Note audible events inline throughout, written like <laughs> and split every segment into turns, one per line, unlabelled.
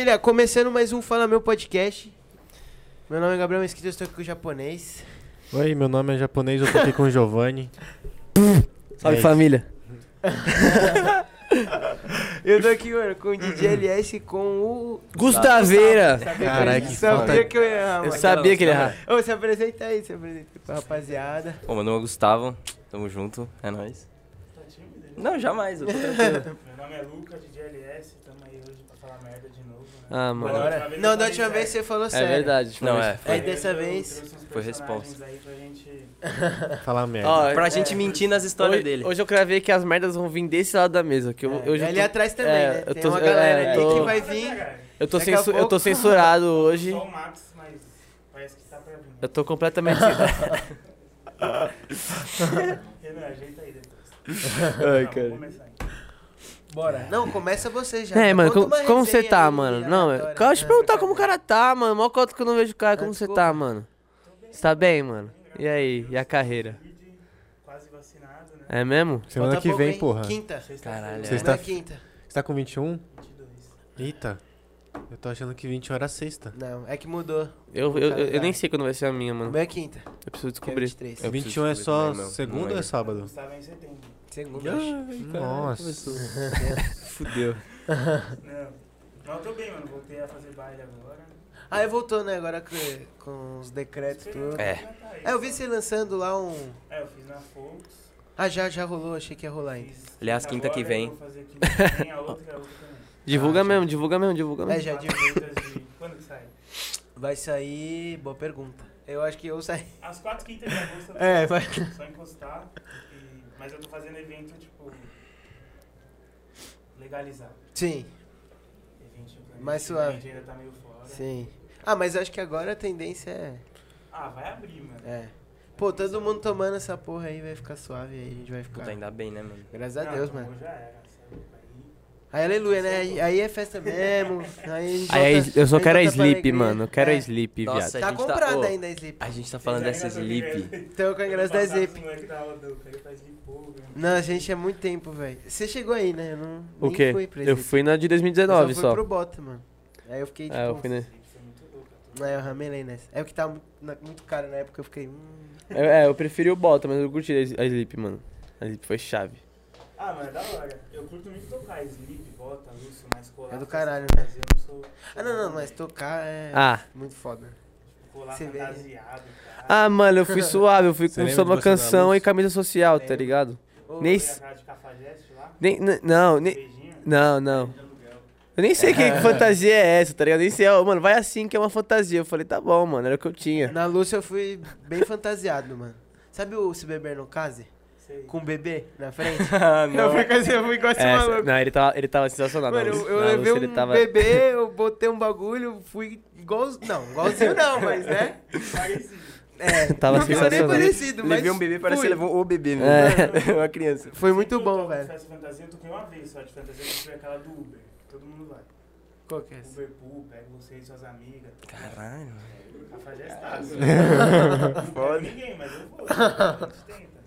Família, começando mais um Fala Meu Podcast. Meu nome é Gabriel Mesquita, eu estou aqui com o japonês.
Oi, meu nome é japonês, eu tô aqui com o Giovanni.
Salve
É.
família. <laughs>
Eu tô aqui, mano, com o DJ LS e com o.
Gustaveira.
Sabia
Caralho,
que, sabia que eu ia errar,
Eu
mano.
sabia que ele ia errar.
Ô, se apresenta aí, se apresenta aí pra rapaziada.
Pô, meu nome é Gustavo, tamo junto, é nóis. Não, jamais, eu tô <laughs> tranquilo.
Meu nome é Lucas, de GLS, tamo aí hoje falar merda de novo, né?
Ah, mano.
Não, da última vez você falou
É
sério.
verdade.
Não,
foi-
é,
Aí
foi.
dessa
Eu
vez.
Foi responsa.
aí pra gente... <laughs>
Falar merda.
Ó,
Pra gente mentir nas histórias
hoje,
dele.
hoje eu cravei que as merdas vão vir desse lado da mesa. Que eu,
É, e
já
ali
tô,
atrás também,
é,
né?
eu
Tem
tô-
uma galera
é,
ali
tô-
que vai vir.
eu, tô censu- eu tô censurado <laughs> hoje.
Só o Max, mas parece que tá pra vir.
Eu tô completamente. <laughs>
Renan, ajeita aí depois.
Ai, cara.
Bora. Não, começa você já.
É, mano,
conta
como,
uma
como você tá,
aí,
mano? Não, eu quero te perguntar como o cara tá, mano. Mó cota que eu não vejo o cara. Como você tá, mano? Você tá bem, mano? E aí? E a carreira?
Quase vacinado, né?
É mesmo?
Semana
Falta
que
pouco,
vem,
hein?
porra.
Quinta.
Caralho.
Sexta-
Não é quinta.
Você tá com 21?
22.
Eita. Eu tô achando que 21 era sexta.
Não, é que mudou.
Eu, eu, eu, eu nem sei quando vai ser a minha, mano.
meu é quinta.
Eu preciso
é
descobrir.
23.
Eu
21 é só segunda ou é sábado?
Gustavo é em setembro.
Segunda.
Nossa. <laughs>
Fudeu.
Não. Não, eu tô bem, mano. Voltei a fazer baile agora.
Ah, eu voltou, né? Agora com, com os decretos e tudo.
É.
É, eu vi você lançando lá um.
É, eu fiz na Folks.
Ah, já, já rolou, achei que ia rolar ainda.
Fiz
Aliás, quinta que
agora,
vem.
eu Vou fazer quinta que vem, a outra, a outra também. <laughs>
Divulga
Ah, já.
mesmo, divulga mesmo, divulga
É,
mesmo.
já
Quatro
divulga.
de... Quando que sai?
Vai sair. Boa pergunta. Eu acho que eu saí.
As quatro quintas de agosto
É, vai.
só encostar. Mas eu tô fazendo evento, tipo. legalizado.
Sim,
Evento
Mais
clandestino,
suave.
ainda tá meio fora.
sim. Ah, mas eu acho que agora a tendência é.
Ah, vai abrir, mano.
É. Pô, todo mundo tomando essa porra aí vai ficar suave aí, a gente vai ficar.
Puta, ainda bem, né, mano?
Graças a
Não,
Deus,
acabou,
mano.
Já era. aí.
Aleluia, né? Aí, aí é festa mesmo. <laughs> Aí, a gente
Aí,
volta-
eu só quero a Sleep, mano. Eu quero a
É.
Sleep,
Nossa,
viado.
a
Tá
gente tá-
comprada
ô,
ainda a Sleep.
A gente tá falando dessa Sleep.
Então com a graça da Sleep. Não, a gente é muito tempo, velho. Você chegou aí, né? Eu não
O quê?
fui pra
Eu fui na de
Eu
2019
só.
só.
fui pro Bota, mano. Aí eu fiquei tipo...
É, eu fui, né?
Não, eu ramelei nessa. É o que tava muito, na- muito caro na época, eu fiquei... Hum...
É, é, eu preferi o Bota, mas eu curti a a Sleep, mano. A Sleep foi chave.
Ah, mano, é da hora. Eu curto muito tocar Sleep, Bota, Lúcio, mas colar.
É do caralho, né?
Eu não sou.
Ah, não, não, mas tocar é
Ah.
muito foda. Você vê.
fantasiado, cara.
Ah, mano, eu fui <laughs> suave, eu fui
Você
com só uma canção e camisa social, tá ligado?
Ô,
nem
lá?
Nem, não, nem,
Beijinho?
não, não. Eu nem sei que <laughs> fantasia é essa, tá ligado? Nem sei, ó, mano, vai assim que é uma fantasia. Eu falei, tá bom, mano, era o que eu tinha.
Na Lúcia eu fui bem fantasiado, mano. Sabe o Se Beber No Case?
Sei.
Com o bebê na frente? <laughs>
Ah,
Eu fui, assim, eu fui igual esse
Essa-
maluco.
não, ele tava, ele tava sensacional.
Mano,
na
eu, eu
na
levei um
tava...
bebê, eu botei um bagulho, fui igual... Não, igualzinho não, mas né?
Parecido. <laughs>
É,
Tava
não
sensacional.
parecido, mas
Levei um bebê, parece que levou o bebê, mesmo.
É. <laughs>
uma criança.
Foi muito bom, velho.
Festa fantasia, eu toquei uma vez só de fantasia, que foi aquela do Uber. Todo mundo vai.
Qual que é essa?
Uber Pool, pega você e suas amigas.
Caralho.
Cafajestaço. Não pego ninguém, mas eu vou. A gente tenta.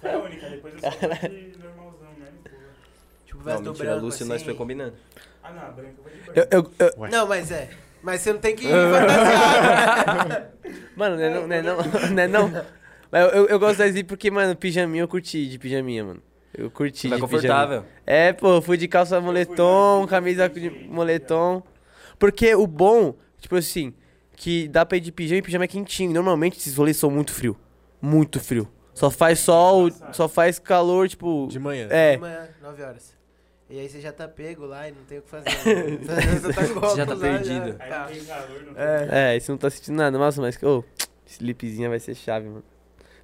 Foi a única, depois eu só <laughs> de normalzão, né?
Tipo,
Não,
veste do
mentira, a
branco,
Lúcia nós
assim.
foi combinando.
Ah, não, a branca eu vou de
Eu,
branco.
eu, eu-
Não, mas é. Mas você não tem que ir fantasiado. <laughs>
mano, não é não, não, é não, não é não. Mas eu, eu, eu gosto da Sleep porque, mano, pijaminha eu curti de pijaminha, mano. Eu curti
Vai
de
confortável.
pijaminha. É, pô, fui de calça moletom, camisa de moletom. Porque o bom, tipo assim, que dá pra ir de pijama e pijama é quentinho. Normalmente esses rolês são muito frio. Muito frio. Só faz sol, só faz calor, tipo.
De manhã.
É.
De manhã, 9 horas. E aí você já tá pego lá e não tem o que fazer. né? <laughs> você, tá
Você <laughs> já tá perdido.
Aí
Tá.
não tem calor, não tem.
É.
É, aí você não tá sentindo nada. Nossa, mas, ô, Sleepzinha vai ser chave, mano.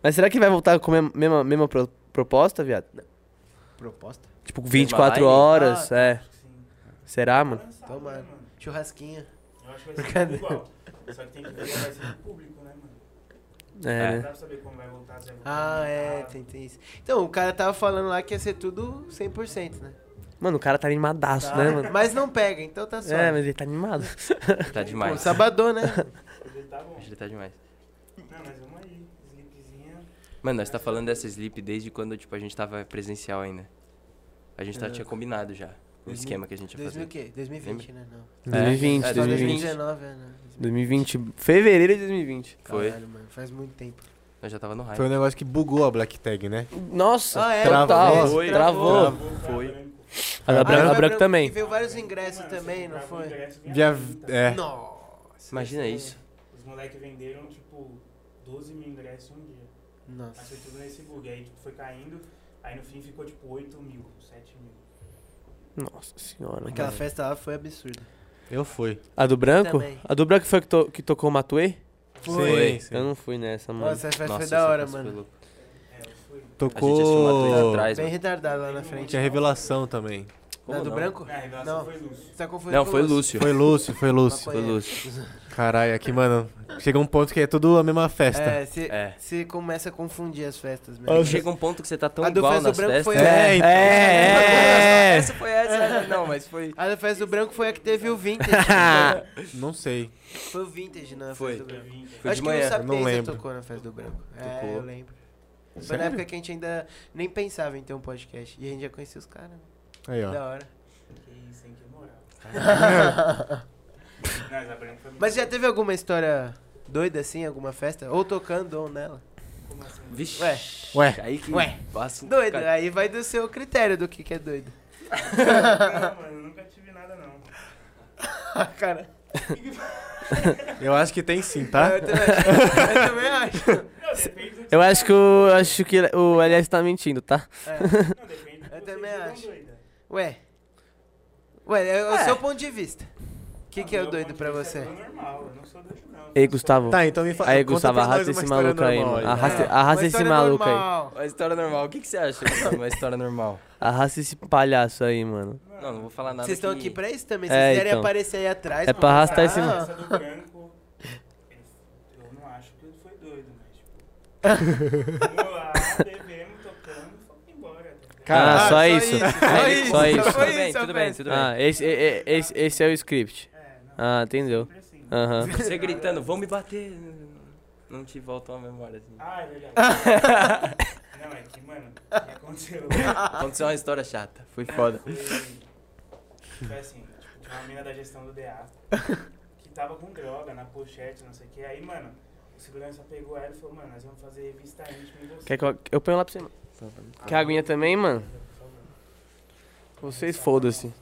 Mas será que vai voltar com a mesma, mesma, pro- proposta, viado?
Proposta?
Tipo, 24
line?
horas,
Ah,
é.
Sim.
Será, mano?
Tomara.
né, mano?
Churrasquinho.
Eu acho que vai ser igual. Só que tem que ver vai ser o público, né, mano?
É,
Não
né?
dá pra saber como vai voltar, se vai voltar
Ah, é, tem, tem isso. Então, o cara tava falando lá que ia ser tudo 100%, né?
Mano, o cara tá animadaço,
Tá.
né, mano?
Mas não pega, então tá só.
É, mas ele tá animado. <laughs>
Tá
Pô,
demais.
sabadão, né?
Hoje ele tá bom.
Hoje ele tá demais.
Não, mas vamos aí. Sleepzinha.
Mano, nós tá falando dessa sleep desde quando, tipo, a gente tava presencial ainda. A gente tá,
É.
tinha combinado já. O esquema que a gente ia
2000 o
fazer.
quê? 2020, né? Não.
2020,
É,
Só
2020.
2019, é, né?
2020. Fevereiro de 2020.
Foi.
Caralho, mano, faz muito tempo.
Eu já tava no hype.
Foi um negócio que bugou a Black Tag, né?
Nossa,
Ah, é?
total.
Travou.
Foi.
Travou.
Foi.
A da
Ah,
branca,
foi
a branca
E
também.
veio vários ingressos também, não foi?
Via, é.
Nossa.
Imagina isso.
Os moleques venderam, tipo, 12 mil ingressos em um dia.
Nossa.
Tudo nesse bug. Aí, tipo, foi caindo. Aí no fim ficou, tipo, 8 mil, 7 mil.
Nossa senhora.
Aquela
mano.
festa lá foi absurda.
Eu fui.
A do branco?
Também.
A do branco foi que, to- que tocou o Matuê?
Foi.
Sim, sim.
Eu não fui nessa, mano.
Nossa, essa festa
Nossa,
foi da hora, mano.
louca.
É, eu fui.
Tocou.
A gente atrás,
Bem
mano.
retardado lá na frente.
Tinha revelação também.
Na
Como
do
não?
branco?
Na revelação
Não.
foi Lúcio.
Tá confundindo
Não, foi Lúcio.
Foi Lúcio, foi Lúcio.
Foi. Lúcio.
Caralho, aqui, mano, chega um ponto que é tudo a mesma festa.
É, você
É.
começa a confundir as festas mesmo.
Chega um ponto que você tá tão
A do
igual
Festa do
nas
Branco
festas.
foi-
É, então.
É, é.
Essa foi essa. Não, mas foi...
A da festa do branco foi a que teve o vintage. <laughs>
Não sei.
foi o vintage na
Foi.
festa do branco.
Foi
Acho
de
que
manhã.
o Sapiência
não lembro.
tocou na festa do branco. É,
Tocou.
eu lembro. Foi na
Sério?
época que a gente ainda nem pensava em ter um podcast. E a gente já conhecia os caras. né?
Aí, ó.
Da hora.
Que isso, hein? Que moral. <laughs>
Mas já teve alguma história doida assim, alguma festa? Ou tocando ou nela?
Como assim?
Vixe.
Ué,
Ué,
Aí que
Ué,
passa um
doido.
cara-
Aí vai do seu critério do que, que é doido.
Não, mano, eu nunca tive nada, não. <laughs>
cara.
eu acho que tem sim, tá?
Eu também acho. Eu também acho.
Não,
Eu acho que o, acho que o LS tá mentindo, tá?
É.
Não, depende do
Eu
vocês
também
julgam
acho.
doida.
Ué. Ué, é o
É.
seu ponto de vista. O que,
Ah,
que é o doido pra
vista
você?
É normal, eu não sou doido, não.
Ei, Gustavo.
Tá, então me fala.
Aí,
conta
Gustavo,
pra nós
arrasta
uma
esse
história
maluco aí,
normal
mano.
aí.
Arrasta,
É,
esse
história
maluco aí.
Uma história normal. O que, que você acha de uma história normal?
Arrasta esse palhaço aí, mano.
Não, não vou falar nada
Vocês estão
que-
aqui pra isso também. Se
É,
vocês quiserem
então.
aparecer aí atrás.
É pra arrastar esse-
Ah,
Essa do branco, ele- eu não acho que ele foi doido, mas tipo. <laughs> Vamos lá, bebemos, tocando e fomos embora. tá ligado?
Cara,
Ah,
Ah,
só isso.
Só isso.
Só isso.
Só
Tudo
isso,
bem,
a
tudo bem, tudo bem.
Ah, esse, e- e- esse, esse é o script.
É, não.
Ah, entendeu.
Assim.
Aham. <laughs>
Você gritando, vão me bater. Não te voltou a memória. Assim.
Ah, é verdade. <laughs> não, é que, mano, o que aconteceu?
Aconteceu uma história chata. Foi foda.
Foi, foi assim, tipo, tinha uma mina da gestão do DA que tava com droga na pochete, não sei o que. Aí, mano, o segurança pegou ela e falou, mano, nós vamos fazer revista íntima em você.
Quer que eu, eu ponho lá pra você? mano? Quer aguinha também, mano? Vocês foda-se.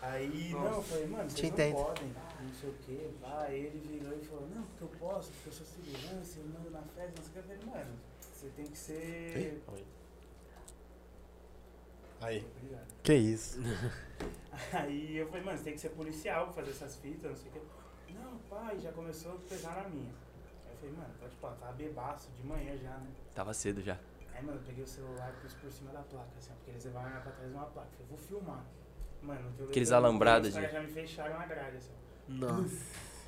Aí, não, eu falei, mano,
Te
vocês não
entendo.
podem, não sei o que, pá. Aí ele virou e falou, não, porque eu posso, porque eu sou segurança, eu mando na festa, não sei o que. Eu falei, mano, você tem que ser...
Aí.
Obrigado.
Que isso? <laughs>
Aí eu falei, mano, você tem que ser policial pra fazer essas fitas, não sei o que. Não, pai, já começou a pesar na minha. Aí eu falei, mano, pode pá, tava bebaço de manhã já, né?
Tava cedo já.
Aí, mano, eu peguei o celular e pus por cima da placa, assim, ó, porque eles levaram pra trás de uma placa. Eu falei, vou filmar. Mano, eu
Aqueles alambrados
Os caras
de-
já me fecharam a grade, assim, ó.
Nossa.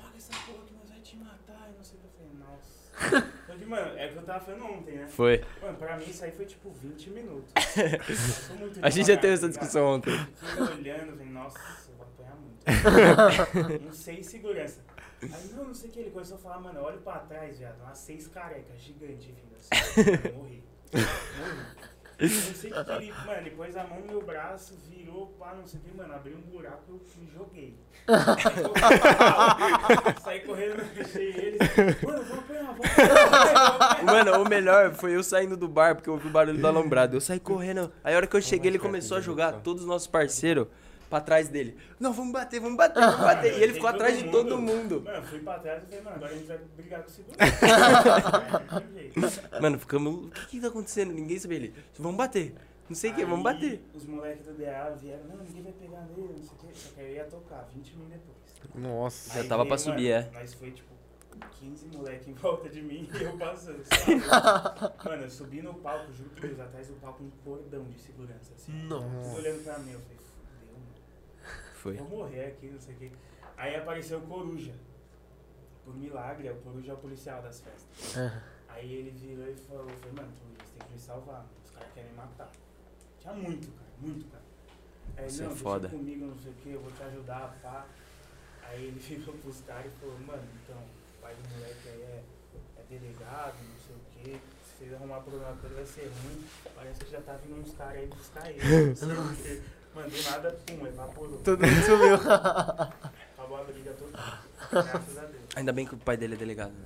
Paga essa porra que nós vai te matar, e não sei o que. Eu falei, nossa. <laughs> Eu falei, mano, é o que eu tava falando ontem, né?
Foi.
Mano, pra mim isso aí foi tipo 20 minutos. <laughs> Muito
A gente já teve essa
tá ligado?
discussão ontem.
Fiquei olhando, falei, nossa, eu vou apanhar muito. <laughs> não sei segurança. Aí, não, não sei o que, ele começou a falar, mano, olha pra trás, viado, umas seis carecas gigantes vindo assim. Eu morri. Eu não sei o que ele, mano, ele pôs a mão no meu braço, virou, pá, não sei o que, mano, abriu um buraco eu me joguei. <laughs> Saí correndo, deixei eles, mano, vou apanhar, vou apanhar, vou apanhar.
Mano, o melhor foi eu saindo do bar, porque eu ouvi o barulho do alambrado. Eu saí correndo. Aí a hora que eu cheguei, ele começou a jogar todos os nossos parceiros pra trás dele. Não, vamos bater, vamos bater, vamos bater. E ele ficou atrás de todo mundo.
Mano, eu fui pra trás e falei, mano, agora a gente vai brigar com o segurança. <laughs>
Mano, ficamos. O que que tá acontecendo? Ninguém sabia ele. Vamos bater. Não sei o que, vamos bater.
Os moleques do DA vieram, não, ninguém vai pegar nele, não sei o que. Só que eu ia tocar 20 mil depois.
Nossa.
Já
Aí
tava
veio,
pra subir,
mano,
é.
Nós foi tipo 15 moleque em volta de mim e eu passando. sabe? <laughs> mano, eu subi no palco, juro por Deus, atrás do palco um cordão de segurança. Assim.
Nossa.
Tudo olhando pra mim, eu falei.
Foi.
Vou morrer aqui, não sei o que. Aí apareceu o Coruja. Por milagre, o Coruja é o policial das festas. Aí ele virou e falou, falei, mano, Coruja, você tem que me salvar. Os caras querem matar. Tinha muito, cara, muito, cara. Aí,
Você é
não,
foda.
deixa comigo, não sei o que, eu vou te ajudar, pá. Aí ele <laughs> virou pros caras e falou, mano, então, o pai do moleque aí é, é delegado, não sei o que. Se vocês arrumar problema com ele vai ser ruim. Parece que já tá vindo uns caras aí buscar ele. <laughs> não sei o quê. Mano, do nada, pum, evaporou. <laughs>
Todo mundo sumiu.
Acabou a briga toda. Graças a Deus.
Ainda bem que o pai dele é delegado. né?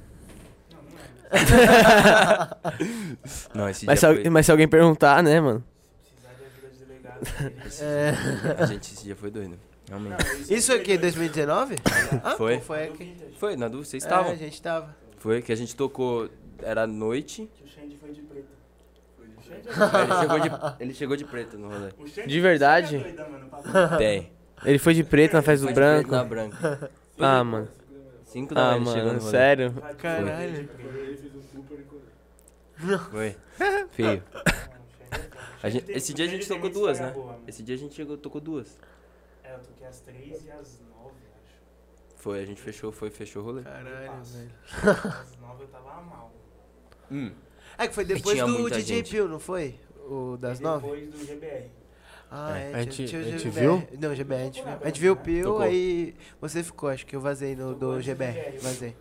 Não, não é. <laughs>
Não, esse
Mas se, al- mas se alguém perguntar, né, mano?
Se precisar de ajuda de delegado, ele
É.
foi... A gente esse dia foi doido. Realmente.
Isso aqui, 2019? Ah,
Foi.
pô, foi aqui.
Foi, na dúvida, vocês
É,
estavam.
a gente tava.
Foi que a gente tocou, era noite.
Que o Xande foi de
Ele chegou de, ele chegou de preto no rolê.
De verdade?
é pra-
Tem.
Ele foi de preto na festa do branco.
na branca.
Ah, mano.
5 da
Ah,
manhã ele chegou no
mano,
rolê.
sério?
Caralho.
Foi. Feio. Gente- esse dia a gente tocou duas, né?
boa.
Esse dia a gente chegou, tocou duas.
É, eu toquei às 3 e às 9, acho.
Foi, a gente fechou, foi, fechou o rolê.
Caralho, velho.
Às 9 eu tava mal.
Hum.
É que foi depois do DJ
gente.
Pio, não foi? O das
E
nove?
Depois do GBR.
Ah,
É.
é.
A gente-
tinha o
a gente
GBR.
viu?
Não, GBR, a gente viu. A gente viu o Pio,
Tocou.
aí você ficou, acho que eu vazei no
Tocou
do GBR. Vazei.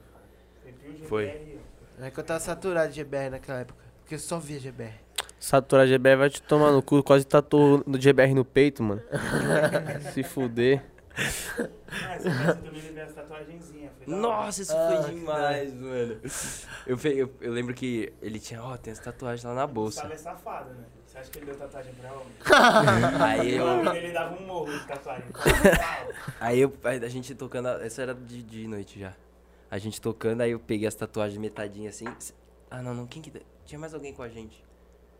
Foi e.
É que eu tava saturado de GBR naquela época. Porque eu só via GBR.
Satura GBR vai te tomar no cu, quase tatuou no GBR no peito, mano. Se fuder.
Ah, essa também as tatuagenzinhas.
Nossa, isso
Ah,
foi demais, mano. Eu, fe- eu, eu lembro que ele tinha, ó, tem as tatuagens lá na
O
bolsa.
Gustavo é safado, né? Você acha que ele deu tatuagem pra homem? <laughs>
Aí eu,
ele dava um morro de tatuagem.
Aí eu, aí a gente tocando, a- essa era de, de noite já. A gente tocando, aí eu peguei as tatuagens metadinha assim. Ah, não, não, quem que. Tinha mais alguém com a gente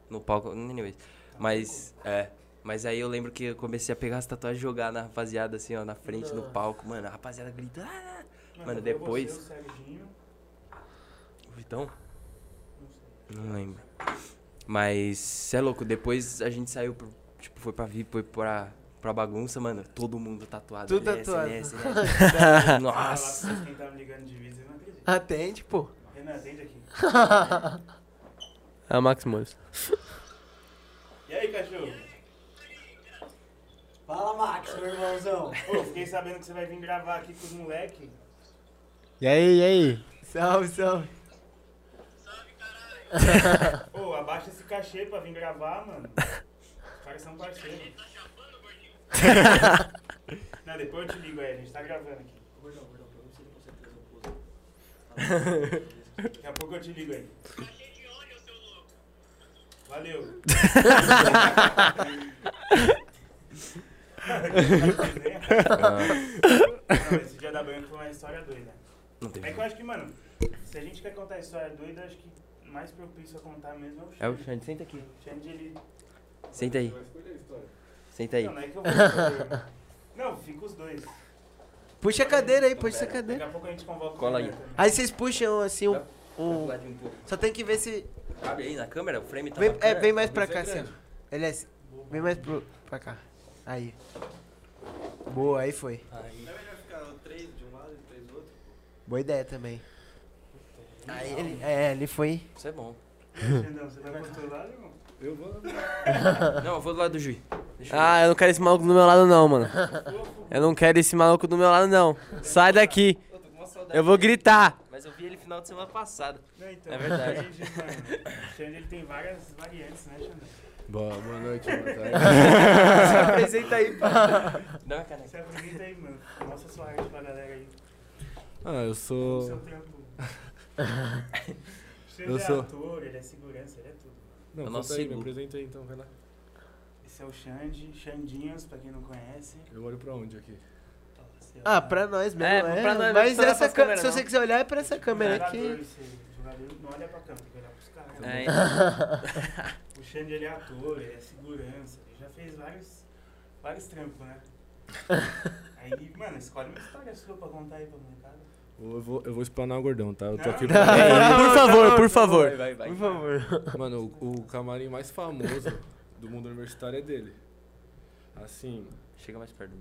no palco, anyways. Mas, é. Mas aí eu lembro que eu comecei a pegar as tatuagens e jogar na rapaziada assim, ó, na frente do palco. Mano, a rapaziada grita. Ah! Mano, depois-
Você, o
O Vitão?
não sei.
Não lembro. Mas, cê é louco, depois a gente saiu, pro, tipo, foi pra vir, foi pra, pra bagunça, mano. Todo mundo tatuado.
Tudo
LS,
tatuado. <laughs>
LS, LS.
Falar
Nossa.
pra vocês quem tá me ligando de visa, eu não acredito.
Atende, pô.
Renan, atende aqui. <laughs>
É o Max Moura.
E aí, cachorro?
Fala, Max, meu irmãozão.
Ô, fiquei sabendo que você vai vir gravar aqui com os moleques.
E aí, e aí?
Salve, salve. <laughs>
Ô, abaixa esse cachê pra vir gravar, mano. Os caras são parceiros. Não, depois eu te ligo aí, a gente tá gravando aqui.
Gordão, gordão, pra você com certeza pose.
Daqui a pouco eu te ligo aí. Valeu. <laughs> <laughs> Não, esse dia da banha foi uma história doida.
Não teve.
É que eu acho que, mano, se a gente quer contar história doida, acho que mais propício a contar mesmo é o
É o
Xande.
Xande, senta aqui.
Xande, ele...
Senta aí. Senta aí.
Não, não é que eu vou escolher. Não, fica os dois.
Puxa a cadeira aí, puxa essa
Daqui
cadeira.
a pouco a gente convoca o
Cola aí.
também.
Aí vocês puxam assim um. um-. Só tem que ver se.
Abre aí na câmera, o frame tá
Vem, é, vem mais pra cá, assim, ó. LS, vem mais pro, pra cá. Aí. Boa, aí foi.
Aí.
três de um lado e três do outro.
Boa ideia também. Aí ele. É, ele foi.
Isso é bom.
Xandão, você vai pro outro lado, irmão?
Eu vou. <laughs>
Não, eu vou do lado do juiz. Deixa eu
Ah, eu não quero esse maluco do meu lado, não, mano. Eu não quero esse maluco do meu lado, não. Sai daqui.
ver. Eu tô com uma saudade
Eu vou gritar.
Mas eu vi ele final de semana passada.
Não, então,
É verdade.
Xande, mano, Xande, ele tem várias variantes, né, Xandão?
Boa, boa noite, boa <laughs> tarde.
Se apresenta aí, pá. Dá uma caneca.
Você aproveita aí, mano. Mostra sua arte pra galera aí.
Ah, eu
O
sou.
seu trampo. <laughs> Xande
Eu
é
sou-
ator, ele é segurança, ele é tudo.
Não,
o
conta
nosso
aí, me apresenta aí então, vai lá.
Esse é o Xande, Xandinhos, pra quem não conhece.
Eu olho pra onde aqui?
Você
Ah, pra nós mesmo.
É,
É,
pra nós mesmo,
Mas
não
essa câmera, se
não.
você quiser olhar, é pra essa câmera aqui.
jogador não olha pra câmera, tem que olhar
É,
O <laughs> Xande, ele é ator, ele é segurança, ele já fez vários, vários trampos, né? <laughs> Aí, mano, escolhe uma história sua pra contar aí pra molecada.
Eu vou, eu vou explanar o gordão, tá? Eu tô aqui pra.
por favor, por favor.
Vai, vai, vai.
Por favor.
Mano, o, o camarim mais famoso do mundo universitário é dele. Assim,
Chega mais perto.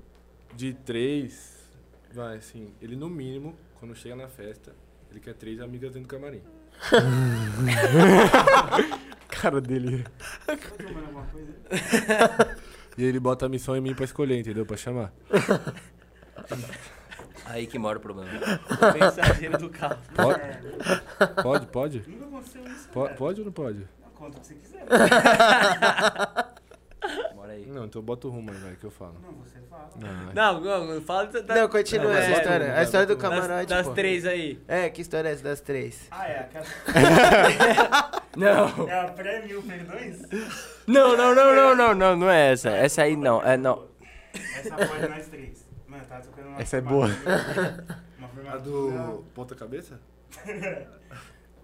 de três, vai assim, ele no mínimo, quando chega na festa, ele quer três amigas dentro do camarim. <laughs> Cara dele. E ele bota a missão em mim pra escolher, entendeu? Pra chamar.
Aí que mora o problema.
Mensageiro do carro.
Pode,
É,
pode, pode?
nunca aconteceu isso,
Po-
cara.
Pode ou não pode?
Conta o que você quiser. <laughs>
Aí.
Não, então bota o rumo aí, vai, que eu falo.
Não, você fala.
Não, vai.
Não, fala da,
Não, continua
Não,
essa
vai,
história. A história do
das,
camarote,
das
pô.
três aí.
É, que história é essa das três?
Ah, é aquela. <laughs>
Não.
É a pré-mil perdões?
Não, não, não, não, não, não, não é essa. Essa aí não, é não.
Essa pode nós três. Mano, tá tocando uma
Essa é boa.
Uma
A
formatura.
do ponta cabeça?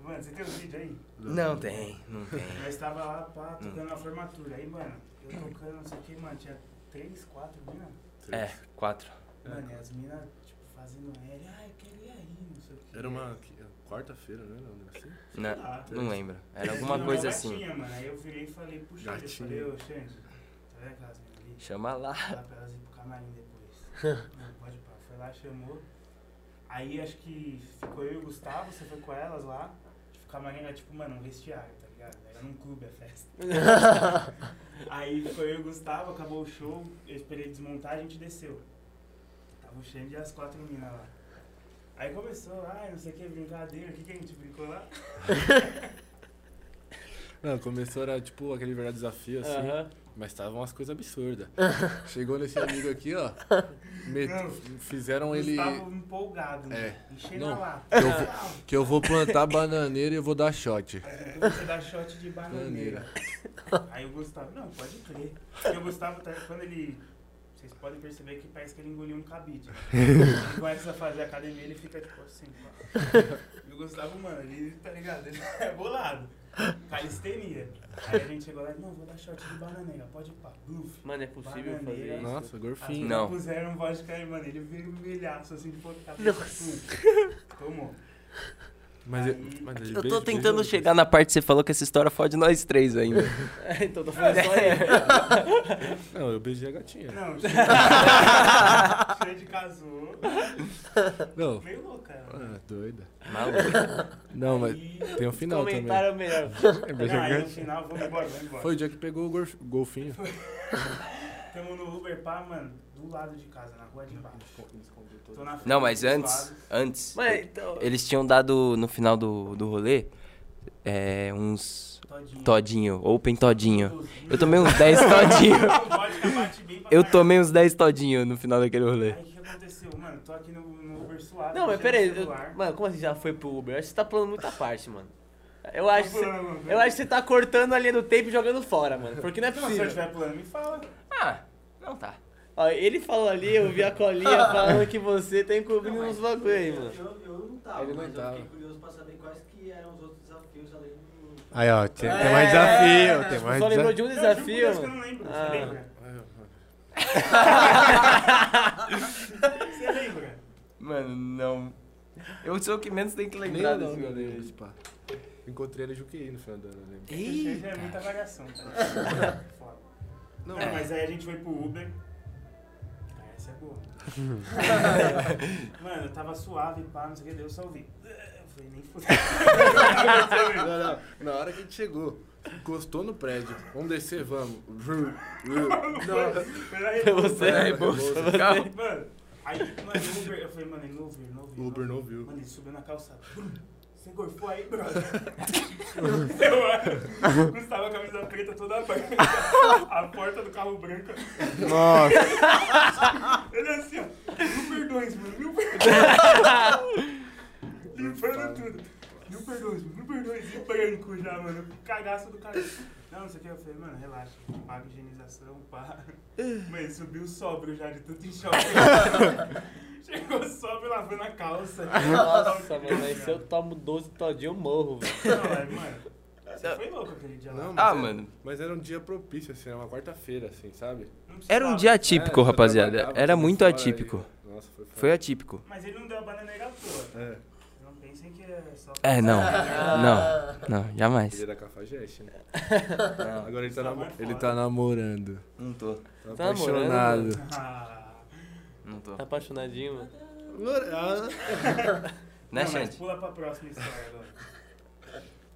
Mano, você tem os vídeos aí?
Não tem, não tem.
Nós tava lá, pá, tocando uma formatura. Aí, mano, eu tocando, não sei o que, mano, tinha três, quatro minas.
É, quatro.
Mano, e as minas, tipo, fazendo L. Ai, eu quero ir aí, não sei o que.
Era uma que- quarta-feira, né? Não, assim?
Não,
Ah,
não lembro. Era alguma
Tinha
coisa assim.
gatinha, mano. Aí eu virei e falei pro Xande, eu
Gatinha.
falei, ô Xande, tá vendo aquelas minas ali?
Chama lá.
Lá pra elas ir pro camarim depois. <laughs> não, pode pá. Foi lá, chamou. Aí acho que ficou eu e o Gustavo, você foi com elas lá. Tipo, o camarim era tipo, mano, um vestiário, ligado? Era num clube a festa. <laughs> Aí ficou eu e o Gustavo, acabou o show, eu esperei desmontar, a gente desceu. Tava o Xande e as quatro meninas lá. Aí começou, ai, não sei o que, brincadeira, o que, que a gente brincou lá? <laughs>
Não, começou, era tipo aquele verdadeiro desafio, assim.
Aham.
Mas tava umas coisas absurdas. <laughs> Chegou nesse amigo aqui, ó. met-
Não,
Fizeram ele.
Gustavo empolgado,
É.
mano, enchendo
Não,
a lata.
eu vou- Que eu vou plantar bananeira e eu vou dar shot.
Aí você dá shot de bananeira. Aí o Gustavo, não, pode crer. Porque o Gustavo, tá, quando ele. Vocês podem perceber que parece que ele engoliu um cabide. né? Ele começa a fazer academia, ele fica tipo assim, pá. E o Gustavo, mano, ele tá ligado? Ele é bolado. Calistenia. Aí a gente chegou lá e, não, vou dar shot de bananeira, pode ir pá. Bluff.
Mano, é possível fazer isso?
Nossa, gorfinho.
Não.
puseram vodka aí, mano, ele vermelhaço assim de botar. Tomou.
Mas,
Aí-
mas
Eu tô tentando
beijou-
chegar na parte que você falou que essa história fode nós três ainda. <laughs>
É, então tô falando só ele. <laughs>
Não, eu beijei a gatinha.
Não, <laughs> Xande casou.
Não.
Meio louca ela.
Ah, doida.
Maluco.
Não, mas
Aí-
tem um final também.
Comentário melhor.
É, beijei
Não,
a
aí no
gatinha.
final, vamos embora, vamos embora.
Foi o dia que pegou o golfinho.
Tamo no Uber, pá, mano, do lado de casa, na rua de baixo. Tô na frente
Não, mas
dos
antes,
lados.
antes,
Mas então.
eles tinham dado no final do, do rolê é, uns
Todinho.
todinho, open todinho. Eu tomei uns 10 todinho. <laughs>
Vodka bate bem pra
Eu
caralho.
tomei uns 10 todinho no final daquele rolê.
Aí o que aconteceu? Mano, tô aqui no, no Uber suave.
Não, mas
mexendo
peraí.
no
eu-
celular.
Mano, como assim já foi pro Uber? Eu acho que você tá pulando muita parte, mano. Eu acho, que você,
pulando, mano.
eu acho que você tá cortando a linha do tempo e jogando fora, mano. Porque não é
Não, se eu
possível.
estiver pulando, me fala.
Ah, não tá.
Ó, ele falou ali, eu vi a colinha <laughs> falando que você tá encobrindo uns bagulho aí, mano.
Eu, eu não tava,
Ele não
mas
tava.
eu fiquei curioso pra saber quais que eram os outros desafios além do...
Aí, ó, tem,
tem mais
desafio, tem
Só lembrou de um
eu
desafio,
eu
mano.
não lembro,
Ah.
você lembra? <laughs> Você lembra?
Mano, não. Eu sou o que menos tem que lembrar
eu
desse rolê.
Deus, pá. Encontrei ele Juqueí no final do ano, eu lembro.
Ih, é muita variação, tá? Foda. <laughs>
Não,
Não, mas aí a gente foi pro Uber. Ah, essa é boa. <laughs> Mano, eu tava suave, pá, não sei o que, deu, eu só ouvi. Eu falei, nem fudeu.
Não, não. Na hora que a gente chegou, encostou no prédio. Vamos descer, vamos.
Peraí,
Você é
Rebouça.
Mano, aí, mano, o Uber, eu falei, mano, ele não ouviu, não ouviu.
O Uber não ouviu.
Mano, ele subiu na calçada. Você gorfou aí, brother? <laughs> eu, Gustavo, a camisa preta toda branca. A porta do carro branca.
Nossa.
Ele é assim, ó. Mil perdões, mano. Mil perdões. Limpando tudo. Mil perdões, mano. Mil perdões. E branco já, mano. Cagaço do cara. Não, não sei o que. Eu falei, mano, relaxa. Paga higienização, pá. Mãe, subiu sóbrio já de tanto em Chegou sóbrio lavando a calça.
Nossa, mano, aí se eu tomo 12 todinho, eu morro, velho.
Não, mas, mano, você foi louco aquele dia lá.
Não,
Ah,
era-
mano.
Mas era um dia propício, assim, era uma quarta-feira, assim, sabe?
Era um dia atípico,
É,
rapaziada. Era muito atípico.
aí. Nossa, foi foda.
Foi atípico.
Mas ele não deu a bananeira à toa.
É,
Não pensem que é só...
É, não. Não, não, jamais.
ele é da Cafajeste, né?
Não,
Agora ele tá, namo-
é
ele tá namorando.
não tô.
Tá,
Tá namorando,
apaixonado.
Ah.
Não tô.
Tá apaixonadinho, mano.
Ah,
Né, Xande?
pula pra próxima história agora.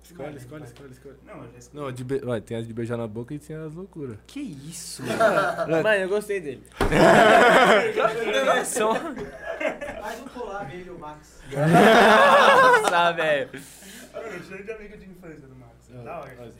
Escolhe, escolhe, escolhe, escolhe.
Não, eu já escolhi.
Não, de be... Ué, tem as de beijar na boca e tem as loucuras.
Que isso? <laughs>
Mano, eu gostei dele. <laughs>
Faz um collab ele e o Max. <laughs>
Nossa, velho.
Mano, cheio de amigo de infância do Max.
Ah,
Da hora.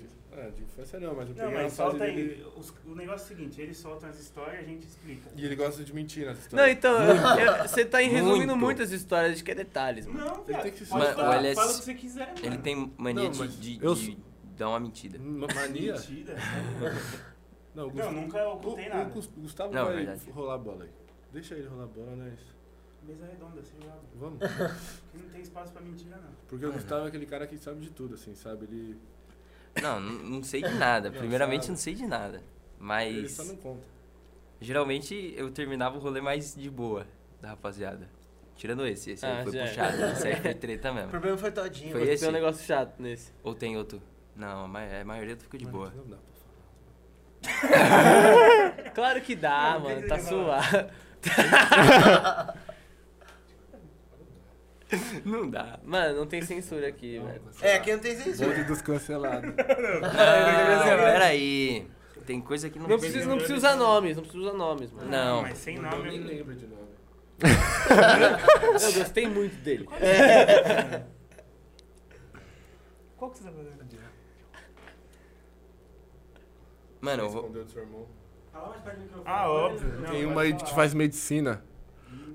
Assim.
isso. Ah, de infância não, mas eu
Não,
peguei uma
mas solta aí.
dele...
Os- o negócio é o seguinte, eles soltam as histórias e a gente explica.
E ele gosta de mentir nas
Não,
histórias.
então, eu- <laughs> eu- você tá em resumindo
Muito.
muitas histórias, acho que é detalhes, mano.
Não,
Ele
viado,
tem que se
Mas
falar,
o LS
fala o que você quiser, mano.
Ele tem mania
Não,
de, de-
eu
de dar uma mentira.
Uma mania?
Mentira. <laughs>
Não, o
Não,
Gustavo,
nunca ocultei
o
nada.
O Gustavo
Não,
vai
verdade.
rolar a bola aí. Deixa ele rolar a bola, né?
Mesa redonda, você joga.
Vamos.
Aqui não tem espaço pra mentira, não.
Porque o Gustavo é aquele cara que sabe de tudo, assim, sabe? Ele,
Não, não, não sei de <laughs> nada. Primeiramente, não sei de nada.
ele
Mas
só não conta.
geralmente eu terminava o rolê mais de boa da rapaziada. Tirando esse, esse
Ah,
aí foi
já
puxado. Esse aí foi treta
O
mesmo.
problema foi todinho.
Foi esse?
Tem um negócio chato nesse.
Ou tem outro? Não, a ma- a maioria fica de boa.
Não dá pra falar. <laughs>
Claro que dá,
Não, o que
mano,
que
tá suave. <laughs> <laughs>
Não dá.
Mano, não tem censura aqui, velho.
É, aqui não tem censura.
Bonde dos cancelados. <laughs>
Não, peraí. Tem coisa que não,
Não precisa, não precisa usar nomes, não precisa usar nomes, mano.
Não.
Mas sem
Eu
nome.
nem
eu-
lembro de nome.
Eu gostei muito dele. <laughs>
Qual que você tá fazendo?
Mano, eu vou.
Ah, óbvio. Não,
Tem uma aí que faz medicina.
Hum,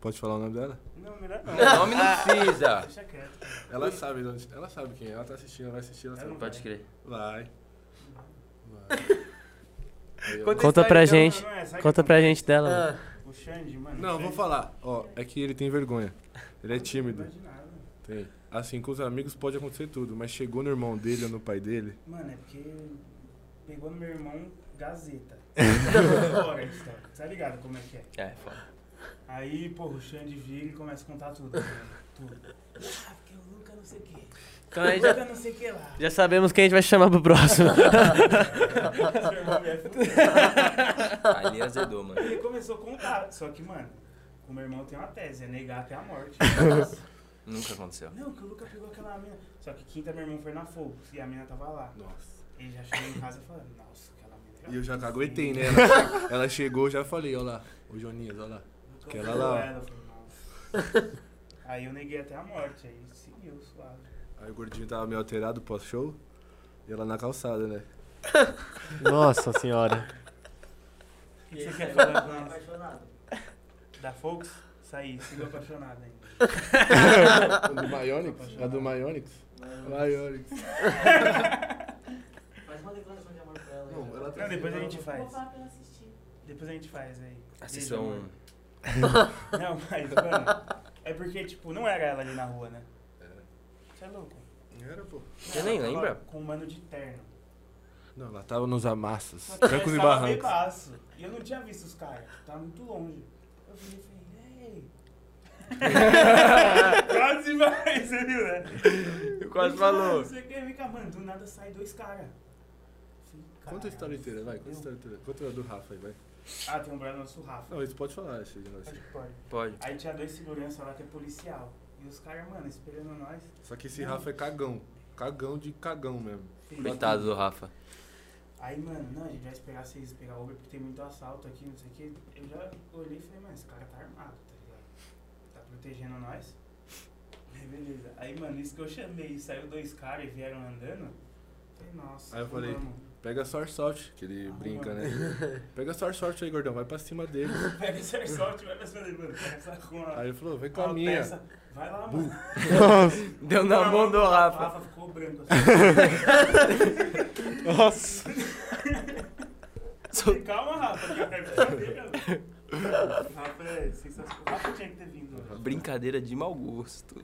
Pode falar o nome dela?
Não, melhor não. <laughs>
Não, nome não precisa.
Deixa quieto.
Ela sabe, ela sabe quem é. Ela tá assistindo, ela vai assistir, ela sabe.
Pode crer.
Vai. Vai.
Conta
Conta
a
pra gente.
Não, não é,
Conta pra gente dela.
Ah?
O Xande, mano.
Não,
o
vou falar. Ó, é que ele tem vergonha. Ele é tímido. Tem. Assim, com os amigos pode acontecer tudo, mas chegou no irmão dele ou no pai dele.
Mano, é porque pegou no meu irmão Gazeta. <laughs> Fora história. Tá ligado como é que é?
É, foda.
Aí, porra, o Xande vira e começa a contar tudo. né? Tudo. Ah, porque eu nunca não sei o quê.
Então aí já,
não sei o que lá.
já sabemos quem a gente vai chamar pro próximo.
É. <laughs>
Ali azedou, mano.
Ele começou a contar. Só que, mano, o meu irmão tem uma tese, é negar até a morte. <laughs>
Nunca aconteceu.
Não, que o Luca pegou aquela mina. Só que quinta meu irmão foi na fogo e a mina tava lá.
Nossa.
Ele já chegou em casa falando, nossa, aquela mina.
E eu já caguetei, né? Ela, ela chegou, já falei, ó lá. Ô Joninhas, ó lá. Lá.
ela, <laughs> nossa. Aí eu neguei até a morte, aí seguiu, suave.
Aí o gordinho tava meio alterado pós-show. E ela na calçada, né? <laughs>
Nossa senhora.
O que você quer falar com
apaixonado.
Da Fox? Saí, sigo apaixonado ainda.
A <laughs> do Myonix? A do Myonix? Myonix.
Faz uma declaração de amor pra ela.
Não, ela tá
Não, depois a gente faz.
falar pra ela assistir.
Depois a gente faz aí.
Assistam.
Não, mas, mano, é porque, tipo, não era ela ali na rua, né? Você é louco?
Era, pô.
Você nem lembra?
Com um mano de terno.
Não, ela tava nos amassos. Trancos e barrancos.
bebaço. E eu não tinha visto os caras. Tava muito longe. Eu virei e falei, ei. <laughs> Quase mais, você viu, né? <laughs>
Quase
Ele
falou.
Não sei o que, vem cá, mano. Do nada sai dois caras.
Conta a história inteira, vai. Conta a história inteira. Conta a do Rafa aí, vai.
Ah, tem um brother nosso Rafa.
Não, isso pode falar, esse de nós.
Acho que pode.
Pode.
Aí tinha dois segurança lá que é policial. E os caras, mano, esperando nós.
Só que esse Rafa é cagão. Cagão de cagão mesmo.
Coitado do Rafa.
Aí, mano, não, a gente vai esperar vocês pegar Uber porque tem muito assalto aqui, não sei o que. Eu já olhei e falei, mano, esse cara tá armado, tá ligado? Tá protegendo nós. Aí, beleza. Aí, mano, isso que eu chamei, saiu dois caras e vieram andando. Falei, nossa,
Aí eu falei,
vamos.
Pega a Airsoft, que ele brinca, né? <laughs> Pega a Airsoft aí, gordão. Vai pra cima dele. <laughs>
Pega esse airsoft, vai pra cima dele, mano. Pega essa com a.
Aí ele falou, vem com
com
a minha.
peça. Vai lá, mano. <laughs>
Deu na mão do
O
Rafa.
Rafa ficou branco assim.
Nossa.
Calma, Rafa, que eu quero saber, cara. Rafa é sensacional. O Rafa tinha que ter vindo.
Brincadeira de mau gosto.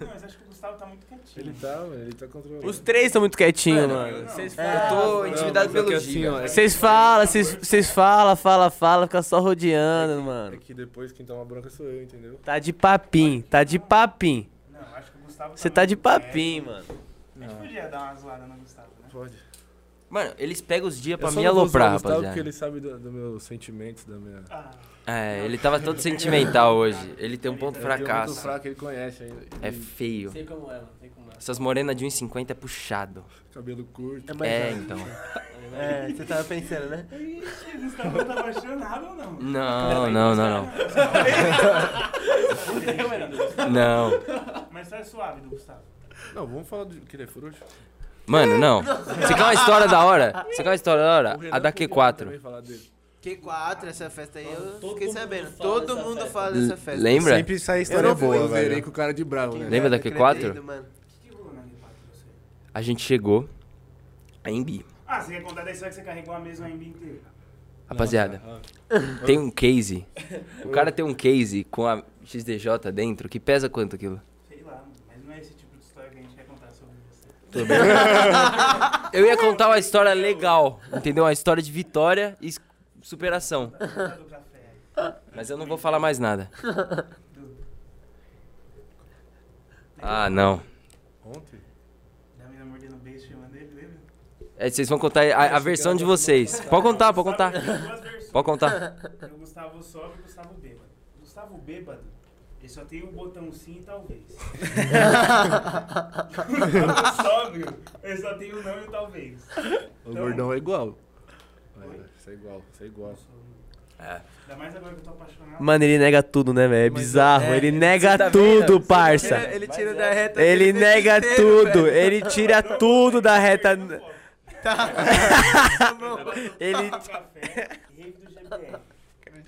Não, mas acho que o Gustavo tá muito quietinho.
Ele tá, mano, ele tá controlando.
Os três estão muito quietinhos,
Mano,
mano.
eu não.
Vocês
Eu
falam,
tô
Não,
intimidado
mas é que
pelo
assim, ó, é-
vocês falam, vocês falam, fala, fala, fica só rodeando,
É
mano.
que depois quem toma bronca sou eu, entendeu?
Tá de papim, tá de papim.
Não, acho que o Gustavo
Você tá de
muito
papim,
quieto.
mano.
A gente podia dar uma zoada no Gustavo, né?
Pode.
Mano, eles pegam os dias pra me
não
aloprar, rapaziada.
Porque ele sabe dos do meus sentimentos, da minha...
Ah,
É, ele tava todo sentimental hoje. Ele tem um ponto
Eu tenho
fracasso.
muito fraco, ele conhece ainda.
É feio.
Sei como é, mano, sei como é.
Essas morenas de 1,50 é puxado.
Cabelo curto.
mais
É,
fácil.
então.
É, você tava pensando, né?
ixi, Gustavo tá apaixonado ou não?
Não, não, não, não. <laughs> Não.
Mas tá suave do Gustavo.
Não, vamos falar do que ele é frouxo.
Mano, não. <laughs> Você quer uma história da hora? Você quer uma história da hora? A da Q4.
Também falar dele.
Q4, essa festa aí, eu
Todo
fiquei
mundo
sabendo.
fala
Todo
dessa
mundo
festa.
fala dessa festa.
Lembra?
Sempre sai
Eu
história
não fui,
boa,
Eu verei
velho.
com o cara de bravo, né?
Lembra da
Eu queria
Q4?
ter ido, mano.
O que, que rolou na Q4 pra você?
A gente chegou. A Embi.
Ah, você quer contar da história que você carregou a mesma MB inteira?
Rapaziada, tem um case. O cara <laughs> tem um case com a XDJ dentro que pesa quanto aquilo?
Sei lá, mano, mas não é esse tipo de história que a gente quer contar sobre você. <laughs>
Eu ia contar uma história legal, entendeu? Uma história de vitória e superação. Mas eu não vou falar mais nada. Ah, não.
Ontem?
Da mina mordendo o beijo chamando ele, lembra?
É, vocês vão contar a, a versão de vocês. Pode contar, pode contar.
Tem duas versões.
Pode contar.
O Gustavo sóbrio e o Gustavo bêbado. O Gustavo bêbado, ele só tem um botão sim e talvez. <laughs> o sóbrio, ele só tem um não e talvez.
O
Então-
gordão é igual.
Oi?
Isso é igual, isso é igual.
É.
Ainda mais agora que eu tô apaixonado.
Mano, ele nega tudo, né, velho? É bizarro.
é,
ele
você
nega
tá
tudo,
vendo?
parça.
Ele, ele tira da reta.
Ele
aquele
nega
inteiro,
tudo.
velho.
Ele tira tudo da reta. <laughs> Ele.
Café, rave do GBR.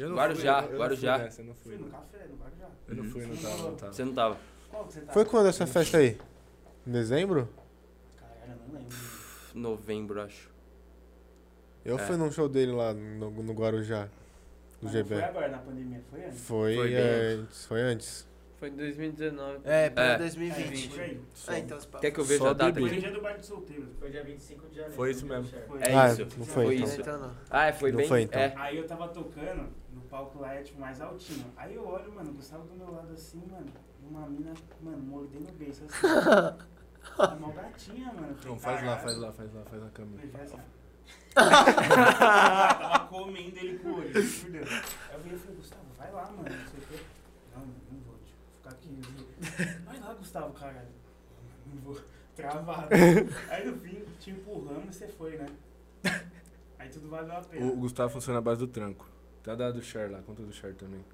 Eu não
Guarujá,
fui, eu não
Guarujá.
fui nessa, eu não fui.
Fui no café, no Guarujá.
Eu não fui, não tava, não tava.
Você não tava.
Qual que você tá?
Foi quando essa festa aí? Em dezembro?
Caralho, eu não lembro.
Novembro, acho.
Eu
É.
fui num show dele lá no, no Guarujá, do
Mas não
GB.
Foi agora, na pandemia, foi antes?
Foi,
Foi bem
antes, foi antes.
Foi em 2019.
É, pra
É.
2020.
Por aí.
Ah, então.
Quer que eu veja
Só
a data
bebê.
Foi no
aqui?
dia do baile de solteiro.
Foi dia 25 de janeiro.
Foi isso mesmo.
Foi.
É
Ah,
isso.
não
Foi
foi, então.
isso. Ah, é, foi
Não
bem.
foi, então.
É.
Aí eu tava tocando, no palco lá é tipo mais altinho. Aí eu olho, mano, o Gustavo do meu lado assim, mano, e uma mina, mano, mordendo o beijo assim. Uma <laughs> mó gatinha, mano.
Não, faz lá, faz lá, faz lá, faz na câmera.
Ele faz assim. tava comendo ele com o olho, por Deus. Aí eu virei e falei, Gustavo, vai lá, mano, não sei o quê. Não, não vou, tio, vou ficar aqui. vou- Vai lá, Gustavo, caralho. Não vou. Travado. Aí no fim, te empurramos e você foi, né? Aí tudo valeu a pena.
O Gustavo funciona à base do tranco. Tá dado do Cher lá, conta do Cher também.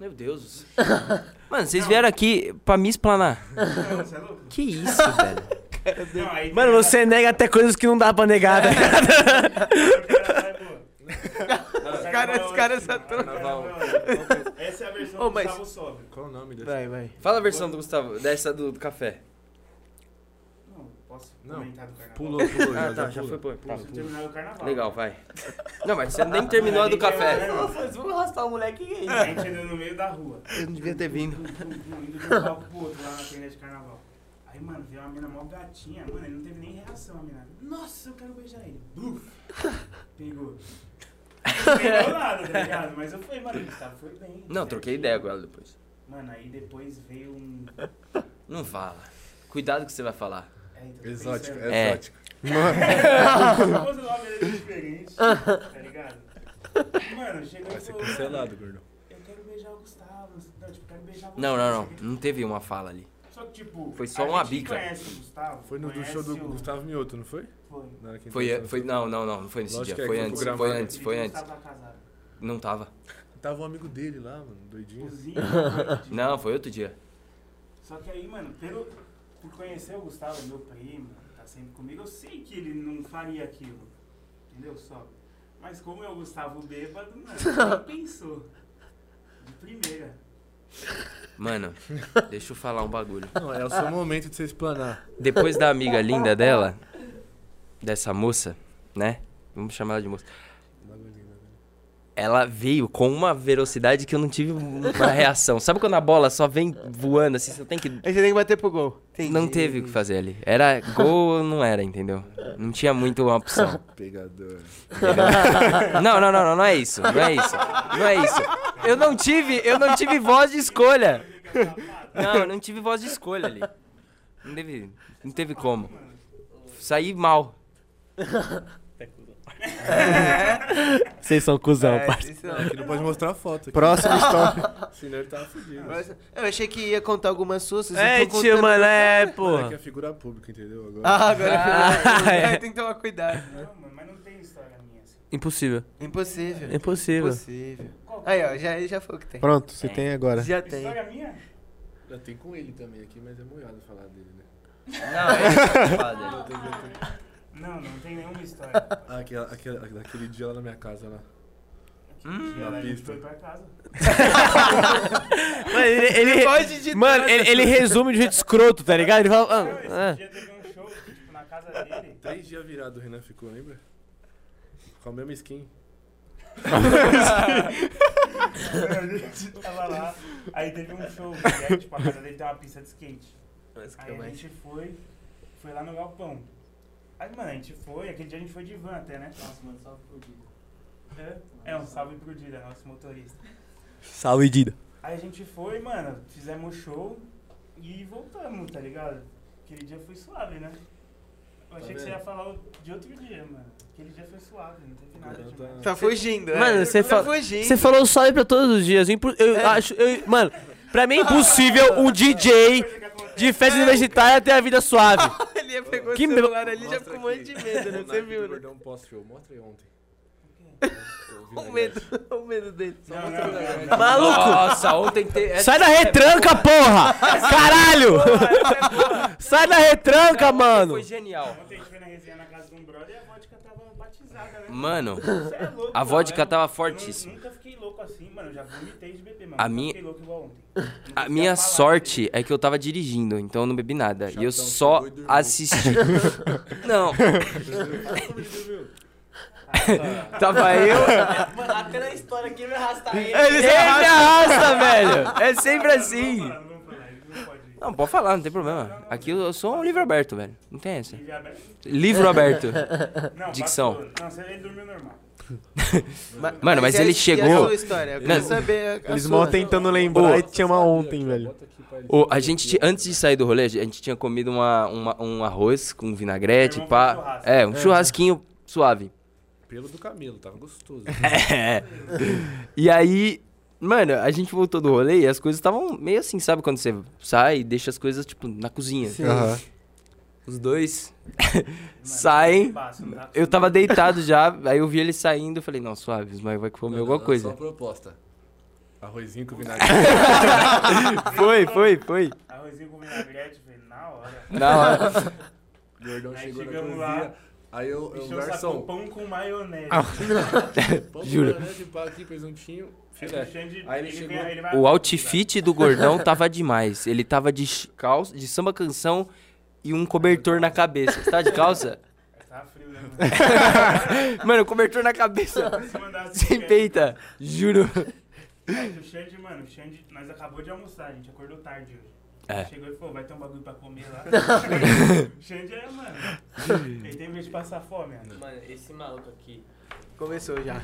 Meu Deus. <laughs> Mano, vocês vieram aqui pra me explanar.
Não, você é louco?
Que isso, <laughs> velho?
Não, aí
Mano, você nega até coisas que não dá pra negar, né? <laughs>
Os
caras- os caras saturam.
Essa é a versão
Ô,
do
mas-
Gustavo Sobre.
Qual o nome desse?
Vai, vai.
Fala a versão do Gustavo, dessa do, do café.
Não, posso
Não,
comentar do carnaval?
Pulou, pulou.
Ah, tá, já
pula.
foi, pô. Tá.
Posso terminar o carnaval.
Legal, vai. Não, mas você nem terminou a do café.
Vocês vão arrastar o moleque aí.
A gente andando no meio da rua.
Eu não devia ter vindo.
Indo de um palco pro outro lá na trilha de carnaval. Aí, mano, veio uma mina mó gatinha. Mano, ele não teve nem reação, a mina. Nossa, eu quero beijar ele. Buf. Pegou. Não pegou nada, tá ligado? Mas eu falei, mano, Gustavo foi bem.
Não, troquei ideia com ela depois.
Mano, aí depois veio um.
Não fala. Cuidado que você vai falar.
É, então,
Exótico,
pensando.
É.
exótico.
Nomes dele diferentes, tá ligado? Mano, chegou
Vai ser cancelado,
mano,
gordão.
eu quero beijar o Gustavo. Não, tipo, quero beijar você.
Não, não, não.
Cheguei-
Não teve uma fala ali.
Só que, tipo,
Foi só
a
uma bica.
conhece o Gustavo,
Foi no do show do
o-
Gustavo Mioto, não foi?
Foi.
Que
Foi, foi, não, não, não, não foi nesse
Lógico
dia.
é
Foi
foi
antes, foi
gramado.
antes, foi antes.
tava casado.
Não tava.
Tava um amigo dele lá, mano, doidinho.
Cozinha,
Não, foi outro dia.
Só que aí, mano, pelo, por conhecer o Gustavo, meu primo, tá sempre comigo, eu sei que ele não faria aquilo. Entendeu? Só. Mas como é o Gustavo bêbado, mano, <laughs> nem pensou. De primeira.
Mano, deixa eu falar um bagulho.
Não, é o seu momento de você explanar.
Depois da amiga linda dela, dessa moça, né? Vamos chamar ela de moça. Ela veio com uma velocidade que eu não tive uma reação. Sabe quando a bola só vem voando assim, você tem que.
Aí você tem que bater pro gol. Entendi.
Não teve o que fazer ali. Era gol ou não era, entendeu? Não tinha muito uma opção. <laughs>
Pegador.
entendeu? Não, não, não, não, não é isso. Não é isso. Não é isso. Eu não tive, eu não tive voz de escolha. Não, eu não tive voz de escolha ali. Não teve, não teve como. Saí mal. <laughs>
Vocês são cuzão,
É,
parça.
isso não.
Aqui não pode mostrar foto. Aqui.
Próxima <laughs> história.
Senão ele tava fudido.
Mas Eu achei que ia contar algumas suas. vocês
É, tio, mano, é,
Mano,
porra.
aqui é figura pública, entendeu? Agora.
Ah, agora <laughs>
Ah,
é.
é.
tem que tomar cuidado.
Não, mano, mas não tem história minha assim.
Impossível.
Impossível.
Impossível.
Impossível. Aí, ó, já, já foi o que tem.
Pronto, você tem agora.
Já tem.
História minha?
Já tem com ele também aqui, mas é molhado falar dele, né?
Não, é foda.
Não, não tem nenhuma história. <laughs>
Ah, aquele, aquele, daquele dia lá na minha casa lá.
Hum,
na
a gente
pista.
foi pra casa.
Mano, ele, ele-
Pode de
mano, ele, ele resume de um jeito escroto, tá ligado? Ele fala. Ah, ah.
dia teve um show, tipo, na casa dele.
Três dias virado o Renan ficou, lembra? Com a mesma skin.
a <laughs> gente tava lá, aí teve um show, que é, tipo, a casa dele tem uma pista de skate. Aí a gente foi, foi lá no galpão. Aí, mano, a gente foi, aquele dia a gente foi de van até, né?
Nossa, mano, salve pro Dida.
É, é um salve pro Dida, nosso motorista.
Salve, Dida.
Aí a gente foi, mano, fizemos o show e voltamos, tá ligado? Aquele dia foi suave, né? Eu achei que você ia falar de outro dia, mano. Aquele dia foi suave, não teve nada demais.
tá-
Tá fugindo,
Mano,
é.
você
tá
fa-
fugindo.
Você falou salve pra todos os dias. Impo- Eu acho. eu- mano, pra mim é impossível um DJ de festa universitária ter a vida suave. <laughs>
Ele pegou
Que
o celular ali já com um monte de medo, né? Você viu,
do
né?
Gordão pós-show. Mostra aí ontem.
O <laughs> medo, o <laughs> medo dele.
Não, não, não, não.
Maluco!
Nossa, ontem teve.
Sai da retranca, porra! Caralho! Sai da retranca, mano!
Foi genial.
Ontem a gente foi na resenha na casa de um brother e a vodka tava batizada, né?
Mano,
é louco,
a vodka
né?
tava
Eu
fortíssima.
Assim, mano. Eu já vomitei de beber, mano.
A minha-
fiquei louco igual ontem. Não
A minha sorte é que eu tava dirigindo, então eu não bebi nada. E eu
Chatão
só assisti. <laughs> Não, tava eu. <laughs>
Mano, até na história aqui me arrastar ele.
Ele me arrasta, <laughs> velho! É sempre assim!
não pode ir.
Não, pode falar, não tem problema. Aqui eu sou um livro aberto, velho. Não tem essa.
Livre aberto.
Livro aberto.
Não,
Dicção.
Não, você dormiu normal.
Mano, mas
a-
ele
a
chegou-
quero saber
Eles mal tentando lembrar
Ô.
e tinha uma ontem, velho.
Ô, a gente, antes de sair do rolê, a gente tinha comido uma, uma- um arroz com vinagrete, pá. É, um churrasquinho suave.
Pelo do camelo, tava gostoso. <laughs>
É. E aí, mano, a gente voltou do rolê e as coisas estavam meio assim, sabe? Quando você sai e deixa as coisas, tipo, na cozinha.
Aham.
Os dois <laughs> saem. Eu tava deitado já, aí eu vi ele saindo, eu falei, não, suave, mas vai comer
Não,
alguma
não,
coisa.
Só proposta. Arrozinho com vinagre. <laughs>
Foi, foi, foi.
Arrozinho com vinagrete, velho, na hora.
Na hora.
Gordão
Aí
chegou na
chegamos
cozinha.
lá,
Aí eu, eu garçom.
pão com maionese. <laughs>
Pão
Juro.
com maionese, pá aqui, presuntinho, filé.
o Xande-
Aí ele
ele
chegou-
vem- ele vai
O
abrir,
outfit do gordão tava demais. Ele tava de calça, de samba canção e um cobertor na cabeça. Você tá de calça? <laughs>
tá? Frio, né, mano? <laughs>
Mano, cobertor na cabeça. <laughs> Sem peita. Juro.
Aí o Xande, mano, o Xande, nós acabou de almoçar, a gente acordou tarde hoje.
É.
Chegou e falou, vai ter um bagulho pra comer lá. o Xande é, mano. Ele tem medo de passar fome, mano.
Mano, esse maluco aqui.
Começou já.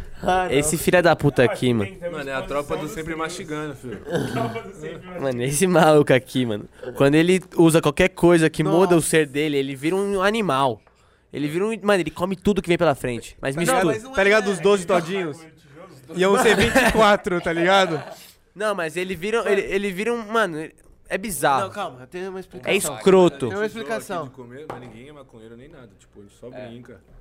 Esse filho da puta aqui, mano.
Mano, é <laughs> a tropa do sempre mastigando, filho.
Tropa do sempre mastigando.
Mano, esse maluco aqui, mano. Quando ele usa qualquer coisa que muda o ser dele, ele vira um animal. Ele vira um. Mano, ele come tudo que vem pela frente. Mas
ligado?
mistura.
mas não
Tá
é,
ligado os 12 todinhos? Iam ser 24, tá ligado?
Não, mas ele vira. Ele, ele vira um. Mano, ele- é
Não,
bizarro.
calma, eu tenho uma explicação.
É escroto.
Tem uma explicação.
De comer, mas ninguém é maconheiro nem nada. Tipo, gente só brinca.
É.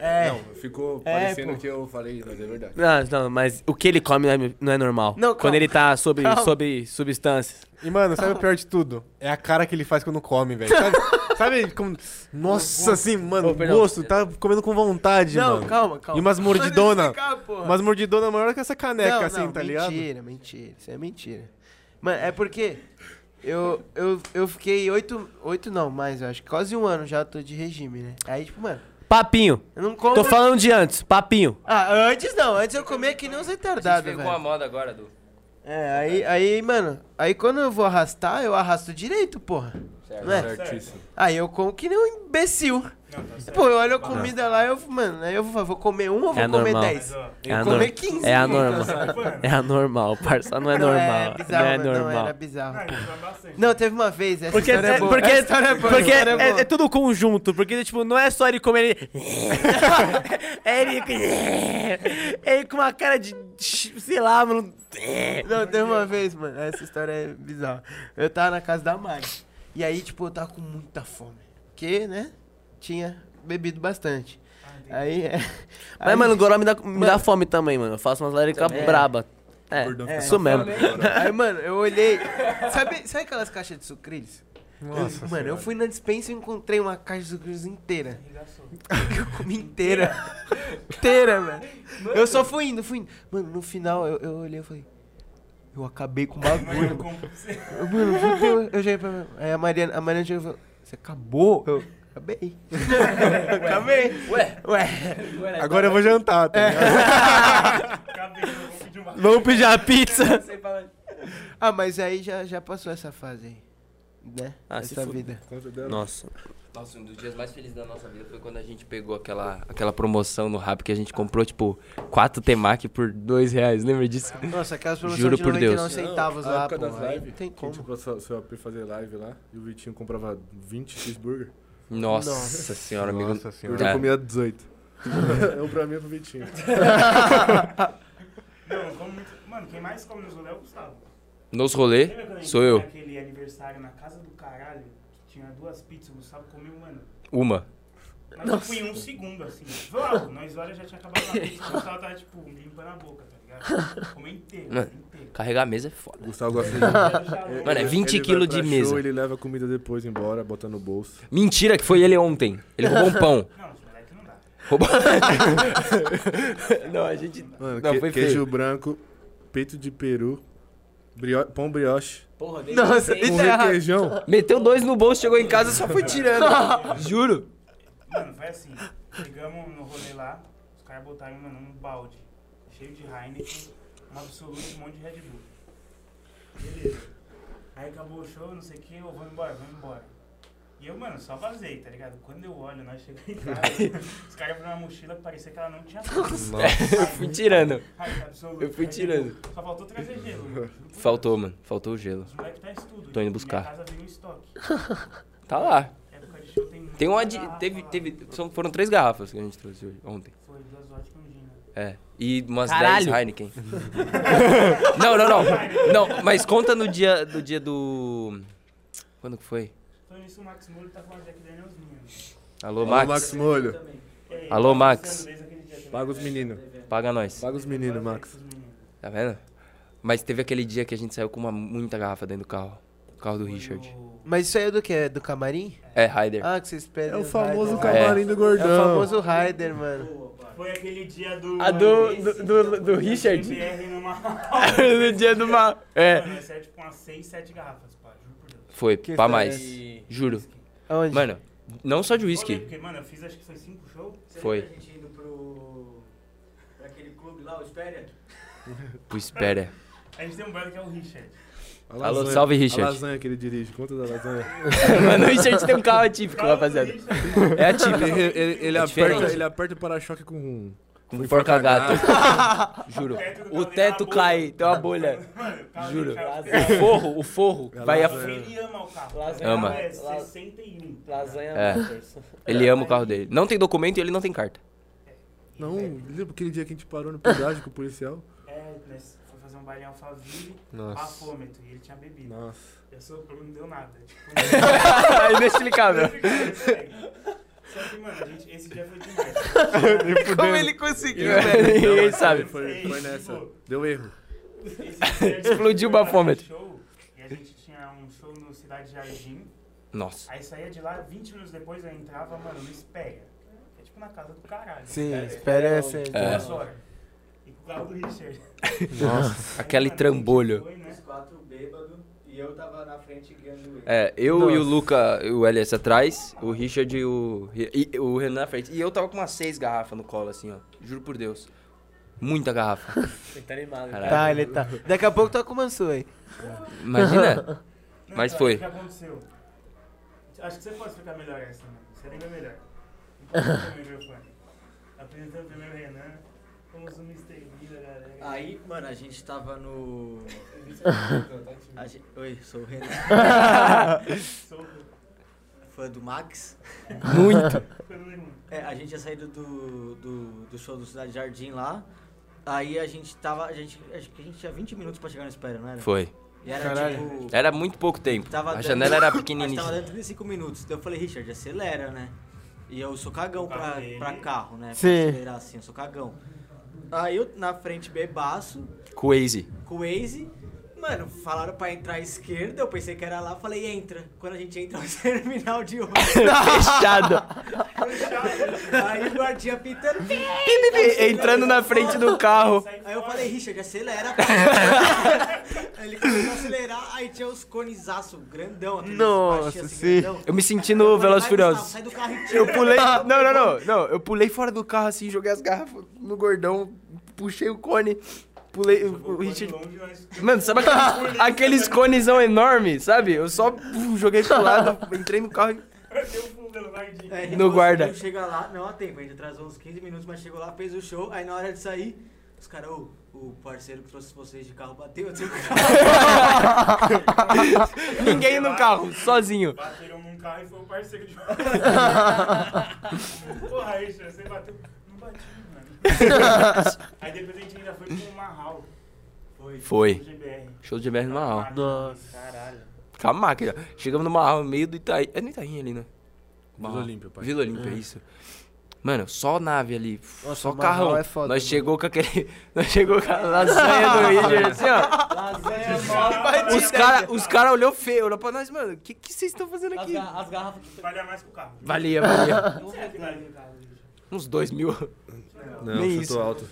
Não, ficou
É,
parecendo
pô.
que eu falei, mas é verdade.
Não, não, mas o que ele come não é, não é normal.
Não,
Quando
calma.
ele tá sob, sob substâncias.
E, mano, sabe o pior de tudo? É a cara que ele faz quando come, velho. Sabe, <laughs> sabe como... Nossa, assim, mano,
perdão.
gosto, tá comendo com vontade,
Não,
mano.
calma, calma.
E umas mordidona. Umas mordidona maior que essa caneca,
não,
assim,
não,
tá ligado?
Mentira, mentira. Isso é mentira. Mano, é porque eu, eu, eu fiquei oito, oito não, mais, eu acho que quase um ano já tô de regime, né? Aí, tipo, mano,
Papinho.
eu não como...
Tô falando de antes, papinho.
Ah, antes não, antes eu comia que nem uns retardados, velho.
a moda agora, Du.
É, aí, aí, mano, aí quando eu vou arrastar, eu arrasto direito, porra. Não é?
Certíssimo.
Aí eu como que nem um imbecil.
Não, tá certo.
Pô, eu olho a comida lá, eu, mano, aí eu vou, vou comer um ou vou
É
comer
normal.
dez?
Mas, ó,
É,
Eu
anor-
comer 15.
é anormal. É anormal, parça. Não é
Não,
normal.
É bizarro,
não é normal.
Não, era bizarro.
Ah, é bastante.
Não, teve uma vez, essa
Porque,
história é
é,
boa.
porque,
é boa,
porque
essa história
é,
boa.
é tudo conjunto. Porque, tipo, não é só ele comer ele. é <laughs> ele. <laughs> ele com uma cara de. Sei lá, mano.
Não, teve uma vez, mano, essa história é bizarra. Eu tava na casa da Mari. E aí, tipo, eu tava com muita fome. Porque, né, tinha bebido bastante. Aí, é...
Mas,
aí-
mano, o Goró me dá, me dá fome também, mano. Eu faço umas léricas
É.
braba. É,
Gordão
É,
isso mesmo.
Aí, mano, eu olhei... <laughs> Sabe, sabe aquelas caixas de sucrilhos?
Nossa
Eu- mano, eu fui na dispensa e encontrei uma caixa de sucrilhos inteira.
Arregaçou. <laughs>
Eu comi inteira. inteira, velho. Eu só fui indo, fui indo. Mano, no final eu, eu olhei e falei. Eu acabei com o <laughs>
eu
bagulho. Eu, Mano, fudeu. Eu já ia pra. Aí a Mariana, a Mariana chegou e falou: Você acabou? Eu acabei. <laughs> acabei.
Ué,
Ué.
Agora eu vou jantar, tá ligado? <laughs>
Acabei, eu vou pedir uma.
Vamos pedir a pizza.
Ah, mas aí já, já passou essa fase aí. Né?
Ah, se
essa vida.
Nossa.
Nossa, um dos dias mais felizes da nossa vida foi quando a gente pegou aquela, aquela promoção no Rap que a gente comprou, tipo, quatro temaki por dois reais. Lembra disso?
Nossa, aquelas <laughs> promoções
Juro
de
por
99
Deus.
centavos
Na
lá,
época
pô.
das
Não tem como.
tipo, AP fazer live lá, e o Vitinho comprava 20 cheeseburger.
Nossa,
Nossa.
senhora, amigo.
Nossa
Eu
senhora.
já
É.
comia 18. <laughs> um pra mim e pro Vitinho. <laughs>
Não, eu como muito. Mano, quem mais come nos rolê é o Gustavo.
Nos rolê, sou eu.
naquele aniversário na casa do caralho, que tinha duas pizzas, o Gustavo comeu, mano.
Uma.
Mas tipo em um segundo, assim. Logo, nós olha já tinha acabado a pizza, o Gustavo tava, tipo, limpando a boca, tá ligado? Comeu inteiro,
Mano.
inteiro.
Carregar a mesa é foda.
O Gustavo gosta de... <laughs>
Mano, é 20
Ele vai
quilos de
show,
mesa.
Ele leva a comida depois embora, bota no bolso.
Mentira que foi ele ontem. Ele roubou um pão.
Não, não dá.
Roubou. <laughs> não, a gente.
Mano,
Não,
que-
foi
queijo
feio.
branco, peito de peru, brio- pão brioche,
Porra,
Nossa,
com
é errado.
requeijão.
Meteu dois no bolso, chegou em casa e só foi tirando. <laughs> Juro.
Mano, foi assim. Chegamos no rolê lá, os caras botaram, mano, um balde cheio de Heineken, um absoluto um monte de Red Bull. Beleza. Aí acabou o show, não sei o que, eu vou embora, vou embora. E eu, mano, só vazei, tá ligado? Quando eu olho, nós chegamos em <laughs> casa, os caras abriram uma mochila que parecia que ela não tinha nada. <laughs>
Eu fui tirando.
Absoluto,
Eu fui tirando.
Bull. Só faltou trazer gelo, mano.
Faltou, mano. Faltou o gelo.
Os moleques tá estudo.
Tô indo
Minha
buscar.
casa veio em estoque. <laughs>
Tá lá.
De tem
Tem um adi...
garrafa
teve,
lá.
teve, são- foram três garrafas que a gente trouxe hoje, ontem.
Foi duas vodka e um gin?
É. E umas
Caralho.
10 Heineken. não, não, não. Não, mas conta no dia do dia do. Quando que foi?
Nisso o Max Mulho tá com a Jack Daniels minha.
Alô,
Alô,
Max.
Max Molho.
também.
E aí,
Alô,
tá
Max.
dia?
Paga os meninos.
Paga nós.
Paga os meninos, Max.
Tá vendo? Mas teve aquele dia que a gente saiu com uma muita garrafa dentro do carro. O carro do
Foi
Richard.
o-
Mas isso aí é do que? É do camarim?
É, Ryder.
Ah, que vocês pedem.
É o
os
famoso
Raider.
camarim do
É o
gordão.
famoso Raider, mano.
Foi aquele dia do.
A do-
esse,
do- do- <laughs> do
eu
Richard?
numa.
no dia do mal. É.
Mano, é tipo umas 6, 7 garrafas, pá. Juro por Deus.
Foi,
Que
pra mais.
E-
Juro.
Aonde?
Mano, não só de whisky.
Porque, mano, eu fiz acho que foi 5 shows.
Você
Foi.
lembra a gente indo pro. pra aquele clube lá, o Espéria?
Tu espera.
A gente tem um brother que é o Richard.
A
Alô,
lasanha-
salve,
A
Richard.
lasanha que ele dirige. Conta da lasanha. <laughs>
Mano, o Richard tem um carro atípico, rapaziada. É atípico.
Ele, ele, ele
É
aperta, ele aperta o para-choque com um...
Com forca gato. <laughs> Juro. O teto cai, tem uma bolha.
Carro
Juro. O forro, o forro vai a...
Lasanha.
Ele ama o carro.
Lasanha.
Ama.
É
La-
61.
Lasanha
É. Ele ama o carro dele. Não tem documento e ele não tem carta.
Não, lembra aquele dia que a gente parou no pedágio com o policial?
É, nós foi fazer um baile em Alphaville,
Nossa.
bafômetro, e ele tinha bebido.
Nossa.
Eu soprou, não deu nada. Tipo, <laughs>
É inexplicável.
Só que, mano, a gente, esse dia foi demais. <laughs>
Como ele conseguiu,
Não,
velho?
Ninguém
mas
sabe.
Foi, foi nessa. Deu erro. <laughs>
Explodiu o bafômetro.
show, E a gente tinha um show no Cidade Jardim.
Nossa.
Aí saía de lá, 20 minutos depois eu entrava, mano, no Espera. É tipo na casa do caralho.
Sim,
Espera.
É.
Duas horas. E com o carro do Richard.
Nossa. <laughs>
Aquele
Aí, mano,
trambolho.
a gente foi, né?
Os quatro bêbados e eu tava na frente guiando ele.
É, eu e o
Nossa.
Luca, o LS atrás, o Richard e o, e, o Renan na frente. E eu tava com umas seis garrafas no colo, assim, ó. Juro por Deus. Muita garrafa. <laughs>
Ele tá animado.
Caralho.
Tá, ele tá. Daqui a pouco tá com o Mansu aí.
Imagina.
Não, <laughs>
Mas foi.
O que aconteceu? Acho que você pode explicar melhor essa, mano. Você lembra melhor. <laughs> Então. Apresentando primeiro o Renan, como o Mr. Vida, galera.
Aí, mano, a gente tava no. <laughs> a gente- Oi, sou o Renan,
Sou
fã do Max.
Muito.
É, a gente tinha saído do, do, do show do Cidade Jardim lá. Aí a gente tava. A gente, acho que a gente tinha 20 minutos pra chegar no espera, não era?
Foi.
E era
Caralho.
tipo.
Era muito pouco tempo.
Tava
A
dando-
janela era <coughs>
que tava
pequenininha.
dando 35 minutos. Daí eu falei, Richard, acelera, né? E eu sou cagão pra, pra carro, né? Pra
Sim.
acelerar assim, eu sou cagão. Aí eu na frente bebaço,
Crazy.
com o Waze. Mano, falaram pra entrar à esquerda, eu pensei que era lá, falei, entra. Quando a gente entra <laughs> no terminal de ônibus, <laughs>
Fechado.
aí o guardinha pitando.
Entrando na frente do carro.
Aí eu falei, Richard, acelera. aí <laughs> ele começou a acelerar, aí tinha os conesaço grandão.
Nossa,
assim,
sim.
grandão.
Eu me senti no e
Gustavo,
Furiosos.
Sai do carro e tira.
Eu pulei. Não, não, não, não. Eu pulei fora do carro assim, joguei as garrafas no gordão, puxei o cone, pulei. O, Richard. Mano, sabe aqueles, <laughs> aqueles conezão enormes, sabe? Eu só uh, joguei pro lado, entrei no carro e.
É,
No guarda.
Chega lá, não há tempo, a gente atrasou uns 15 minutos, mas chegou lá, fez o show, aí na hora de sair, os caras, ô, o parceiro que trouxe vocês de carro bateu, eu tenho carro. <laughs>
Ninguém no carro, sozinho.
Bateram num carro e foi o parceiro de <laughs> Porra, aí, você bateu. Mano. <laughs> aí depois a gente ainda foi pro Marral. Foi.
Foi. Show de GBR no Marral.
Nossa.
Caralho.
Com a máquina. Chegamos no Marral, no meio do Itaí. É no Itaí ali, né?
Vila
Marral.
Olímpia, pai.
Vila Olímpia, isso. Mano, só nave ali.
Nossa,
só carrão.
é foda,
Nós
mano.
chegou com aquele. <laughs> Nós chegou com a lasanha do <laughs> Richard, assim, ó.
Lasanha,
Os caras os cara olhou feio, olhou pra nós, mano. O que vocês estão fazendo
as,
aqui?
ga- as garrafas que
Valia mais que o carro.
Valia, valia.
Não sei que valia o carro.
Uns dois mil.
Não,
Nem
chutou
isso.
alto.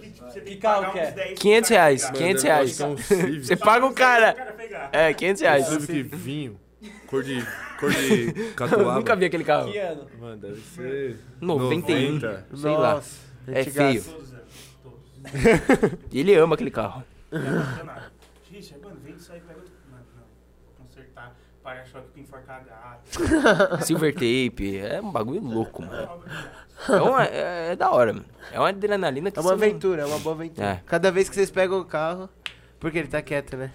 Que
Que
que
carro que é?
uns 10
500 reais,
pra
500
Mano,
reais.
que é um.
Você paga o cara. É, 500 reais.
Civic vinho. Cor de. Cor de catuaba. <laughs>
Nunca vi aquele carro.
que ano?
Mano, deve ser.
91.
90.
Sei lá.
Nossa,
É feio.
Todos. Todos. <laughs>
Ele ama aquele carro.
Richard, mano, vem isso aí, pega outro. Mano, não. Vou gato. <laughs>
Silver tape. É um bagulho louco, mano. É, uma- é- é da hora, mano. É uma adrenalina que
É uma
você não-
aventura, é uma boa aventura.
É.
Cada vez que vocês pegam o carro. Porque ele tá quieto, né?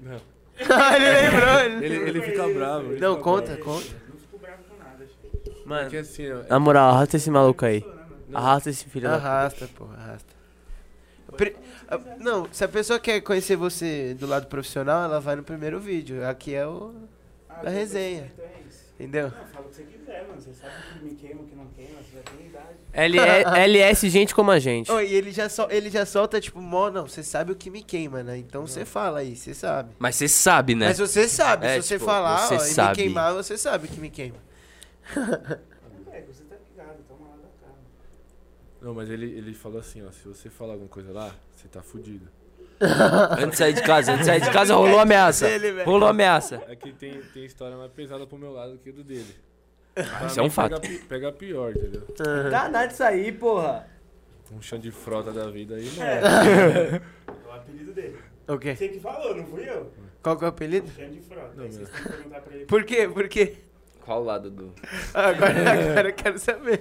Não. <laughs>
ele lembrou, ele
Ele, ele fica bravo. ele
Não,
fica
conta,
bravo.
conta.
Não fico bravo com nada. acho.
Mano,
Porque assim, ó,
na moral, arrasta esse maluco aí. Arrasta esse filho da
Arrasta, pô, arrasta. Pri- ah, Não, se a pessoa quer conhecer você do lado profissional, ela vai no primeiro vídeo. Aqui é o.
Ah,
Da resenha.
Então é isso.
Entendeu?
Não, fala o que você quiser, mano. Você sabe o que me queima, o que não queima. Você já tem idade.
LS, <laughs> LS gente como a gente.
Oh, e ele já, sol, ele já solta, tipo, mó, não, você sabe o que me queima, né? Então você fala aí, você sabe.
Mas você sabe, né?
Mas você sabe,
É,
se você
tipo,
falar
você
ó, e
sabe.
me queimar, você sabe o que me queima.
É, você tá ligado. Toma lá da cara.
Não, mas ele, ele falou assim, ó, se você falar alguma coisa lá, você tá fudido. <laughs>
Antes de sair de casa, antes de sair de casa rolou ameaça.
Velho.
Rolou ameaça.
É que tem, tem história mais pesada pro meu lado que do dele. Pra
Isso é um fato.
Pega, pega pior, entendeu?
Danado isso aí, porra.
Um chão de frota da vida aí, não. <laughs>
É o apelido dele.
O quê?
Você que falou, não fui eu.
Qual que é o apelido?
Chão de frota.
Não,
vocês têm que perguntar pra ele.
Por quê? Por quê?
Qual lado do.
Ah, Agora, agora eu quero saber.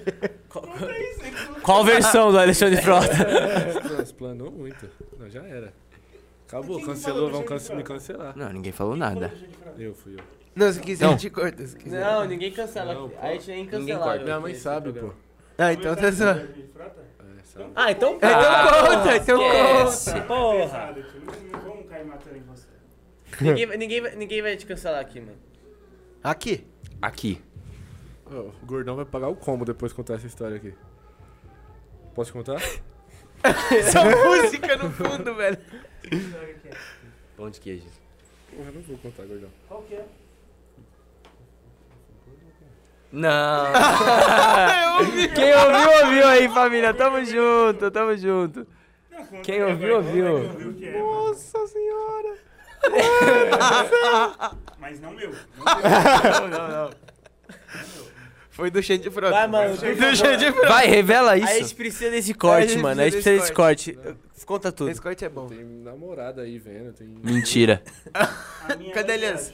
Qual versão do Alexandre Frota? <laughs>
Explanou muito. Não, já era. Acabou, cancelou, vão cance- me cancelar.
Não, ninguém falou nada.
Eu fui eu.
Não, se quiser,
Não.
eu te corto. Se quiser.
Não, ninguém cancela.
Não,
a gente é
Ninguém
incancelável.
corta.
Minha mãe sabe, pô.
Ah, então tá?
É, sabe?
Ah, então
Então
Ah,
conta, então conta.
Porra.
Não, vamos cair matando em você.
ninguém, vai- ninguém, vai- ninguém vai te cancelar aqui, mano.
Aqui.
Aqui.
Ó, o gordão vai pagar o combo depois de contar essa história aqui. Posso contar?
Essa música no fundo, velho.
Que história que é?
Pão de queijo.
Porra, não vou contar, gordão.
Qual que é?
Não. <laughs> Quem ouviu, ouviu aí, família. Tamo junto, tamo junto.
Não,
Quem ouviu, ouviu.
Nossa senhora. <laughs>
Mas não meu. <laughs>
Não, não, não. Foi do Xande Frota.
Vai, mano.
Do Xande Frota.
Vai, revela
A gente
isso.
precisa desse corte, mano. A gente
precisa
desse corte. Conta tudo.
Esse corte é bom.
Tem namorada aí vendo, tem.
Mentira. <laughs>
Cadê
é
a aliança?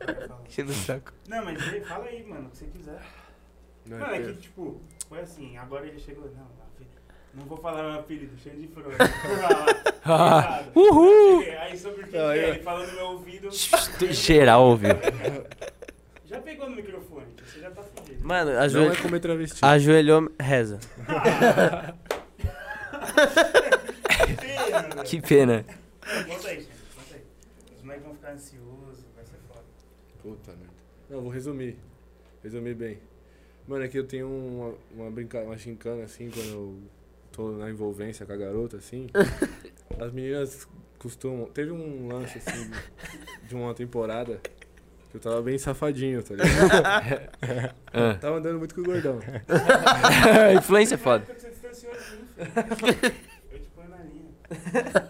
é, vai falar.
Enchendo o saco.
Não, mas fala aí, mano, o que você quiser.
Não,
Mano, é
tem-
que, tipo, foi assim, agora ele chegou, não, não vou falar meu apelido, cheio de flor. Uhul! Aí sobre o que
Ah,
é,
é.
ele falou no meu ouvido,
Geral ouviu. <laughs>
já pegou no microfone, você já tá fudido.
Mano,
Não
ajoelhou,
é comer travesti.
ajoelhou, reza. <laughs>
Que pena.
Conta aí, gente, conta aí. Os moleques vão ficar ansiosos, vai ser foda.
Puta merda. Não, vou resumir. Resumir bem. Mano, é que eu tenho uma, uma brincadeira, uma gincana assim, quando eu tô na envolvência com a garota, assim. <laughs> as meninas costumam. Teve um lance assim de uma temporada que eu tava bem safadinho, tá ligado? <laughs>
Ah.
Tava andando muito com o gordão. <laughs>
Influência é foda.
Eu te ponho na linha.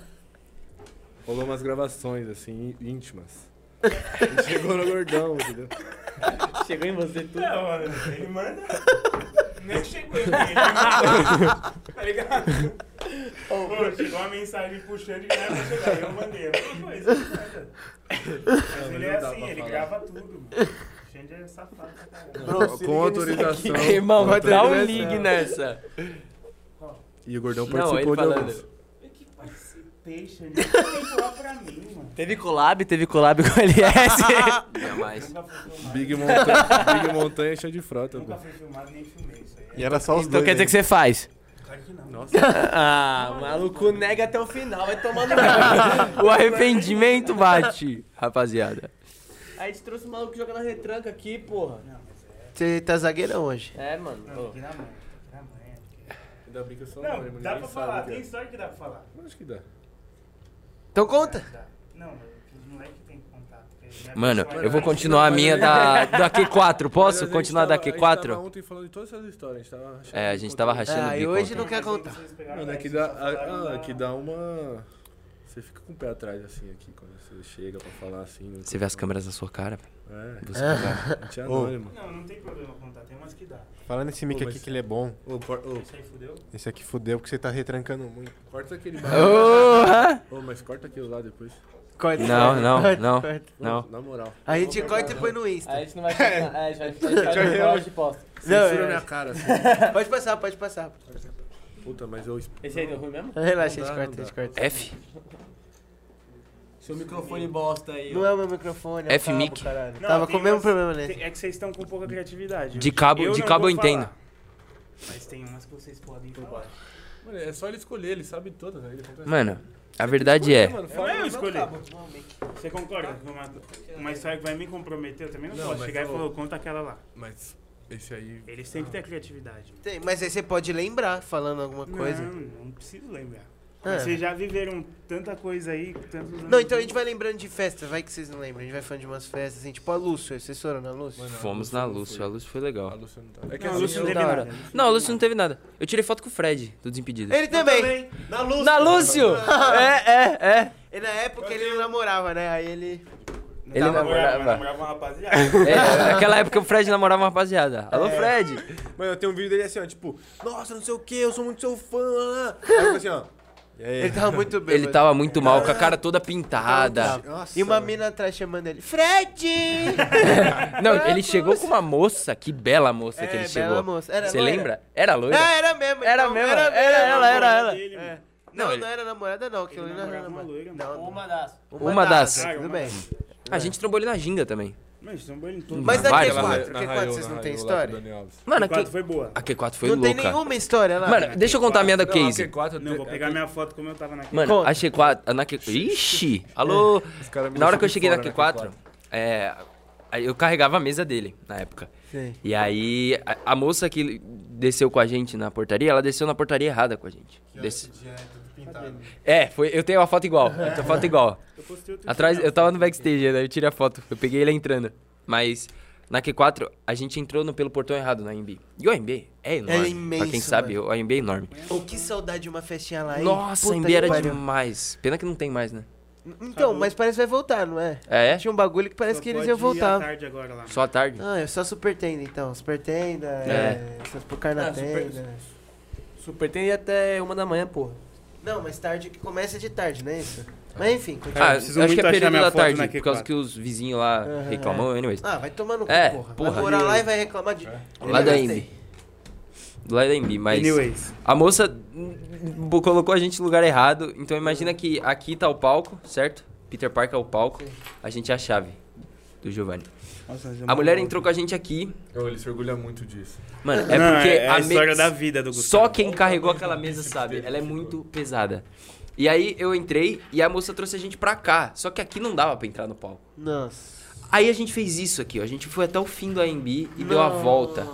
Rolou umas gravações assim, íntimas. <laughs> Chegou no gordão, entendeu?
Chegou em você tudo.
Não, mano, ele manda. Nem chegou em mim, ele manda. Tá ligado? Pô, chegou uma mensagem puxando e já vai chegar. Eu mandei. É a mesma coisa. Mas ele é
não
assim,
pra
ele
falar.
grava tudo. mano. Xande é safado pra caralho.
Bro,
Com autorização. <laughs>
Irmão, dá um ligue nessa.
E o gordão
Não,
participou de
falando.
alguns.
Que participei, Xande. Ele que pra mim, mano.
Teve collab, teve collab com o LS. <laughs>
Jamais.
Nunca foi filmado.
Big Montanha, Big Montanha cheio de frota,
Nunca
pô.
foi filmado nem filmei isso aí.
E era só os
então
dois.
quer dizer que você faz?
Claro que não.
Nossa, <laughs>
Ah, o maluco nega até o final, vai tomando. <laughs>
O arrependimento bate, rapaziada.
A gente trouxe o maluco jogando retranca aqui, porra.
Não, mas é.
Você tá zagueirão hoje.
É, mano.
Não, aqui na mãe. Aqui na aqui.
ainda bem que eu sou
Não, dá
ninguém
pra
sabe
falar.
o que é.
Tem história que dá pra falar.
Acho que dá.
Então conta.
Dá. Não, mas os moleques têm contato. porque minha
Mano, eu vou
é-
continuar a minha da, <laughs> da Q4.
Mas
Posso continuar
tava-
da
A gente tava
Q4?
ontem falando de todas essas histórias. A gente tava rachando
É, a gente tava rachando
Ah,
o
e hoje não quer contar.
Mano, é
vocês
dá, ah, é que dá uma... Você fica com o pé atrás, assim, aqui, quando você chega pra falar assim.
Você vê as câmeras na sua cara?
É,
Você fica-
a gente é anônimo.
Não, não tem problema contar. Tem umas que dá.
Falando nesse mic
Ô,
aqui
mas-
que ele é bom.
Ô, cor- ô,
Esse aí fudeu?
Esse aqui fudeu porque você tá retrancando muito.
corta aquele... <laughs>
Ô,
Ô, mas corta aquilo lá depois.
Corta,
Não,
corta,
não,
corta,
não.
corta.
Não.
Na moral.
A gente corta e põe no Insta.
A gente não vai postar. <laughs> É, a gente vai, vai no blog de posta.
Não,
Censura
é-
minha cara, assim. <laughs>
Pode passar, pode passar.
Puta, mas eu...
Esse aí deu ruim mesmo?
Relaxa, a
Não
gente
dá,
corta, a
não
gente corta.
F?
Seu microfone bosta aí,
Não
ó.
é o meu microfone, é o
F
cabo,
mic.
caralho.
Não,
Tava com o mesmo
umas-
problema
tem- É que vocês estão com pouca criatividade.
De cabo-
Eu
de cabo eu entendo.
falar. Mas tem umas que vocês podem falar.
Mano, é só ele escolher, ele sabe todas. Né?
Mano, a verdade é.
Mano, fala,
é eu
cabo.
Você concorda uma, uma história que vai me comprometer? Eu também não,
Não,
posso chegar e
eu-
falar, conta aquela lá.
Mas esse aí...
Eles têm que ter criatividade.
Tem, mas aí você pode lembrar falando alguma coisa.
Não, não preciso lembrar. Mas Vocês já viveram tanta coisa aí, tantos anos.
Não, então a gente vai lembrando de festa, vai que vocês não lembram. A gente vai falando de umas festas, assim, tipo a Lúcio. Vocês foram na Lúcio?
Mano,
Fomos na Lúcio, a Lúcio foi
A
legal.
Lúcia não tá. É que
Não, Lúcio
eu-
não teve nada.
Não, a Lúcio não teve nada. Eu tirei foto com o Fred, do Desimpedidos.
Ele também.
Na luz!
Na Lúcio! <laughs> É, é, é.
E na época ele não namorava, né? Aí ele.
Ele namorava.
namorava uma rapaziada. <laughs>
É, naquela época o Fred namorava uma rapaziada. Alô, Fred!
Mano, eu tenho um vídeo dele assim, ó, tipo, nossa, não sei o que, eu sou muito seu fã. lá, lá." Aí eu assim, ó. Aí?
Ele tava muito bem.
Ele tava muito mal, com a cara toda pintada.
Nossa,
E uma
mano.
mina atrás chamando ele. Fred! <laughs>
Não, ele chegou com uma moça, que bela moça que
É,
ele
bela
chegou.
moça. Era
Você
loira?
lembra? Era loira?
Ah, era mesmo.
Era
então,
mesmo,
Era,
era ela, era ela.
Dele,
É. Não,
Não,
não,
ele-
era namorada, não. Aquilo
Ele
não era
namorava uma
namorada. Não,
Uma das.
Uma das.
Tudo bem.
A gente trombou ele na ginga também.
Mas são bem todos.
Mas na
Várias,
Q4,
Na-
Q4
na
vocês
Raio,
não
na
tem
Raio, lá com o
história?
Alves.
Mano, a,
4
Q...
foi boa.
a Q4 foi
não
louca.
tem nenhuma história lá.
Mano, deixa eu contar a minha da
Não, a
Case.
Q4
Não, vou
é
pegar minha foto como eu tava naquele.
Mano,
Conta.
a Q4. Na Q... Ixi! Alô!
Caras me
Na hora que eu cheguei na
fora
Q4, é, aí eu carregava a mesa dele na época.
Sim.
E aí, a, a moça que desceu com a gente na portaria, ela desceu na portaria errada com a gente. Desce- É, foi, eu tenho uma foto igual. Eu tenho uma foto igual. <laughs>
Eu
Atrás, eu tava no backstage, né? Eu tirei a foto. Eu peguei ele entrando. Mas na Q4, a gente entrou no, pelo portão errado na AMB. E o AMB é enorme.
imenso,
pra quem sabe, o AMB é enorme.
Ô, que saudade de uma festinha lá, hein?
Nossa, a AMB era
pariu.
demais. Pena que não tem mais, né?
Então, mas parece que vai voltar, não é?
É?
Tinha um bagulho que parece
Só
que eles iam voltar.
à tarde agora lá.
Só à tarde.
Ah, é só Super Tenda, então. Super Tenda, é. é Super na
Ah, Super-
Tenda.
Super tem até uma da manhã, porra.
Não, mas tarde que começa de tarde, não é isso? Mas enfim,
Cara,
continua.
Ah, acho que é período
minha
da tarde, por causa
Q4.
que os vizinhos lá
Aham,
reclamam, anyways.
Ah, vai tomar no
É,
cu, porra.
porra.
Vai morar lá e vai reclamar de.
Lá da. Do lado da AMB, mas...
Anyways.
A moça colocou a gente no lugar errado. Então imagina que aqui tá o palco, certo? Peter Parker é o palco. A gente é a chave do Giovanni.
Nossa, é
A mulher
boa.
entrou com a gente aqui.
Oh, ele se orgulha muito disso.
Mano, <laughs> é
Não,
porque
é a
me-
história da vida do Gustavo.
Só quem carregou aquela mesa sabe. Ela é muito pesada. E aí eu entrei e a moça trouxe a gente pra cá. Só que aqui não dava pra entrar no palco.
Nossa.
Aí a gente fez isso aqui, ó. A gente foi até o fim do AMB e deu a volta.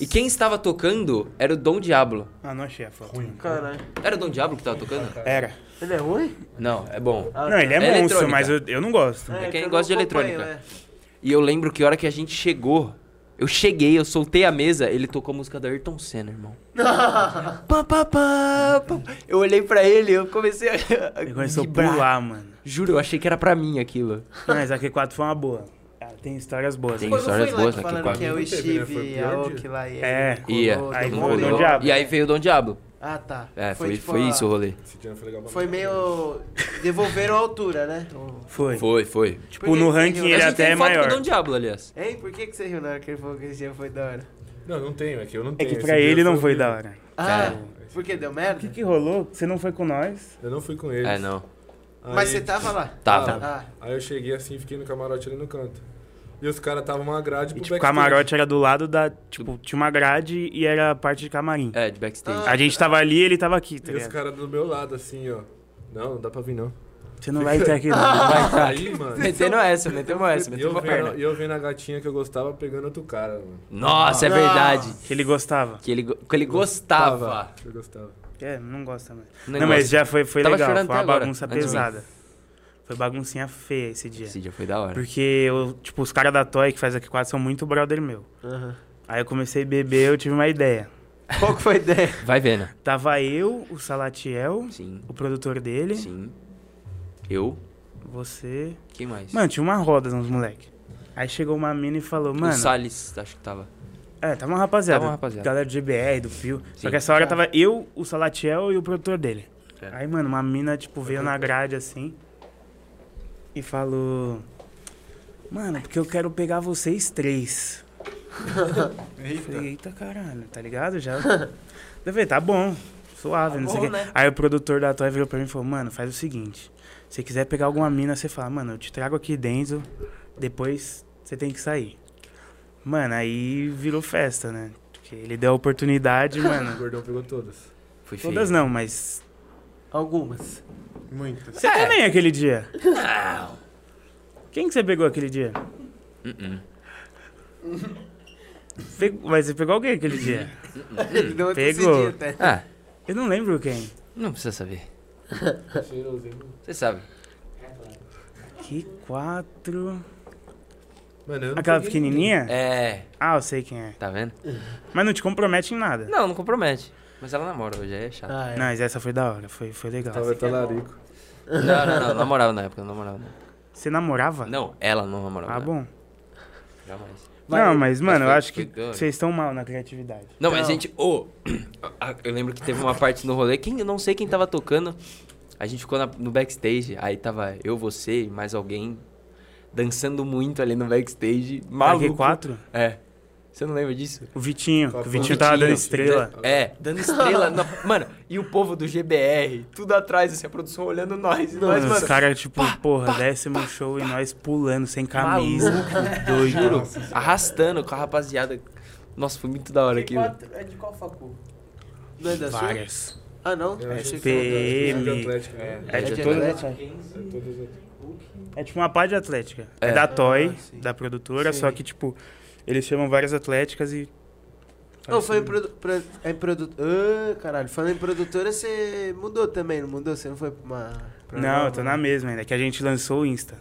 E quem estava tocando era o Dom Diablo.
Ah, não achei a foto.
Caralho.
Era o Dom Diablo que tava tocando?
Era.
Ele é ruim?
Não, é bom.
Ah,
Não, ele é,
É
monstro, mas eu, eu não gosto.
É quem
que eu
gosta de eletrônica.
é.
E eu lembro que a hora que a gente chegou, eu cheguei, eu soltei a mesa, ele tocou a música da Ayrton Senna, irmão. <laughs> Pá, pá, pá, pá. Eu olhei pra ele, eu comecei a. <laughs>
Ele começou a pular, mano.
Juro, eu achei que era pra mim aquilo.
Mas a Q4 foi uma boa. Ah, Tem histórias boas.
Tem
né?
Histórias boas
que
aqui,
falando
quase.
que é o
né?
Steve, a
dia.
Oak lá. e
É.
todo
Aí foi o Dom. Diablo.
E aí veio o Dom Diablo.
Ah, tá.
É, foi,
tipo,
foi
a-
isso o rolê.
Esse dia foi legal pra
Foi
caralho.
meio... Devolveram a altura, né?
Foi.
Foi, foi.
Por
Tipo,
que
no
que
ranking ele até é
foto
maior.
com o Diablo, aliás.
Hein? Por que, que você riu na hora que ele falou que esse dia foi da hora?
Não, não tenho, é que eu não
É
tenho.
que
Esse
pra
dia
ele não foi
horrível.
da hora.
Ah,
É.
porque deu
O
merda?
que que rolou? Você não foi com nós?
Eu não fui com eles.
É, não.
Mas
Aí-
você tava lá?
Tava.
Ah,
Aí eu cheguei assim, fiquei no camarote ali no canto. E os caras estavam uma grade
E,
pro
tipo, o
backstage.
camarote era do lado da. Tipo, tinha uma grade e era parte de camarim.
É, de backstage.
Ah.
A gente tava ali e ele tava aqui, tá
E os caras do meu lado, assim, ó. Não, não dá pra vir, não.
Você não vai ter aqui, não. <laughs> Não vai estar.
Aí, mano.
Metendo essa, metemos essa,
E eu,
metemos a perna.
e eu vendo a gatinha que eu gostava pegando outro cara, mano.
Nossa, é verdade.
Que ele gostava.
Que ele, go- que ele gostava.
Eu gostava.
É, não gosta mais.
Não
Não, mas já foi, foi
Tava
legal. Foi uma
até agora,
bagunça
antes de mim.
pesada. Foi baguncinha feia esse dia.
Esse dia foi da hora.
Porque eu, tipo, os caras da Toy que faz aqui quatro são muito brother meu.
aham.
Aí eu comecei a beber, eu tive uma ideia. <laughs>
Qual que foi a ideia?
Vai vendo.
Tava eu, o Salatiel,
Sim,
o produtor dele,
sim. Eu.
você.
Quem mais?
Mano, tinha uma roda nos moleque. Aí chegou uma mina e falou,
o
mano.
Salles, acho que tava.
É, tava uma rapaziada.
Tava uma rapaziada.
Galera do GBR, do Fio. Só que essa hora tava eu, o Salatiel e o produtor dele.
Certo.
Aí, mano, uma mina, tipo, veio na grade assim e falou: Mano, porque eu quero pegar vocês três. <laughs> Eu falei, eita caralho, tá ligado? Já. Eu falei, tá bom, suave, não sei o
bom,
quê.
né?
Aí o produtor da Toy virou pra mim e falou, mano, faz o seguinte. Se você quiser pegar alguma mina, você fala, mano, eu te trago aqui dentro, depois você tem que sair. Mano, aí virou festa, né? Porque ele deu a oportunidade,
O
mano. <laughs>
gordão pegou todas.
Foi feio.
Todas não, mas.
Algumas.
Muitas.
Você também aquele dia. Quem que você pegou aquele dia?
Uh-uh.
Pe- Mas você pegou alguém aquele dia? Pegou.
até.
Ah,
Eu não lembro quem.
não precisa saber. Você sabe.
Que quatro.
Mano, eu não
Aquela pequenininha?
É,
Ah, eu sei quem é.
tá vendo?
Mas não te compromete em nada.
Não, não compromete. Mas ela namora hoje, aí é chato.
Ah, é.
Não, mas essa foi da hora, foi, foi legal.
Tava talarico.
Não, não, não, namorava na época, não namorava. Não,
Você namorava?
não ela não namorava.
Ah,
na
bom.
época, Jamais.
não, mas, mano, eu
foi-
acho que vocês estão mal na criatividade.
Não, mas gente. Ô, <clears throat> a- eu lembro que teve uma parte no rolê, quem, eu não sei quem tava tocando. A gente ficou na- no backstage, aí tava eu, você e mais alguém dançando muito ali no backstage. Maluco.
Q4?
É. Você não lembra disso?
O Vitinho. O? Vitinho tava dando estrela.
É, dando estrela. na- <laughs> Mano, e o povo do GBR, tudo atrás, assim, a produção olhando nós. E nós,
Mano, os caras, tipo, porra, décimo show e nós pulando sem camisa. <laughs> Doido.
Juro, arrastando com a rapaziada. Nossa, foi muito da hora aquilo.
Q4 é de qual facu? Não é da sua?
Várias.
Ah, não? É,
achei
achei
que
que
PM.
era de Atlético, né?
É,
É
de
de
todas
Atlético?
É as-
é tipo uma pá de atlética. É,
É.
da Toy,
Ah,
da produtora,
Sim.
só que, tipo, eles chamam várias atléticas e.
Não, foi em produ... pro- é em produto... Ah, caralho. Falando em produtora, você mudou também, não mudou? Você não foi pra uma... pra
Não, eu tô na mesma ainda, que a gente lançou o Insta.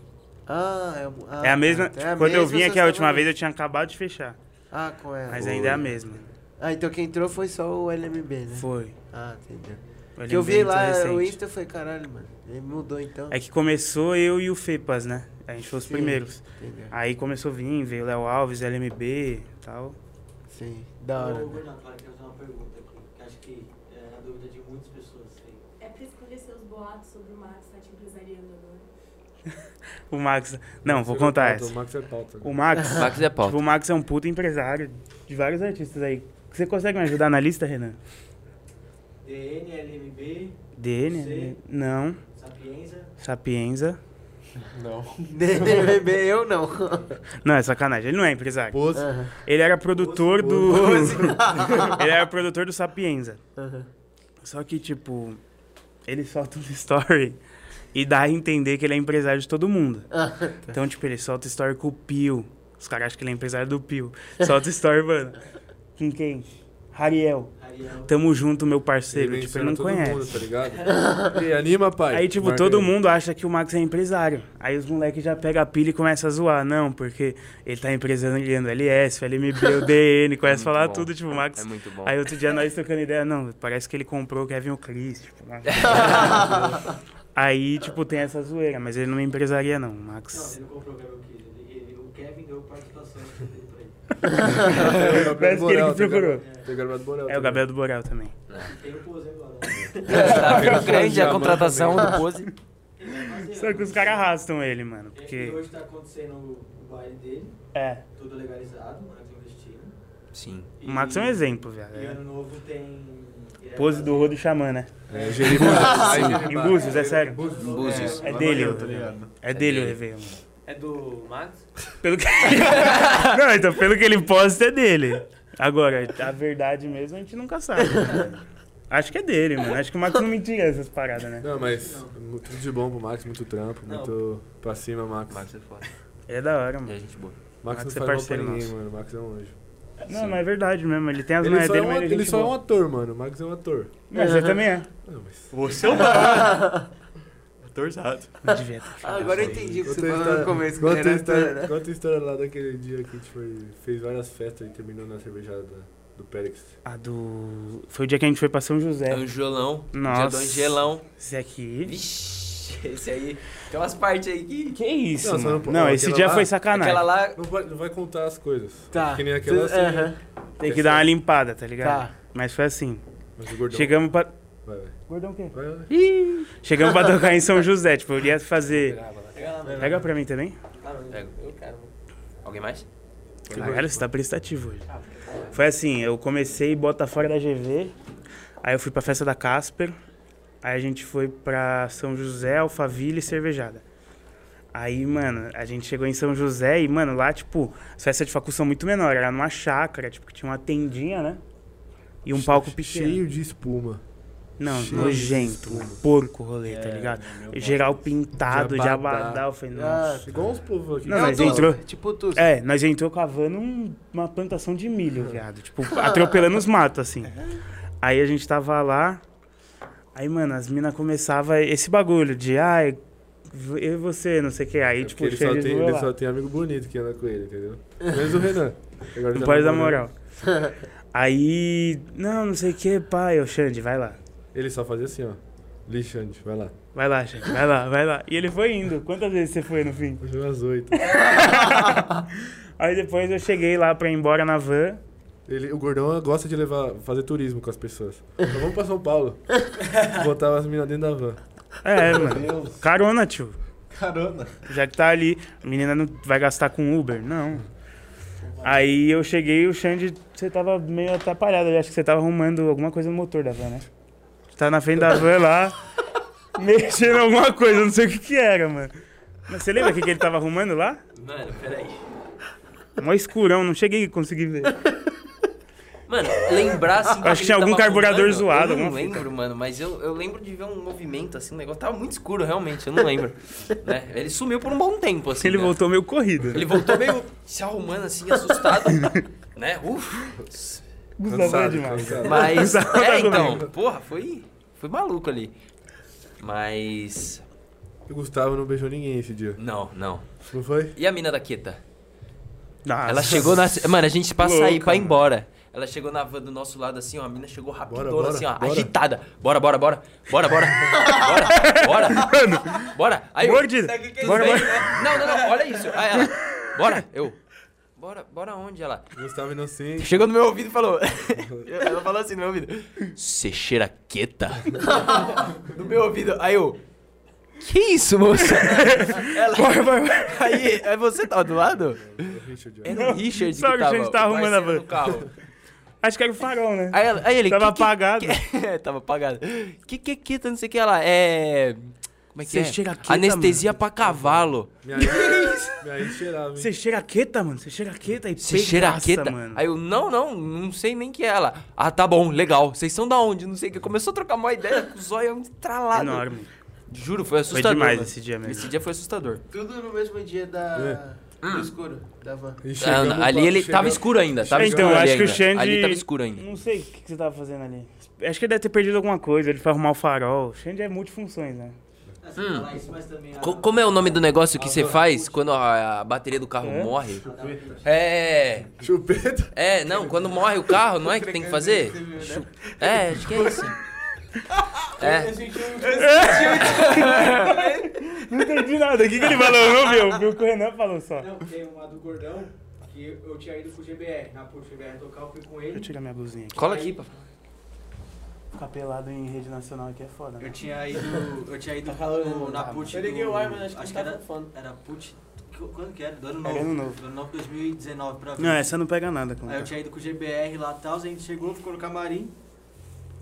Ah, é, ah,
é a mesma.
tá. É a
quando eu
mesma,
vim
só
aqui a última vez, eu tinha acabado de fechar.
Ah, com ela.
Mas ainda é a mesma.
Ah, então quem entrou foi só o LMB, né?
Foi.
Ah, entendeu. Que eu
é
vi
muito
lá
recente.
o Insta, eu falei, caralho, mano. Ele mudou então.
É que começou eu e o Fepas, né? A gente foi os
Sim.
primeiros.
Entendeu?
Aí começou a vir, veio o Léo Alves, LMB e tal.
Sim, da hora.
Ô,
né?
Gordão, claro, quero fazer uma pergunta aqui, que acho que é a dúvida de muitas pessoas. aí.
É pra esclarecer os boatos sobre o Max tá te empresariando agora. <laughs>
O Max. Não, vou
Você
contar
pauta,
essa.
O Max é pauta.
O Max. <laughs>
Max é
Tipo,
pauta.
o Max é um puta empresário de vários artistas aí. Você consegue me ajudar na lista, Renan?
DN, LMB,
DN? Não.
Sapienza.
Sapienza.
Não.
LMB <laughs> eu não.
Não, é sacanagem. Ele não é empresário.
Pose.
Aham,
Ele era produtor do.
Pose. <laughs>
ele era produtor do Sapienza.
aham.
Só que, tipo, ele solta um story e dá a entender que ele é empresário de todo mundo.
Ah,
Então, tipo, ele solta story com o Pio. Os caras acham que ele é empresário do Pio. Solta story, mano. Com quem? Rariel. Tamo junto, meu parceiro.
Ele
tipo, ele não
todo
conhece.
mundo, tá ligado? E anima, pai.
Aí, tipo,
Marca
todo mundo acha que o Max é empresário. Aí os moleques já pegam a pilha e começam a zoar. Não, porque ele tá empresariando LS, LMB, <laughs> o DN, começa a falar
bom.
tudo, tipo, o Max.
É muito bom.
Aí outro dia nós trocando ideia, não, parece que ele comprou o Kevin o Chris. Tipo, lá. <laughs> Aí, tipo, tem essa zoeira, mas ele não me empresaria, não. O
Não,
Max.
ele não comprou o. Ele, ele, o Kevin deu participação
Parece que ele
Borel,
que
tem o
procurou.
Gabriel- Tem o Gabriel Borel.
É o. Gabriel do Borel também.
Tem o Pose agora. <laughs>
Tá grande a contratação do Pose?
Só que os caras arrastam ele, mano.
E
Porque.
hoje tá acontecendo o baile dele,
É.
tudo legalizado, o Max investindo.
Sim.
E-
O Max é um exemplo, viado.
E
É.
ano novo tem.
Pose do Rodo Xamã, né?
É.
Em Búzios, é sério.
Búzios.
É dele,
tá?
É dele o. Réveillon.
É do Max? <laughs>
Pelo que... <laughs> não, então, pelo que ele posta é dele. Agora, a verdade mesmo a gente nunca sabe. Acho que é dele, mano. Acho que o Max não mentira essas paradas, né?
Não, mas tudo de bom pro Max, muito trampo,
Não.
muito pra cima, Max.
Max é foda.
Ele é da hora, mano.
gente boa.
Max,
Max
não
é
faz mal pra
parceiro
ninguém,
nosso.
mano. Max é um anjo.
Não, mas é verdade mesmo. Ele tem as
Ele
manhas
é
dele,
um,
mas ele,
ele
gente
só é um
boa.
ator, mano. O Max é um ator.
Mas você também é.
Não, mas...
Você é o <laughs>
Devia ter.
Ah, agora eu entendi o que você falou no começo. que
Conta a história,
né?
conta a história lá daquele dia que a gente foi, fez várias festas e terminou na cervejada da- do Périx.
A do... Foi o dia que a gente foi pra São José.
Angelão. Dia
Nossa.
do Angelão.
Esse aqui...
Vixe, esse aí. Tem umas partes aí que.
Que isso,
Não,
mano?
não-
Não, esse dia
lá-
foi sacanagem.
Aquela lá.
Não vai, não vai contar as coisas.
Tá.
Que nem aquela assim.
aham.
Tem que dar uma limpada, tá ligado?
Tá.
Mas foi assim.
Mas o gordão.
Chegamos pra...
Vai, vai.
Gordão o quê? Chegamos pra <laughs> tocar em São José. Tipo, eu ia fazer... Pega pra mim também.
Pega. Eu quero. Alguém mais?
Caralho, você tá prestativo hoje. Foi assim, eu comecei Bota Fora da GV, aí eu fui pra festa da Casper, aí a gente foi pra São José, Alphaville e Cervejada. Aí, mano, a gente chegou em São José e, mano, lá, tipo, as festas de facu são muito menores, era numa chácara, tipo, que tinha uma tendinha, né? E um palco pequeno.
Cheio de espuma.
Não,
de
nojento,
espuma.
porco rolê, tá ligado? Geral pintado, de
De abadá.
abadá, eu falei,
Ah,
nossa.
Igual uns povos aqui.
Não,
É
mas
o Tusk,
entrou-
Tipo tu.
É, nós entrou cavando um- uma plantação de milho, <laughs> viado. Tipo, atropelando os matos, assim. Aí a gente tava lá. Aí, mano, as minas começavam esse bagulho de, ai, eu e você, não sei o que. Aí,
É
tipo,
ele,
cheio
só
de
tem, ele só tem amigo bonito que anda com ele, entendeu? Menos o Renan. Agora <laughs>
Não pode dar
namora.
moral. <laughs> Aí, não, não sei o que, pai, ô Xande, vai lá.
Ele só fazia assim, ó. Lixante, vai lá.
Vai lá, Xande, vai lá, vai lá. E ele foi indo. Quantas vezes você foi no fim?
É umas oito. <laughs>
Aí depois eu cheguei lá pra ir embora na van.
Ele, o gordão gosta de levar, fazer turismo com as pessoas. Então vamos pra São Paulo. <laughs> Botava as minas dentro da van.
É, mano. Carona, tio.
Carona.
Já que tá ali, a menina não vai gastar com Uber? Não. Aí eu cheguei e o Xande, você tava meio atrapalhado. Eu acho que você tava arrumando alguma coisa no motor da van, né? Tava na frente da van lá, mexendo em alguma coisa, eu não sei o que que era, mano. Mas você lembra o que, que ele tava arrumando lá?
Mano, peraí.
Mó escurão, não cheguei a conseguir ver.
Mano, lembrar assim.
Acho que tinha algum carburador zoado,
Eu não lembro, mano, mas eu, eu lembro de ver um movimento assim, um negócio. Tava muito escuro, realmente, eu não lembro. <laughs> né? Ele sumiu por um bom tempo, assim.
Ele
né?
voltou meio corrido.
Ele voltou meio se arrumando assim, assustado. né? Uf.
Gustavo é demais.
Mas.
Gustavo tá
é, então, porra, foi. Foi maluco ali. Mas.
O Gustavo não beijou ninguém esse dia.
Não, não.
Não foi?
E a mina da Queta?
Nossa.
Ela chegou na. Mano, a gente pra sair,
Louca,
pra ir
mano.
embora. Ela chegou na van do nosso lado assim, ó. A mina chegou rapidona,
Bora, bora,
assim, ó.
bora.
Agitada. Bora, bora, bora. Bora, bora. <laughs> Bora, bora. Bora. Aí eu.
Mordida. Bora, bora.
Não, não, não. Olha isso. Aí ela. Bora. Eu. Bora, bora onde ela?
Gustavo inocente.
Chegou no meu ouvido e falou. <laughs> Ela falou assim no meu ouvido. Você cheira queta? <laughs> no meu ouvido. Aí eu. Que isso, moça? <laughs> Ela. Aí, aí você tava do lado?
O Richard, ó.
Era o Richard
Só
que
que a gente tá arrumando a van.
do carro.
Acho que era o farol, né?
Aí, ela, aí ele.
Tava
que, que-
apagado.
que- tava apagado. Que que que não sei o que ela. É. Como é que
Você
é?
cheira queta,
Anestesia pra cavalo.
Minha ex, minha ex cheirava?
Você cheira queta, mano. Você cheira queta e
Você cheira queta?
mano.
Aí eu, não, não, não sei nem que é ela. Ah, tá bom, legal. Vocês são da onde? Não sei o que. Começou a trocar uma ideia com o zóio estralado.
Enorme.
Juro, foi
Foi
assustador.
demais
mano.
esse dia mesmo.
Esse dia foi assustador.
Tudo no mesmo dia da... do escuro, da van.
Ah, ali ele tava escuro ainda. Tava
Então,
escuro
acho que o. Xande-
Ali tava escuro ainda.
Não sei o que, que você tava fazendo ali. Acho que ele deve ter perdido alguma coisa, ele foi arrumar o farol. O Xande é multifunções, né?
Assim,
Hum.
falar isso, mas também a-
Co- como é o nome do negócio que você faz quando a, a bateria do carro
É?
morre? É.
Chupeta.
É, não, quando morre o carro, não é que tem que fazer? <laughs> É, acho que é isso. É. <laughs>
Não entendi nada. O que, que ele falou? Não viu? Viu o que o Renan falou só.
Não, tem uma do Gordão, que eu tinha ido pro GBR. Na pro GBR tocar, eu fui com
Deixa eu
ele.
tirar minha blusinha aqui.
Cola aqui, pá.
Ficar pelado em rede nacional aqui é foda, né?
Eu tinha ido. Eu tinha ido
Tá
no- na. Put.
Eu liguei o ar, mas acho que
acho que
tá
era,
fone.
era Put. Quando que era? Do ano
Era
novo.
ano novo.
Do ano novo 2019 pra
Não, essa não pega nada. Com
Aí eu tinha ido com o GBR lá e tal, a gente chegou, ficou no camarim.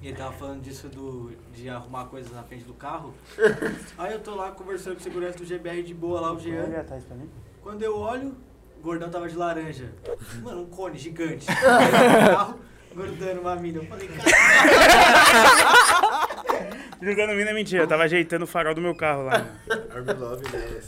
E ele tava falando disso do, de arrumar coisas na frente do carro. <laughs> Aí eu tô lá conversando com o segurança do GBR de boa lá, o Jean.
ali atrás pra mim.
Quando eu olho, o gordão tava de laranja. <laughs> Mano, um cone gigante. <laughs> Aí carro, gordando uma mina. Eu falei, cara, <laughs>
Jogando mina é mentira, eu tava ajeitando o farol do meu carro lá. né?
Army Love, né?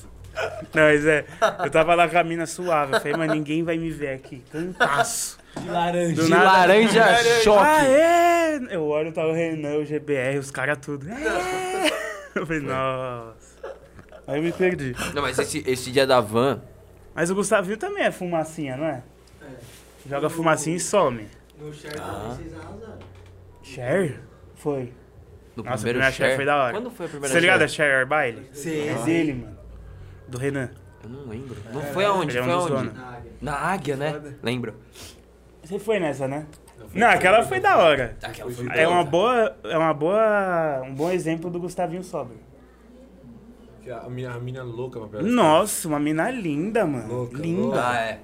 Não, mas é, eu tava lá com a mina suave. Eu falei, mas ninguém vai me ver aqui. Cantaço.
De laranja.
Do
De
nada-
laranja <laughs>
Ah,
choque.
é! Eu olho, tá o Renan, o GBR, os caras tudo. É! <laughs> Eu falei, nossa. Aí eu me perdi.
Não, mas esse, esse dia da van,
Mas o Gustavinho também é fumacinha, não é? Joga fumacinha e some.
No share
Ah.
também vocês arrasaram.
Cher? Foi.
no
Nossa, a
primeiro
primeira share
share.
foi da hora.
Quando foi a primeira
Você tá ligado a
share?
Cher Air Baile?
Sim,
É dele, mano. Do Renan.
Eu não lembro. Não foi aonde?
Ele é
Foi aonde?
Na águia.
Na Águia, né? Lembro.
Você foi nessa, né? Não, aquela foi da hora.
Aquela foi
É uma boa, é uma boa, um bom exemplo do Gustavinho Sobra.
Que A minha, a mina louca pra pegar.
Nossa, uma mina linda, mano.
Louca,
linda.
Ah, é.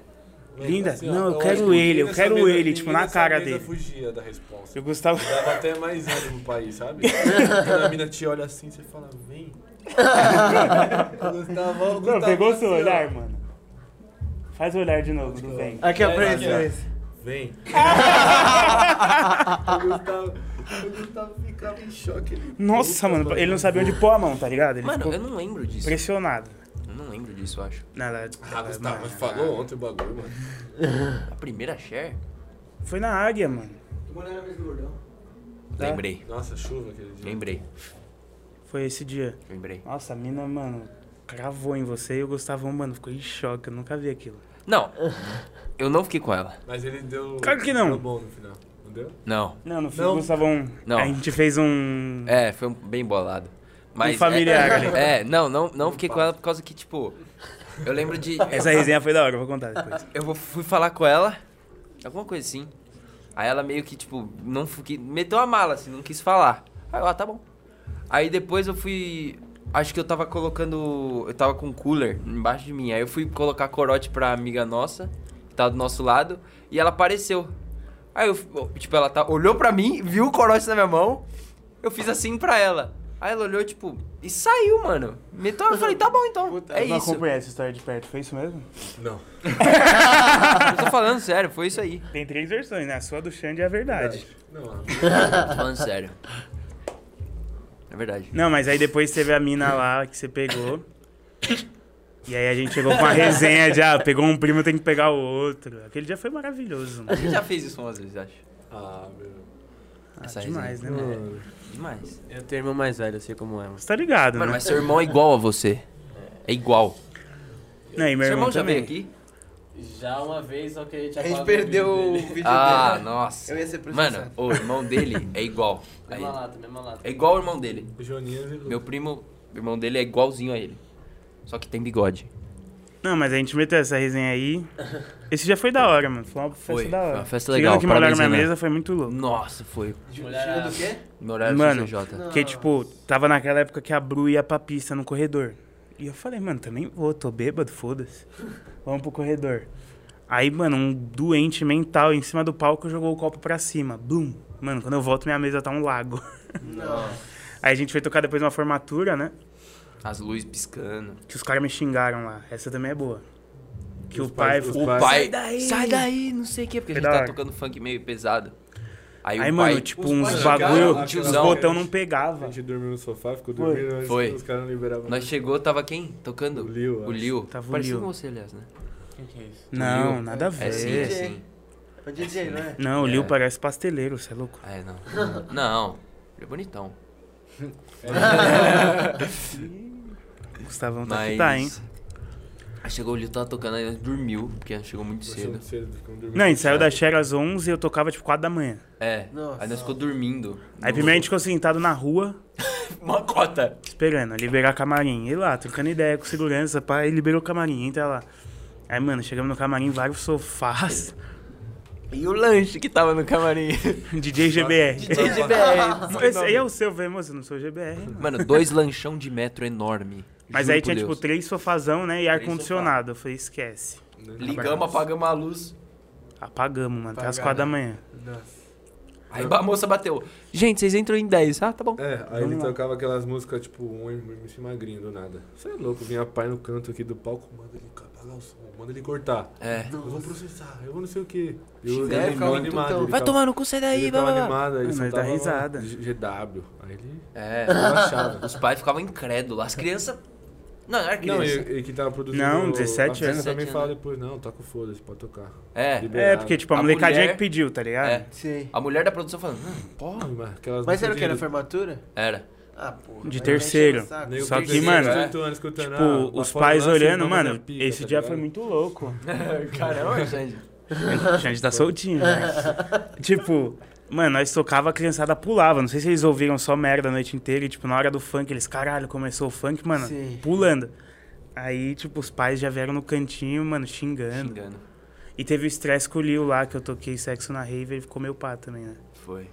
Linda.
Assim, ó,
Não, eu
acho
quero
que
ele, eu quero
mesa-
ele, tipo, na cara
mesa
dele.
fugia da resposta.
Eu Gustavo.
Dava até mais ânimo pra ir, sabe? Quando a mina te olha assim, você fala, vem. o Gustavo, o
Não, pegou
assim,
seu
ó,
olhar, mano. Faz o olhar de novo, do bem.
Aqui, ó,
É,
pra
aqui,
esse,
ó.
pra esse.
Vem. <laughs> o, Gustavo, o Gustavo ficava em choque. Ele,
Nossa,
Puta,
mano, ele não sabia onde pôr a mão, tá ligado? Ele
Mano,
ficou
eu não lembro disso.
impressionado.
Lembro disso, eu acho.
Nada,
Ah, Gustavo,
mano,
mas falou ontem o bagulho, mano.
A primeira share?
Foi na águia, mano.
Tu morou na mesa do gordão?
Tá.
Lembrei.
Nossa, chuva aquele dia.
Lembrei.
Foi esse dia.
Lembrei.
Nossa, a mina, mano, cravou em você e o Gustavão, mano, ficou em choque. Eu nunca vi aquilo.
Não. Eu não fiquei com ela.
Mas ele deu.
Claro que não.
Deu bom no final. Não deu?
Não.
Não, no fim
Não.
o Gustavão.
Não.
A gente fez um.
É, foi um bem bolado. Mas
familiar
é,
ali.
É, não, não, não fiquei com ela por causa que, tipo. Eu lembro de.
Essa resenha foi da hora, eu vou contar depois.
Eu vou- fui falar com ela, alguma coisa assim. Aí ela meio que, tipo, não que- meteu a mala, assim, não quis falar. Aí eu, ah, tá bom. Aí depois eu fui. Acho que eu tava colocando. Eu tava com um cooler embaixo de mim. Aí eu fui colocar corote pra amiga nossa, que tava do nosso lado, e ela apareceu. Aí eu, tipo, ela tá, olhou pra mim, viu o corote na minha mão, eu fiz assim pra ela. Aí ela olhou, tipo, e saiu, mano. Meteu, eu falei, tá bom então. é
eu não
isso.
acompanhei essa história de perto, foi isso mesmo?
Não. <laughs>
Eu tô falando sério, foi isso aí.
Tem três versões, né? A sua do Xande é a verdade.
Não,
Tô falando sério. É verdade.
Não, mas aí depois teve a mina lá que você pegou. E aí a gente chegou com uma resenha de, ah, pegou um primo, tem que pegar o outro. Aquele dia foi maravilhoso,
A
mano.
gente já fez isso umas vezes, acho.
Ah, meu.
Ah,
Essa
demais, né,
resenha.
mano?
Demais.
Eu tenho irmão mais velho, eu sei como é. mano.
Você tá ligado,
Mano,
né?
mas seu irmão é igual a você. É igual.
Não, e meu
seu
irmão
irmão já
também.
veio aqui?
Já uma vez, só que a gente
A gente perdeu o
vídeo dele.
Ah,
dele.
nossa.
Eu ia ser processado.
Mano, o irmão dele é igual
Mesma
ele.
lata, mesma lata.
É igual o irmão dele.
O Joninhas e o
Meu primo, o irmão dele é igualzinho a ele. Só que tem bigode.
Não, mas a gente meteu essa resenha aí. <laughs> Esse já foi da hora, mano. Foi uma festa
Foi,
da hora.
foi uma festa
Chegando
legal,
que molharam
parabéns,
minha mesa foi muito louco.
Nossa, foi.
Mulher
do quê?
No horário
Mano. Porque, tipo, tava naquela época que a Bru ia pra pista no corredor. E eu falei, mano, também vou, tô bêbado, foda-se. <laughs> Vamos pro corredor. Aí, mano, um doente mental em cima do palco jogou o copo pra cima. Blum. Mano, quando eu volto, minha mesa tá um lago. <laughs> Aí a gente foi tocar depois uma formatura, né?
As luzes piscando.
Que os caras me xingaram lá. Essa também é boa. Que
Os
o pai.
pais-
O
pais-
pai.
Sai daí!
Sai daí, não sei o quê, porque a
Foi
gente tá tocando funk meio pesado. Aí,
Aí,
o
mano,
pai,
tipo, uns bagulho, os botão não
A
pegava.
gente dormiu no sofá, ficou
Foi.
dormindo, antes
Foi.
os caras não liberavam.
Nós chegou, tava quem tocando?
O Lil,
O. Liu.
Tava Liu.
com você, aliás, né?
Quem que é isso?
Não,
Liu.
nada a ver.
É sim, é sim.
O DJ, não é?
Não, o Liu
É.
parece pasteleiro, você é louco.
É, não. Não, ele é bonitão. <laughs> <laughs> <laughs>
Gustavão tá
Mas...
que tá, hein?
Aí chegou o Liu, tava tocando, aí nós dormiu, porque chegou muito
Cedo.
cedo.
Não, a gente saiu da. Xera às 11 e eu tocava tipo 4 da manhã.
É,
Nossa.
aí nós ficou dormindo.
Aí primeiro a gente ficou sentado na rua, <laughs>
Uma cota.
esperando, liberar camarim. E lá, trocando ideia com segurança, pá, e liberou o camarim, entra lá. Aí, mano, chegamos no camarim, vários sofás, <laughs>
E o lanche que tava no camarim. <laughs>
DJ GBR.
DJ GBR.
Esse aí é o seu, velho, moço, eu não sou GBR, mano.
Mano, dois lanchão de metro enorme.
Mas
Juro
aí tinha, tipo, três sofazão, né, e ar-condicionado. Eu falei, esquece.
Ligamos, apagamos a luz.
Apagamos, mano, até as 4 da manhã.
Aí a moça bateu. Gente, vocês entram em 10. Ah, tá bom.
É, aí ele
Vamos lá.
tocava aquelas músicas, tipo, um MC magrinho do nada. Você é louco, vinha pai no canto aqui do palco, manda ele apagar o som, manda ele cortar.
É.
Eu vou processar, eu vou não sei o quê. Eu, ele
ficava
ficava animado.
tão-
ele
Vai tomar no cu, sai daí,
Ele
blá, blá.
animado, ele
Mas
só tava
risada.
G- GW. Aí ele
É.
relaxava.
Os pais ficavam incrédulos. As crianças. Não, não era
Não,
criança.
e, e que tava produzindo.
Não, 17
a Fernanda
anos.
também
17
fala depois, não, toca o foda-se, pode tocar.
É.
É, porque, tipo, a,
A
molecadinha
mulher-
que pediu, tá ligado?
É.
Sim.
A mulher da produção falando. "Hum,
Porra, mas aquelas
Mas era o que? Era formatura?
Era.
Ah, porra.
De terceiro.
Nego
Só que,
18
mano,
18 anos escutando,
Tipo,
ah,
os pais olhando, mano,
pica,
esse
tá
dia
ligado?
foi muito louco. <laughs>
Caramba, gente. <laughs>
A gente tá soltinho, né? tipo, <laughs> mano, nós tocava, a criançada pulava. Não sei se eles ouviram só merda a noite inteira. E, tipo, na hora do funk, eles, caralho, começou o funk, mano,
Sim.
pulando. Aí, tipo, os pais já vieram no cantinho, mano, xingando.
Xingando.
E teve o estresse com o Lil lá, que eu toquei sexo na rave, ele ficou meio pá também, né?
Foi.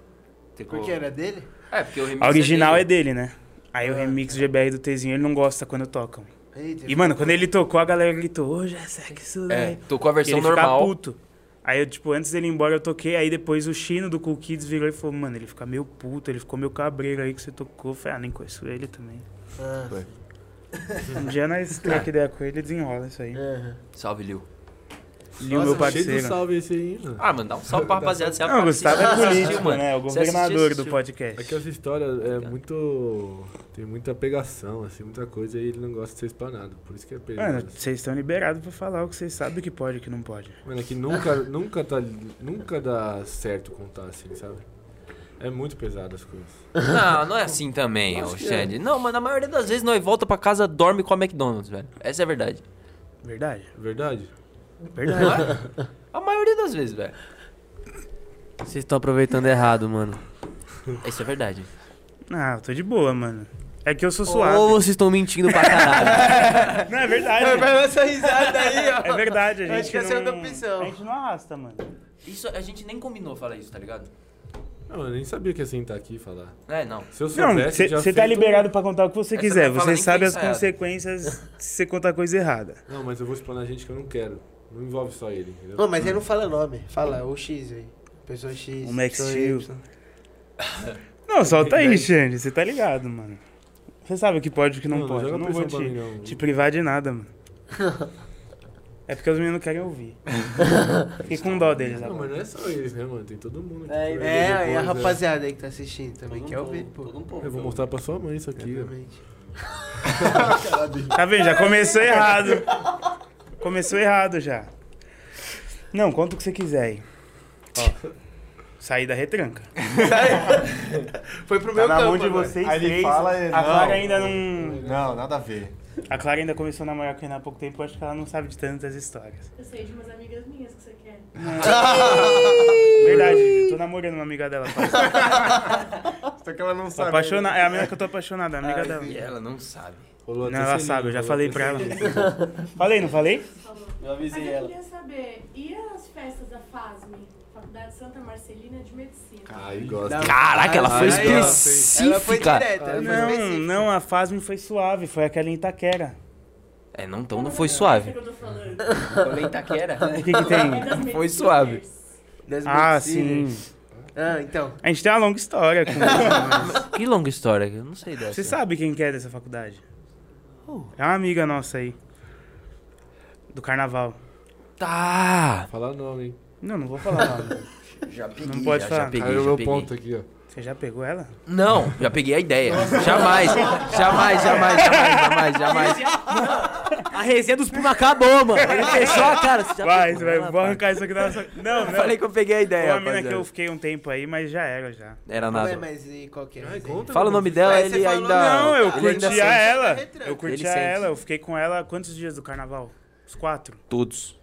Porque era dele?
É, porque o remix
A original é
dele.
dele, né? Aí o
Ah,
remix GBR do Tzinho, ele não gosta quando tocam.
Eita,
E, mano, quando ele tocou, a galera gritou, hoje é sexo,
É,
velho.
tocou a versão
ele fica
normal.
puto. Aí, eu, tipo, antes dele ir embora, eu toquei. Aí depois o Chino do Cool Kids virou e falou, mano, ele fica meio puto, ele ficou meio cabreiro aí que você tocou. Eu falei, ah, nem conheço ele também.
Ah,
Um dia nós <laughs> troca ideia com ele e desenrola isso aí.
aham.
Salve, Lil.
Lil, meu
Cheio de
parceiro.
salve esse aí, mano.
Ah, mano, dá um salve pra rapaziada. Você
Não, o Gustavo é político,
mano.
né? O governador do podcast.
É que essa história é muito. Tem muita pegação, assim, muita coisa e ele não gosta de ser explanado. Por isso que é perigoso.
Mano, vocês estão liberados pra falar o que vocês sabem que pode e que não pode.
Mano, é que nunca, <laughs> nunca, tá, nunca dá certo contar assim, sabe? É muito pesado as coisas.
Não, <laughs> não é assim também, ô Xande. Não, mas na maioria das vezes nós volta pra casa, dorme com a McDonald's, velho. Essa é a verdade.
Verdade?
Verdade?
Verdade.
Não <laughs> é? A maioria das vezes, velho.
Vocês estão aproveitando errado, mano.
Isso é verdade.
ah, eu tô de boa, mano. É que eu sou suave.
Ou vocês estão mentindo pra caralho. <laughs>
Não, é verdade.
Vai essa risada aí, ó.
É verdade, a
Acho
gente
que essa é
não...
outra opção.
A gente não arrasta, mano.
Isso a gente nem combinou falar isso, tá ligado?
Não, eu nem sabia que ia sentar aqui e falar.
É, não.
Se eu
Não,
soubesse, já
você tá
feito-
liberado pra contar o que você
Essa
quiser.
não fala
Você sabe as
ensaiado.
consequências se você contar coisa errada.
Não, mas eu vou explanar gente que eu não quero. Não envolve só ele, entendeu?
Não, mas ele não fala nome. Fala o X aí. Pessoa X.
O Max Steel.
Y.
Não, solta aí, Xande. Você tá ligado, mano. Você sabe o que pode e o que não,
Não, não
pode.
joga
Eu não
pressão
vou
pra
te,
mim, não.
te privar de nada, mano. É porque os meninos querem ouvir. Fiquei com dó deles
Não, mas
agora.
não é só eles, né, mano? Tem todo mundo aqui.
É,
que vai ver
e a
depois, né?
rapaziada aí que tá assistindo também quer ouvir, pô.
Eu vou mostrar pra sua mãe isso aqui. ó.
Obviamente.
Tá vendo? Já começou errado. Começou errado já. Não, conta o que você quiser aí. Ó. Sair da retranca. <laughs>
Foi pro
Tá
meu
na
campo
mão de
agora.
vocês
Aí ele
três.
fala,
a
não.
Clara ainda não.
Não, nada a ver.
A Clara ainda começou a namorar com ele há pouco tempo, acho que ela não sabe de tantas histórias.
Eu sei de umas amigas minhas que você quer. <laughs>
Verdade, eu tô namorando uma amiga dela. <laughs>
Só que ela não sabe.
apaixona... É a menina que eu tô apaixonado, é a amiga dela.
E ela não sabe.
Rolou
Não, ela sabe, eu já falei pra ela. <laughs> Falei, não falei?
Falou.
Eu avisei
Mas eu
ela.
queria saber, e as festas da FASME, Faculdade Santa Marcelina de Medicina?
Gosta.
Não.
Caraca, ela foi
Aí, ó. Ela foi
específica.
direta. ela foi
Não,
específica.
não, a FASM foi suave, foi aquela em Itaquera.
É, não, então não foi suave.
É.
Falei Itaquera. <laughs>
O que que tem?
Foi suave.
Das
Ah, sim.
Ah, então.
A gente tem uma longa história com <laughs> isso, mas...
Que longa história, eu não sei dessa.
Você sabe quem que é dessa faculdade? É uma amiga nossa aí. Do carnaval.
Tá.
Fala nome, hein?
Não, não vou falar nome. <laughs>
Já peguei,
Não pode
já,
falar.
já peguei,
Aí o
já
meu
peguei.
ponto aqui, ó.
Você já pegou ela?
Não, já peguei a ideia. Jamais, jamais, jamais, jamais, jamais, jamais.
A resenha dos primos acabou, mano. Ele fechou a cara. Você já
Vai,
pegou
vai,
ela,
vou arrancar isso aqui da nossa... <laughs> Não, não.
falei que eu peguei a
Foi
ideia,
uma mina que eu fiquei um tempo aí, mas já era, já.
Era
Ué,
nada.
mas e qual que é?
Ai, conta,
Fala o nome dela, ele
falou-
ainda...
Não, eu curtia
sente.
ela. Eu curtia
sente.
ela, eu fiquei com ela quantos dias do carnaval? Os quatro?
Todos.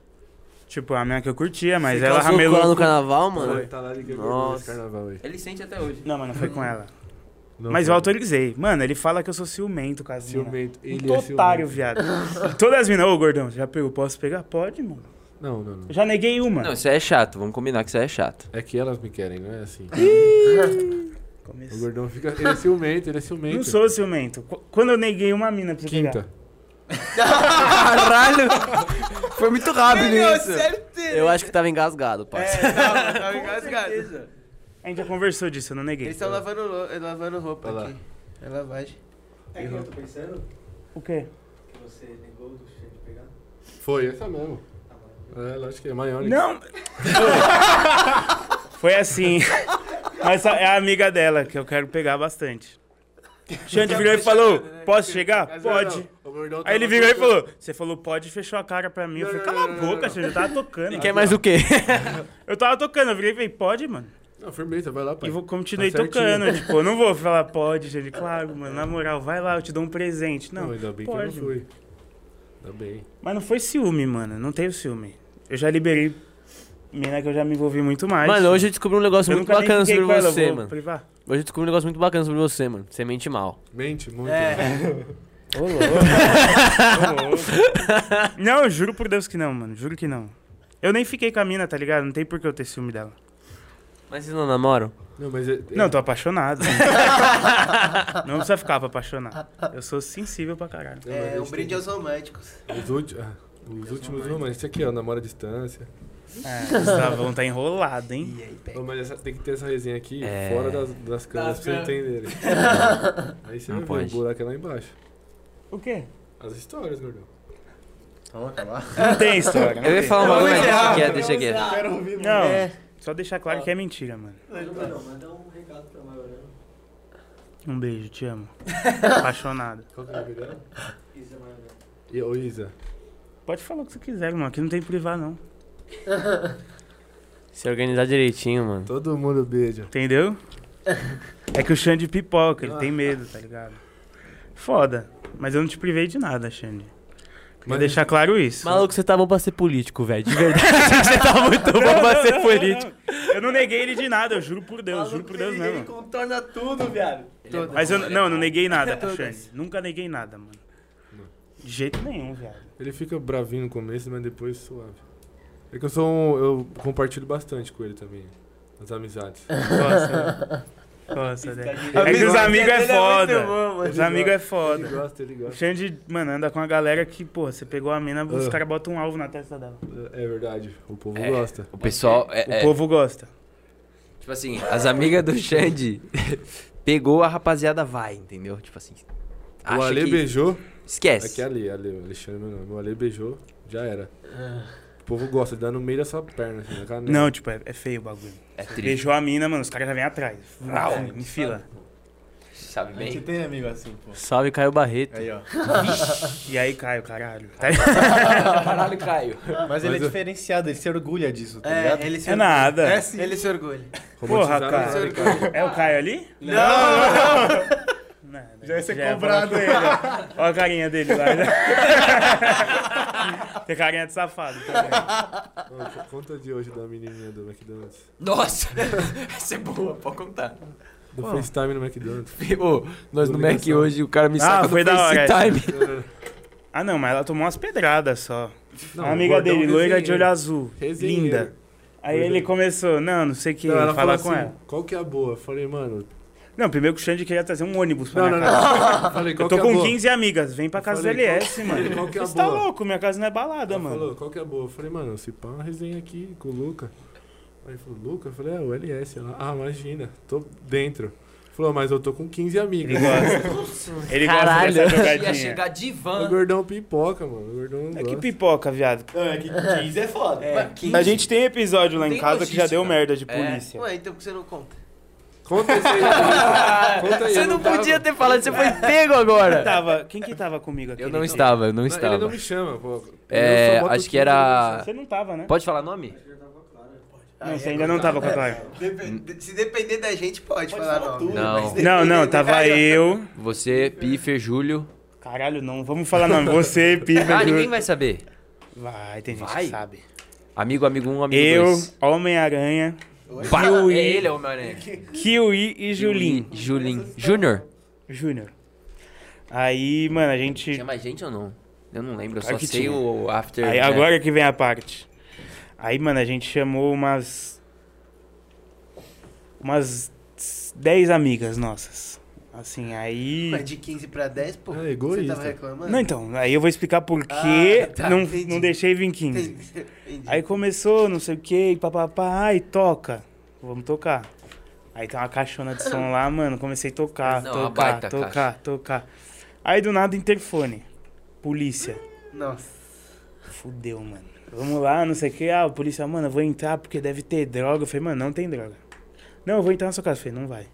Tipo, a mina que eu curtia, mas
Você
ela
casou com
ramelou...
ela no carnaval, mano?
Mano, tá lá que
Nossa.
carnaval aí.
Ele sente até hoje.
Não, mas não foi com ela.
Não
mas
foi.
eu autorizei. Mano, ele fala que eu sou ciumento com as.
Ciumento. Ele
Um
é
otário,
ciumento.
viado. <laughs> Todas as minas, ô gordão, você já pegou? Posso pegar? Pode, mano.
Não, não, não.
Já neguei uma.
Não, isso aí é chato. Vamos combinar que isso aí é chato.
É que elas me querem, não é assim. <laughs> O gordão fica. Ele é ciumento, ele é ciumento.
Não sou ciumento. Qu- Quando eu neguei uma mina pra você pegar.
Caralho! Foi muito rápido
Ganhou,
isso.
certeza.
Eu acho que tava engasgado, parça.
É, tava, tava <laughs> engasgado.
A gente já conversou disso, eu não neguei.
Eles estão lavando, lavando roupa
Olha lá.
aqui. É lavagem.
É que eu tô pensando
O quê?
que você negou do cheiro de pegar.
Foi, essa mesmo. É, lógico que é maior.
Não! <laughs> Foi assim. Mas é a amiga dela que eu quero pegar bastante. Xande virou e falou: Posso chegar? Pode. Aí ele virou e falou: Você falou pode e fechou a cara pra mim. Eu falei: Cala a boca, Xande, eu tava tocando.
E quer mais o quê? <laughs>
Eu tava tocando, eu virei e falei: Pode, mano.
Não, firmeza, vai lá, pai.
E vou, continuei
Tá
tocando. <laughs> Tipo, eu não vou falar pode, Xande. Claro, mano, na moral, vai lá, eu te dou um presente. Não,
Não, ainda bem que
pode.
eu não fui. Ainda bem.
Mas não foi ciúme, mano. Não teve ciúme. Eu já liberei mina que eu já me envolvi muito mais.
Mano, hoje eu descobri um negócio
eu
muito bacana sobre
ela,
você, mano.
privar.
Hoje eu descobri um negócio muito bacana sobre você, mano. Você mente mal.
Mente muito.
É.
Ô, <laughs> louco. Ô, louco. Não, eu juro por Deus que não, mano. Juro que não. Eu nem fiquei com a mina, tá ligado? Não tem por que eu ter ciúme dela.
Mas vocês não namoram?
Não, mas é,
Não, tô apaixonado. <laughs> não precisa ficar pra apaixonar. Eu sou sensível pra caralho.
Não,
É, um brinde aos românticos.
Os, ulti... ah, os últimos romances. Esse aqui, ó, namora à distância.
É, <laughs> Gustavão tá enrolado, hein?
E aí, pega.
Mas essa- tem que ter essa resenha aqui
É.
fora das, das câmeras pra vocês entenderem. <laughs> Aí você
Não
vai
pode.
ver, o buraco é lá embaixo.
O quê?
As histórias, gordão. <laughs>
Não tem história. não
Eu ia falar uma
Vamos
coisa, mas
encerrar.
deixa quieto, deixa quieto.
Não,
É.
só deixar claro que é mentira, mano.
Não, manda um recado pra Maiorana.
Um beijo, te amo. Apaixonado.
Qual que é o nome dela?
Isa Maiorana.
Ô, Isa.
Pode falar o que você quiser, mano. Aqui não tem privar, não. <laughs>
Se organizar direitinho, mano.
Todo mundo beija.
Entendeu? É que o Xande pipoca, ele tem medo, tá ligado? Foda. Mas eu não te privei de nada, Xande.
Mas-
deixar claro isso.
Maluco, você tá bom pra ser político, velho. De verdade, <laughs> você tá muito bom pra ser político.
não. Eu não neguei ele de nada, eu juro por Deus, juro por Deus mesmo.
contorna tudo, viado.
Mas eu não, eu não neguei nada <laughs> pro Xande. Nunca neguei nada, mano. De jeito nenhum, viado.
Ele fica bravinho no começo, mas depois suave. É que eu sou um, Eu compartilho bastante com ele também. As amizades. <laughs>
Gosta. Gosta, né? É que os amigos é
ele é
foda.
bom.
Os amigos é
Ele
foda.
gosta, ele
O
gosta.
Xande, mano, anda com a galera que, pô, você pegou a mina, os
Ah.
caras botam um alvo na testa dela.
É verdade. O povo
É.
gosta.
O pessoal, é,
O
é,
povo gosta.
tipo assim, as amigas do Xande <laughs> pegou a rapaziada vai, entendeu? Tipo assim,
o Ale
que...
beijou.
Esquece.
Aqui é Ali, Ale, o Alexandre é meu nome. O Ale beijou, já era. O povo gosta de dar no meio da sua perna, assim, na canela.
Não, tipo, é, é feio o bagulho.
É triste.
Beijou a mina, mano, os caras já vêm atrás. Vrau,
É,
em fila.
Sabe
A gente
bem?
tem amigo assim, pô.
Salve, Caio Barreto.
Aí, ó.
E aí cai o caralho. Tá- <laughs>
Caralho, Caio.
Mas ele é
eu-
diferenciado, ele se orgulha disso, tá
É,
ligado?
ele se
É
orgulha.
nada.
É sim.
Ele se orgulha.
Porra, cara. É o Caio ali?
Não, não, não. <laughs>
Não,
Já ia ser
ia
cobrado.
falar com ele. Olha a carinha dele lá. <laughs> Tem carinha de safado também.
Ô, co- Conta de hoje da menininha do McDonald's.
Nossa, <laughs> essa é boa, pode contar.
Do FaceTime no McDonald's. <laughs>
Ô, nós no Mac hoje, o cara me saca
Ah, foi
do
da hora
FaceTime.
Ah, não, mas ela tomou umas pedradas só.
Não,
a amiga dele, loira de olho azul.
Resenheiro.
Linda. Aí ele começou, não, não sei o que, falar com
assim,
ela.
qual que é a boa? Eu falei, mano...
Não, primeiro que o Xande queria trazer um ônibus pra
Não,
minha
não,
casa.
não. Falei,
Eu tô
que é
com
boa?
15 amigas, vem pra casa do LS,
qual-
mano.
qual que é
Você tá louco, minha casa não é balada,
Ela
mano.
falou, qual que é a boa? Eu falei, mano, se pá uma resenha aqui com o Luca. Aí ele falou, Luca? Eu falei, é, o LS. Ela, ah, imagina, tô dentro. Falou, mas eu tô com 15 amigos.
Ele gosta. <laughs> Ele
Caralho.
gosta dessa
Ia
jogadinha.
chegar de
O
van.
gordão pipoca, mano. O gordão não
É que pipoca, viado.
Não, é que 15 é foda.
É,
A gente tem episódio lá em casa que já deu
logística.
merda de
É.
polícia.
Ué, então por que você não conta?
Conta esse aí. <laughs> Conta aí.
Você
eu
não
tava.
podia ter falado, você foi pego
Quem
agora.
tava, quem que tava comigo aqui?
Eu não estava, eu não
Não,
estava.
Ele não me chama, pô.
É,
Eu
acho que
15
era.
Você não tava, né?
Pode falar nome?
Não, você ainda não tava com a Clara.
Se depender da gente, pode, falar nome.
Não.
Mas
Não, não,
da
tava eu.
Você, Piffer, Júlio.
Caralho, não, vamos falar nome. Você, Piva,
Ah, ninguém
Ju-
vai saber.
Vai, tem gente
Vai?
que sabe.
Amigo, amigo 1, um, amigo
Eu,
2.
Homem-Aranha,
Pá,
Kiwi.
é ele, é Homem-Aranha.
Kiwi e Julim
Julim. Júnior.
Júnior. Aí, mano, a gente.
Tinha mais gente ou não? Eu não lembro, eu
Claro
só sei
tinha.
o after.
Aí
né?
agora que vem a parte. Aí, mano, a gente chamou umas. Umas 10 amigas nossas. Assim, aí.
Mas de 15 pra 10, pô.
É
Você
egoísta.
tava reclamando?
Não, então, aí eu vou explicar por que
Ah, tá,
não,
entendi.
não deixei vir 15.
Entendi. Entendi.
Aí começou, não sei o que, papapá, ai, toca. Vamos tocar. Aí tem uma caixona de som lá, mano, comecei a tocar,
Não, uma
tocar, tocar,
caixa.
tocar. Aí do nada interfone. Polícia.
Nossa.
Fudeu, mano. Vamos lá, não sei o que. Ah, o polícia, mano, eu vou entrar porque deve ter droga. Eu falei, mano, não tem droga. Não, eu vou entrar na sua casa. Eu falei, não vai.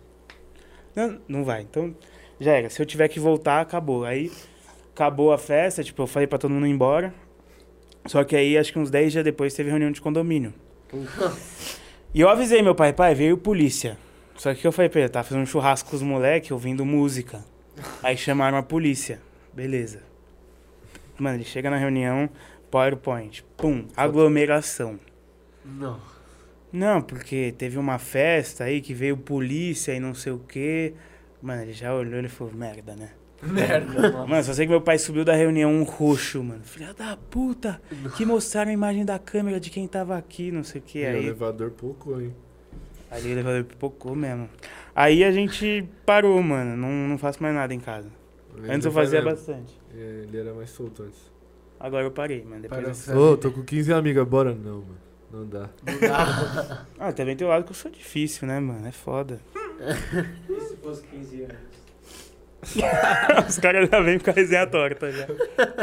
Não, não vai. Então, já era. Se eu tiver que voltar, acabou. Aí, acabou a festa, tipo, eu falei pra todo mundo ir embora. Só que aí, acho que uns 10 dias depois, teve reunião de condomínio. E eu avisei meu pai, pai, veio polícia. Só que eu falei pra ele, tá fazendo um churrasco com os moleques, ouvindo música. Aí chamaram a polícia. Beleza. Mano, ele chega na reunião, PowerPoint. Pum, aglomeração.
Não.
Não, porque teve uma festa aí que veio polícia e não sei o quê. Mano, ele já olhou e falou, merda, né?
Merda.
Mano, só sei que meu pai subiu da reunião um roxo, mano. Filha da puta, que mostraram a imagem da câmera de quem tava aqui, não sei o quê.
E o
Aí,
elevador pouco, hein?
aí o elevador pipocou mesmo. Aí a gente parou, mano. Não, não faço mais nada em casa. Antes eu fazia bastante.
É, ele era mais solto antes.
Agora eu parei, mano. Depois
Parou.
desse-
Ô, tô com 15 amigas, bora não, mano. Não dá. <laughs>
Ah, também tem o lado que eu sou difícil, né, mano? É foda.
E se fosse 15 anos? <laughs>
Os caras já vêm com a resenha torta já.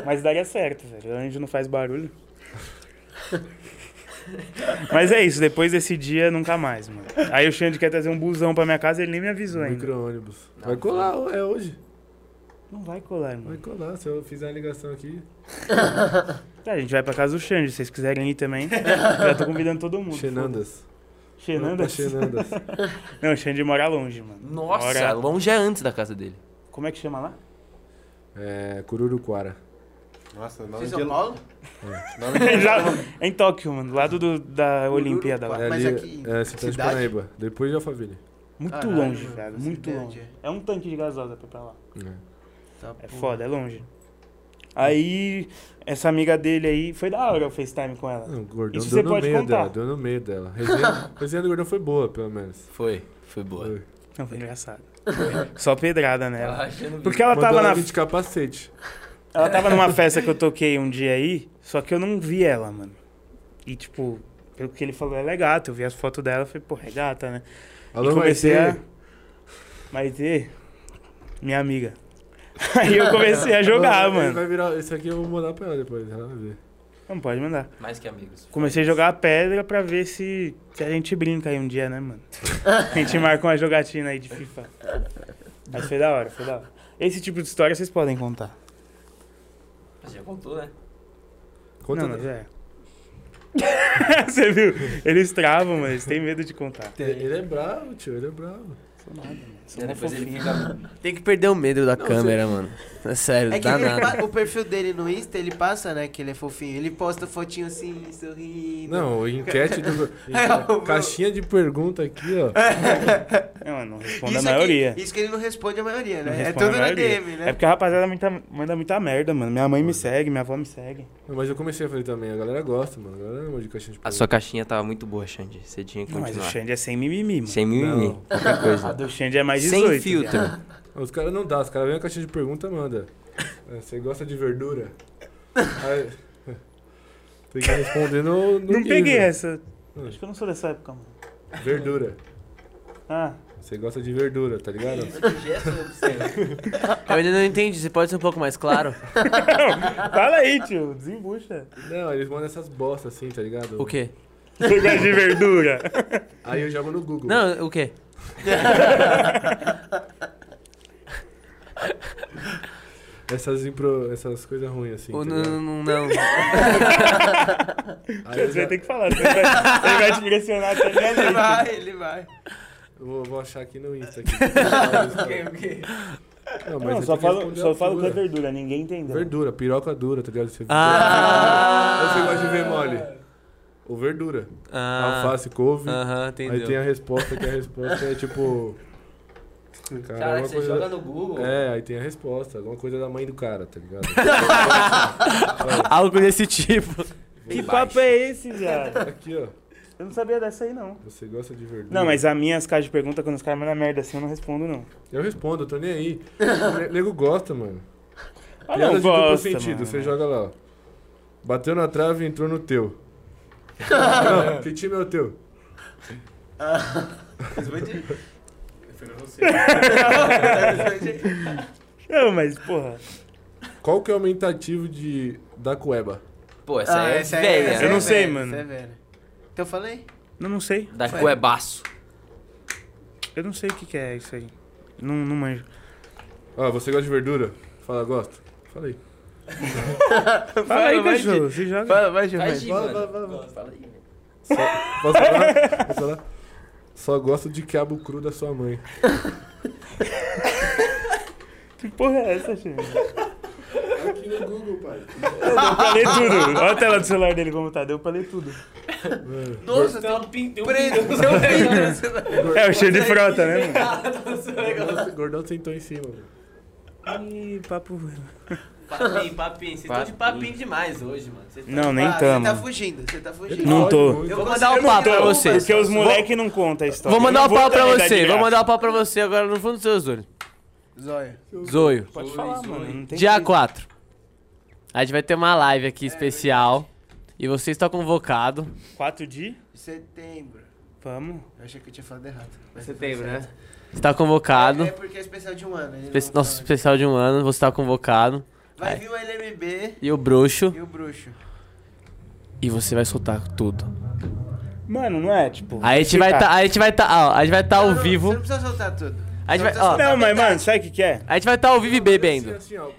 Mas daria certo, velho. O anjo não faz barulho. Mas é isso, depois desse dia, nunca mais, mano. Aí o Xande quer trazer um busão pra minha casa, ele nem me avisou ainda.
Micro-ônibus. Vai colar, é hoje.
Não vai colar,
Vai
mano.
colar. Se eu fizer a ligação aqui. <laughs>
Tá, a gente vai pra casa do Xande, se vocês quiserem ir também. <laughs> Já tô convidando todo mundo.
Xenandas.
Xenanda?
Xenandas. <laughs>
Não, o Xande mora longe, mano.
Nossa,
Mora-
longe é antes da casa dele.
Como é que chama lá?
É. Cururuquara.
Nossa, nome de...
São Paulo?
Já- é em Tóquio, mano, do lado do, da Olimpíada lá.
É
Mas
ali,
aqui,
é, Cidade de. Depois de Alphaville.
Muito
Caralho,
longe, Muito longe.
de-
É um tanque de gasosa pra ir pra lá.
É.
Tá,
É
pô.
foda, é longe. Aí, essa amiga dele aí, foi da hora o FaceTime com ela.
Não, o gordão
Isso
deu
você
no
pode
meio
contar.
dela. Deu no meio dela. Resenha, <laughs> a resenha do gordão foi boa, pelo menos.
Foi, foi boa.
Foi.
Não, foi engraçado. <laughs> Só pedrada nela.
achando
Porque ela
Mandou
tava
ela
na.
de capacete.
Ela tava numa <laughs> festa que eu toquei um dia aí, só que eu não vi ela, mano. E tipo, pelo que ele falou, ela é gata. Eu vi as fotos dela e falei, porra, é gata, né?
Alô,
e comecei
Maitê.
a. Maitê, minha amiga. <laughs> Aí eu comecei a jogar, mano.
Vai virar, esse aqui eu vou mandar pra ela depois, ela vai ver.
Não pode mandar.
Mais que amigos.
Comecei a jogar a pedra pra ver se, se a gente brinca aí um dia, né, mano? <laughs> A gente marca uma jogatina aí de FIFA. Mas foi da hora, foi da hora. Esse tipo de história vocês podem contar.
Você já contou, né?
Conta
não, mas é. <laughs> Você viu? Eles travam, mas eles têm medo de contar.
Ele é bravo, tio, ele é bravo.
Sou nada, mano. Sou
depois ele fica.
Tem que perder o medo da câmera, mano. É <laughs> sério,
É que
nada.
o perfil dele no Insta, ele passa, né, que ele é fofinho. Ele posta fotinho assim, sorrindo.
Não, enquete do. <laughs>
É,
Caixinha de pergunta aqui, ó. <laughs>
Não, não respondo a
Isso, é que-
maioria.
isso que ele não responde a maioria,
Não
né? É
a
tudo na. DM,
É
né?
porque a rapaziada muita, manda muita merda, mano. Minha mãe me segue, minha avó me segue.
Mas eu comecei a fazer também, a galera gosta, mano. A galera ama de caixinha de
A
pergunta.
sua caixinha tava muito boa, Xande. Você tinha que
Não, mas o
continuar.
Xande é sem mimimi, mano.
Sem mimimi.
Não.
Qualquer
A
coisa.
do Xande é mais 18.
Sem filtro.
Os caras não dá, os caras vêm a caixinha de pergunta manda. É, Você gosta de verdura? Aí, <laughs> tem que responder no, no
Não
nível.
peguei essa.
Hum.
Acho que eu não sou dessa época, mano.
Verdura.
Ah,
Você gosta de verdura, tá ligado?
Eu ainda não entendi, você pode ser um pouco mais claro? <laughs>
Fala aí, tio. Desembucha.
Não, eles mandam essas bostas assim, tá ligado?
O quê?
Você gosta de verdura?
Aí eu jogo no Google.
Não, o quê? <laughs> <laughs>
Essas, impro... essas coisas ruins assim.
O
tá
não, não, não.
Aí
Você vai ter que falar. Vai, ele vai te pressionar até
Ele vai, ele vai.
Vou, vou achar aqui no Insta. Aqui. <laughs> Não,
Não, só
tenho que
falo,
responder
só
a
falo que é
altura.
verdura, ninguém entendeu.
Verdura, piroca dura, tá ligado? Você,
Ah!
Você gosta de ver mole? Ou verdura.
Ah,
Alface, couve.
Aham,
Aí
entendeu.
tem a resposta, que a resposta é tipo. Cara,
você
coisa-
joga no Google.
É, aí tem a resposta, alguma coisa da mãe do cara, tá ligado? <laughs>
Algo desse tipo.
Que papo é esse, viado? <laughs>
Aqui, ó.
Eu não sabia dessa aí, não.
Você gosta de verdura?
Não, mas a minha, as caras de pergunta, quando os caras mandam merda assim, eu não respondo, não.
Eu respondo, eu tô nem aí. O ne- nego gosta, mano.
Ah,
Piada
não, gosta,
sentido,
mano.
você joga lá, ó. Bateu na trave e entrou no teu. <laughs> não, que time é o teu? <laughs>
Não, mas, porra.
Qual que é o aumentativo de da cueba?
Pô, essa
Ah,
é
essa
velha.
essa
Eu não
é
sei,
velha,
mano.
essa é velha. Então eu falei?
Eu não sei.
Da Cuebaço.
Eu não sei o que, que é isso aí. Não, não manjo.
Ah, você gosta de verdura? Fala, gosto. Falei.
Fala aí, <laughs>
vai,
cachorro. Se joga.
Fala, vai,
Faz
Giovanni.
Gi,
Fala,
mano.
fala, fala.
Fala aí.
Só, posso falar? Posso falar? Só gosto de quiabo cru da sua mãe. <laughs>
Que porra é essa, tio?
Aqui no Google, pai.
Deu pra ler tudo. Olha a tela do celular dele como tá. Deu pra ler tudo.
Nossa, tem um pinto. Preto. <laughs>
É o cheio de frota, né, mano?
Gordão, gordão sentou em cima.
Ih, papo.
Papinho, <laughs> papinho. Vocês estão de
Papinho.
demais hoje, mano. Tão-
Não, nem
Ah, Você
tamo.
tá fugindo, você tá fugindo.
Não tô.
Eu vou mandar o papo pra vocês.
Porque os moleque não contam a história.
Vou mandar
Eu
o
não
pau pra você. Vou mandar o pau pra você agora no fundo dos seus olhos.
Zóia.
Zoio.
Pode falar, mano.
Dia
jeito.
4. A gente vai ter uma live aqui especial. E você está convocado.
4 de?
Setembro.
Vamos.
Eu achei que eu tinha falado errado. mas
Setembro,
tá
né?
certo.
Está convocado.
É, é porque é especial de um ano.
Espe- Nosso
fala.
especial de um ano. Você está convocado.
Vai vir o LMB
E o bruxo.
e o bruxo.
E você vai soltar tudo.
Mano, não é, tipo...
Aí a gente vai tá, a gente vai tá, ó, a gente vai tá ao vivo.
Você não precisa soltar tudo.
A gente vai, ó,
Não, mas, mano, sabe o que que é?
a gente vai tá ao vivo e bebendo.
Assim, ó,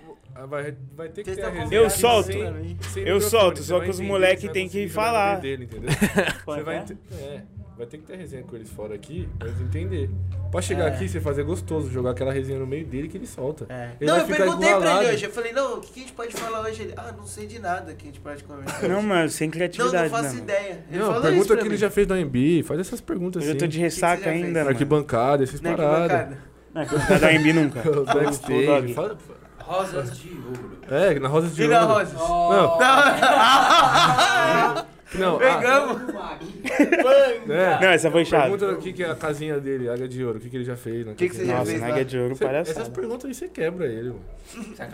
vai, vai ter que ter a
estão
resenha
Eu solto.
sem- sem
Eu
microfone,
solto,
você
só
vai
que os
entender,
moleque
você vai
tem que
conseguir
falar.
Dele, entendeu? <laughs> Você vai,
é?
é, vai ter que ter resenha com eles fora aqui, pra eles entender. Pode chegar aqui e você fazer gostoso, jogar aquela resenha no meio dele que ele solta.
É.
Ele
Não,
vai
eu
ficar
perguntei pra ele hoje. Eu falei, não, o que que a gente pode falar hoje? Ele, ah, não sei de nada que a gente pode conversar.
Não, mano, sem
não,
criatividade,
não faço
né, mano?
ideia. Ele
Não,
falou
pergunta
pra
que ele
mim.
já fez na AMB, faz essas perguntas
Eu
assim.
tô de ressaca
já
ainda,
fez?
Na
mano.
arquibancada, essas
Na
paradas.
arquibancada.
Não, não da AMB nunca. <laughs>
Backstage. Fala,
Rosas de ouro.
é, na Rosas de Ouro.
Rosas.
Não, não, <laughs> <laughs> ah,
Pegamos.
é.
Não, essa foi chave.
Pergunta o que, que é a casinha dele, Águia de Ouro, o que, que ele já fez. né?
O que, que você já
Nossa,
fez
na? Águia de Ouro, palhaçada.
Essas perguntas aí você quebra ele, mano.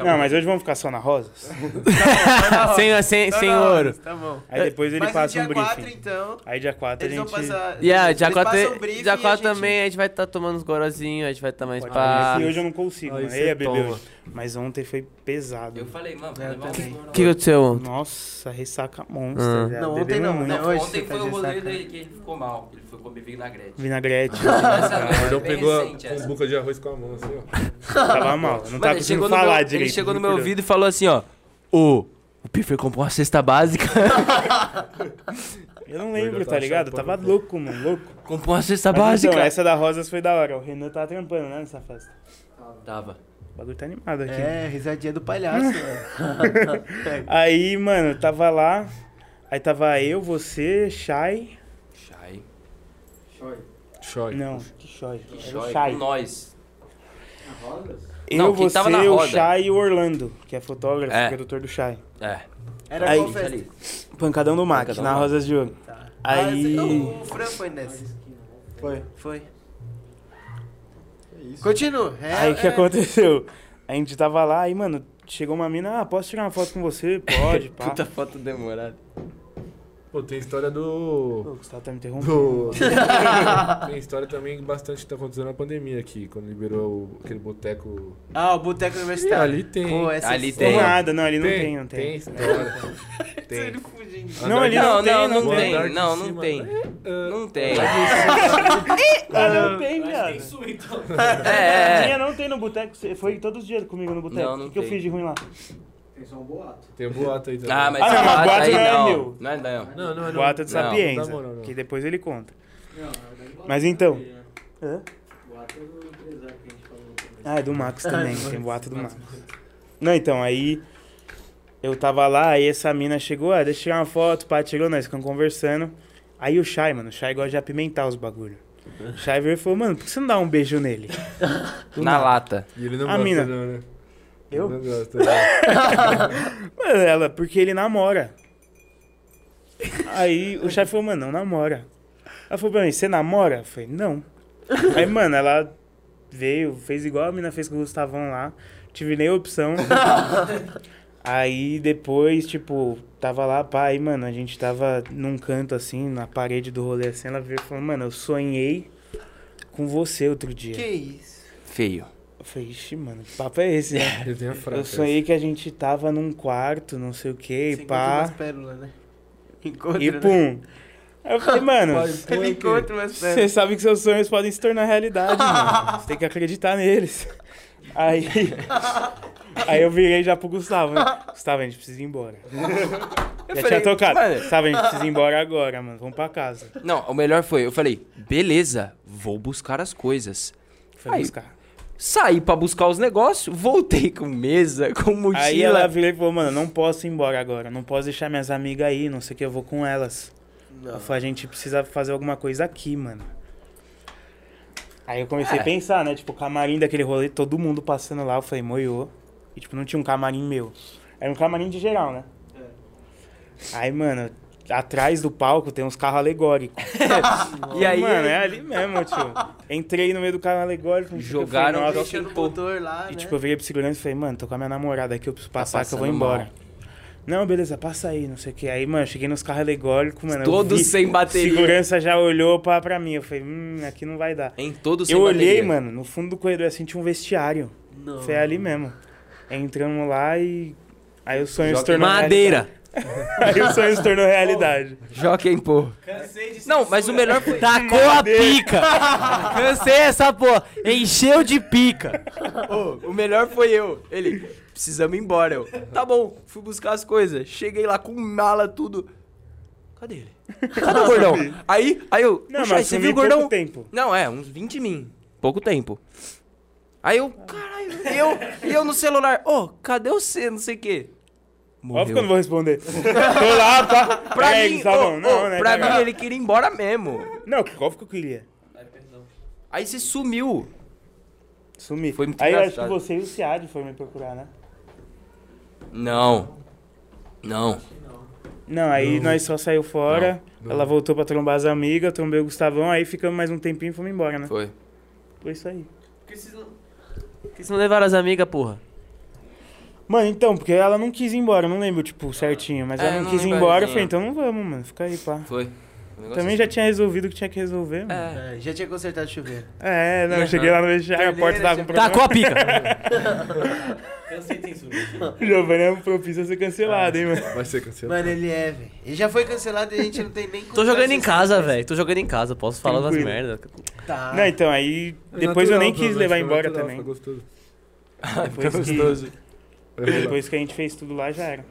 Não, mas hoje vamos ficar só na Rosas? <laughs>
sem, sem,
Tá
sem
na hora,
ouro.
Tá bom.
Aí depois ele
Mas no
passa
dia
um briefing.
4, então,
Aí dia 4 a
eles vão
gente...
passar...
E a
eles
dia 4,
passam o briefing
dia
e a
4
gente-
também a gente vai estar tomando uns gorozinhos, a gente vai estar mais
Pode
pá.
que hoje eu não consigo,
Aí
mano. beber
toma.
hoje. Mas ontem foi pesado.
Eu falei, mano, um
O que aconteceu?
Nossa, ressaca monstro.
Ah.
Não, ontem não,
muito.
né?
Não,
Hoje
ontem foi
tá
o rolê dele que ele ficou mal. Ele foi comer vinagrete.
Vinagrete.
O
é
Gordão
bem
pegou
recente
com
essa.
buca de arroz com a mão, assim, ó.
Tava mal. Não tava conseguindo falar
meu,
direito.
Ele chegou no meu ouvido e falou assim, ó. Ô, o Piffer comprou uma cesta básica. <laughs>
Eu não lembro, tá
tá
ligado? Eu tava louco, mano, louco.
comprou uma cesta
Mas
básica.
então, essa da Rosas foi da hora. O Renan tava trampando, né, nessa festa.
Tava.
O bagulho tá animado aqui.
É, risadinha do palhaço, mano. <laughs>
Aí, mano, tava lá. Aí tava eu, você, Shai.
Shai.
Choi.
Não, que Shai. O
Shai. Com nós.
Eu,
Não,
você,
tava na
o
roda.
Shai e o Orlando, que é fotógrafo,
É.
produtor do Shai.
É.
Era
Aí,
qual festa?
Ali.
Pancadão do Mac,
Pancadão
na. Rosas de Ouro.
Tá.
Aí-
Ah, você- o Fran foi nessa.
Foi.
Foi. Continua. É,
Aí o que
é.
aconteceu? A gente tava lá, aí, mano, chegou uma mina, ah, posso tirar uma foto com você? Pode, <laughs> pá.
Puta foto demorada.
Pô, tem história do.
O Gustavo tá me interrompendo.
do... <laughs> tem história também bastante que tá acontecendo na pandemia aqui, quando liberou o- aquele boteco.
Ah, o Boteco Universitário.
ali tem.
Pô, essa
Ali
história-
tem.
Nada, não, ali não
tem,
tem, não tem.
Tem história. <laughs> tem.
Não, ali
Não,
não tem,
não,
não
não
tem.
tem.
Andar de
Não, não tem. Não tem.
Ah, não tem, viado.
É, é,
Tinha,
é.
não tem no boteco. Foi todos os dias comigo no boteco.
Não, não
O que, que eu
tem.
fiz de ruim lá?
Tem só um boato.
Tem um boato aí <laughs> também.
Ah, mas
Ah, não, mas
boato
boato
aí
não é meu.
Não é não.
Não, não, não.
Boato de
Não,
Sapienza.
não não.
Que depois ele conta.
Não, na verdade, boato
Mas então.
né?
Hã?
Boato é do empresário que a gente falou começo.
Ah, é do Max <laughs> também. tem boato do Max. Não, então, aí. Eu tava lá, aí essa mina chegou, ah, deixa eu tirar uma foto, pá, tirou, nós ficamos conversando. Aí o Shai, mano, o Shai gosta de apimentar os bagulho. O Shai veio e falou, mano, por que você não dá um beijo nele? <laughs> Do
Na
nada.
lata.
E ele não
A mina.
não, né?
Eu?
Ele não gosta. né? <laughs>
Mano, ela, porque ele namora. Aí o chefe falou, mano, não namora. Ela falou pra mim, você namora? Eu falei, não. Aí, mano, ela veio, fez igual a mina fez com o Gustavão lá. Tive nem opção. <laughs> Aí depois, tipo, tava lá, pá, aí, mano, a gente tava num canto assim, na parede do rolê assim, ela veio e falou, mano, eu sonhei com você outro dia.
Que isso?
Feio.
Eu falei, ixi, mano, que papo é esse? né?
Ele tem a frase.
Eu sonhei que a gente tava num quarto, não sei o que,
Você encontra
pá.
umas pérolas, né? <laughs> Encontra,
E
né?
pum. Aí eu falei, <laughs> mano,
Ele encontra umas
você sabe que seus sonhos podem se tornar realidade, mano. <laughs> Você tem que acreditar neles. Aí. Aí eu virei já pro Gustavo, né? Gustavo, a gente precisa ir embora. já
falei,
tinha tocado.
mano-
Gustavo, a gente precisa ir embora agora, mano. Vamos pra casa.
Não, o melhor foi, eu falei, beleza, vou buscar as coisas.
Foi
Aí,
buscar.
Saí pra buscar os negócios, voltei com mesa, com mochila.
Aí ela virou e falou, mano, não posso ir embora agora. Não posso deixar minhas amigas aí, não sei o que, eu vou com elas.
Não.
Eu falei, a gente precisa fazer alguma coisa aqui, mano. Aí eu comecei
É.
a pensar, né? Tipo, o camarim daquele rolê, todo mundo passando lá. Eu falei, moiô. E, tipo, não tinha um camarim meu. Era um camarim de geral, né? Aí, mano, atrás do palco tem uns carros alegóricos. <laughs> <laughs>
E aí,
mano, é ali mesmo, tio. Entrei no meio do carro alegórico. não sei o que, eu falei,
Jogaram
"Nossa".
o
Deixando o
Pô.
motor lá,
E,
né?
tipo, eu virei pro segurança e falei, mano, tô com a minha namorada aqui, eu preciso passar que eu vou embora.
mal.
Não, beleza, passa aí, não sei o que. Aí, mano, cheguei nos carros alegóricos, mano.
Todos
vi-
sem bateria.
Segurança já olhou pra, pra mim. Eu falei, hum, aqui não vai dar.
Em todos sem
Eu olhei,
bateria.
mano, no fundo do corredor assim tinha um vestiário.
Não.
Foi ali mesmo. Entramos lá e. Aí o sonho se
Joga
tornou
Madeira. <laughs>
Aí o sonho se tornou realidade.
Joquem, pô. Não, mas o melhor foi...
Tacou a pica! <laughs> Cansei essa porra! Encheu de pica!
Ô, o melhor foi eu. Ele, precisamos ir embora. Eu, tá bom, fui buscar as coisas. Cheguei lá com mala, tudo. Cadê ele? Cadê o gordão? Aí, aí eu,
Não,
"Puxa,
mas
você viu o gordão?
pouco tempo.
Não, é, uns 20 mil. Pouco tempo. Aí eu, caralho, eu, eu no celular, ô, cadê você? Não sei o quê.
Óbvio que eu não vou responder. Tô lá, pá. <laughs>
Pra
Aí,
mim,
não, né?
pra mim ele queria ir embora mesmo.
Não, óbvio que eu queria.
Aí você sumiu.
Sumi.
Foi muito
Aí eu acho que você e o Ciad foram me procurar, né?
Não. Não.
Não, aí nós só saiu fora.
Não, não.
Ela voltou pra trombar as amigas, trombei o Gustavão, aí ficamos mais um tempinho e fomos embora, né?
Foi.
Foi isso aí.
Por que vocês não levaram as amigas, porra?
Mano, então, porque ela não quis ir embora, eu não lembro, tipo, certinho, mas
É,
ela não
não
quis ir embora, eu
resenha.
falei, então não vamos, mano, fica aí, pá.
Foi.
Também já tinha resolvido o que tinha que resolver, mano.
É.
É, já tinha consertado o chuveiro.
É, não, eu cheguei lá no vestiário, a porta tava com problema.
Tacou a pica! <laughs>
Cansei tem isso. <laughs>
O Giovanni é propício a ser cancelado, hein, mano.
Vai ser cancelado.
Mano, ele é, velho. Ele já foi cancelado e a gente não tem nem
Tô jogando em casa, velho. Tô jogando em casa, posso falar umas
Tranquilo.
merda.
Tá.
Não, então, aí,
É
depois eu nem quis levar embora
natural,
também.
Fica gostoso.
Depois que,
gostoso.
Rolar.
depois que a gente fez tudo lá, já era.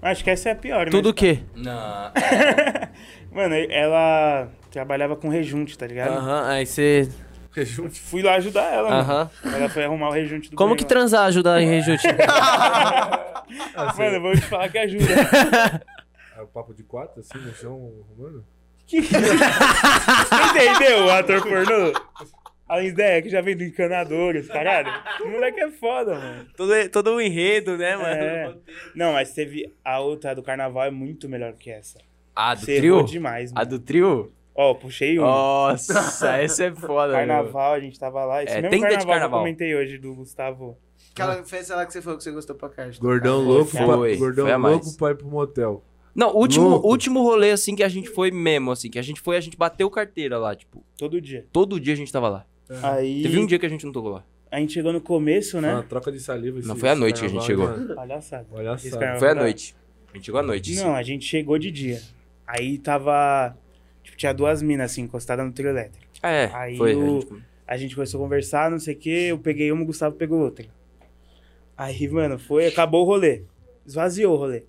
Acho que essa é a pior, né?
Tudo o quê?
Não. <laughs>
Mano, ela trabalhava com rejunte, tá ligado?
Aham, aí você.
Rejunte.
Fui lá ajudar ela, mano.
Aham.
Ela foi arrumar o rejunte do
Como que transar ajuda em rejunte?
lá. <laughs> <laughs> Mano, eu vou te falar que ajuda.
É o papo de quatro, assim, no chão?
Você entendeu o ator pornô? A ideia que já vem do encanadores, caralho. O moleque é foda, mano.
todo, todo um enredo, né, mano?
É. <laughs> Não, mas teve a outra do carnaval é muito melhor que essa.
A do trio?
demais,
A
mano.
do trio?
Ó, puxei um.
Nossa, <laughs> essa é foda, meu.
carnaval, a gente tava lá. Esse
É,
mesmo
tem de
carnaval, que
carnaval.
eu comentei hoje do Gustavo.
Aquela festa lá que você falou que você gostou pra carne.
Gordão
Foi,
louco,
foi.
pra,
Foi
gordão
a mais.
louco pra ir pro motel.
Não, o último,
Louco.
último rolê, assim, que a gente foi mesmo, assim, que a gente foi, a gente bateu carteira lá, tipo,
Todo dia.
todo dia a gente tava lá.
Aí
Teve um dia que a gente não tocou lá.
a gente chegou no começo,
Uma
né?
troca de saliva.
Não, foi à noite que a gente chegou.
Palhaçada.
Só.
carnaval
Foi à noite. A gente chegou à noite.
Não, a gente chegou de dia. Aí tava. Tipo, tinha duas minas assim, encostadas no trio elétrico.
Ah, é,
Aí
foi.
o-
a gente-
A gente começou a conversar, não sei o quê. Eu peguei uma, o Gustavo pegou outra. Aí, mano, foi, acabou o rolê. Esvaziou o rolê.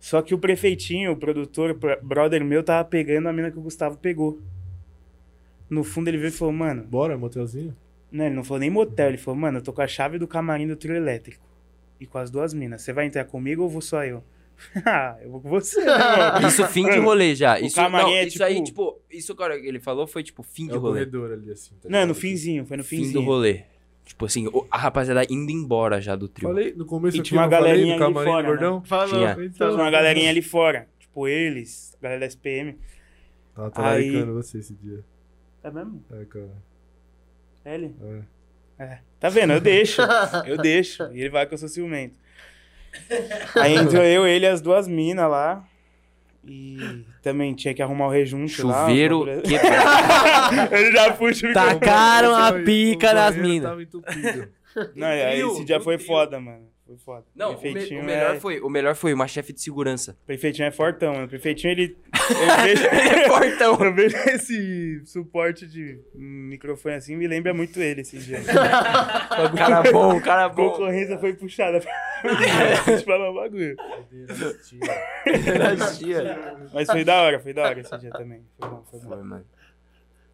Só que o prefeitinho, o produtor, o brother meu, tava pegando a mina que o Gustavo pegou. No fundo ele veio e falou, mano.
Bora, motelzinho?
Não, ele não falou nem motel, ele falou, mano, eu tô com a chave do camarim do trio elétrico. E com as duas minas. Você vai entrar comigo ou vou só eu? <laughs> ah, eu vou com você, né? <laughs>
Isso fim de rolê já.
O
Isso, não,
é
isso aí,
tipo-
tipo, isso cara, ele falou foi tipo fim de
É o
rolê.
corredor ali, assim. tá
Não, no finzinho, foi no
Fim
finzinho.
do rolê. Tipo assim, a rapaziada indo embora já do trio.
Falei no começo
E tinha uma
falei
galerinha
do
ali fora, né?
gordão.
Falou.
Tinha.
Tinha
Então,
uma galerinha ali fora. Tipo, eles, a galera da SPM.
Tava
Aí-
você esse dia.
É mesmo?
É, cara.
Ele?
É.
É. Tá vendo? Eu deixo. Eu deixo. E ele vai que eu sou ciumento. Aí entrou eu, ele e as duas minas lá. E também tinha que arrumar o rejunte lá.
Chuveiro
um bagulho-
quebrado. <laughs>
Ele já puxa o.
Tacaram a pica nas
banheiro
minas.
Tava entupido.
Não, aí esse dia foi foda, mano. Foi foda.
Não, o, me- o melhor
é...
foi, o melhor foi uma chefe de segurança.
O prefeitinho é fortão, mano. O prefeitinho, ele... Eu <laughs> vejo...
Ele é fortão.
Eu vejo esse suporte de microfone assim, me lembra muito ele esse dia. <laughs>
Cara bom, cara
A
bom.
concorrência foi puxada pra <laughs> eu falar um bagulho. Mas foi da hora, foi da hora esse dia também. Foi bom, foi bom.
Foi, mano.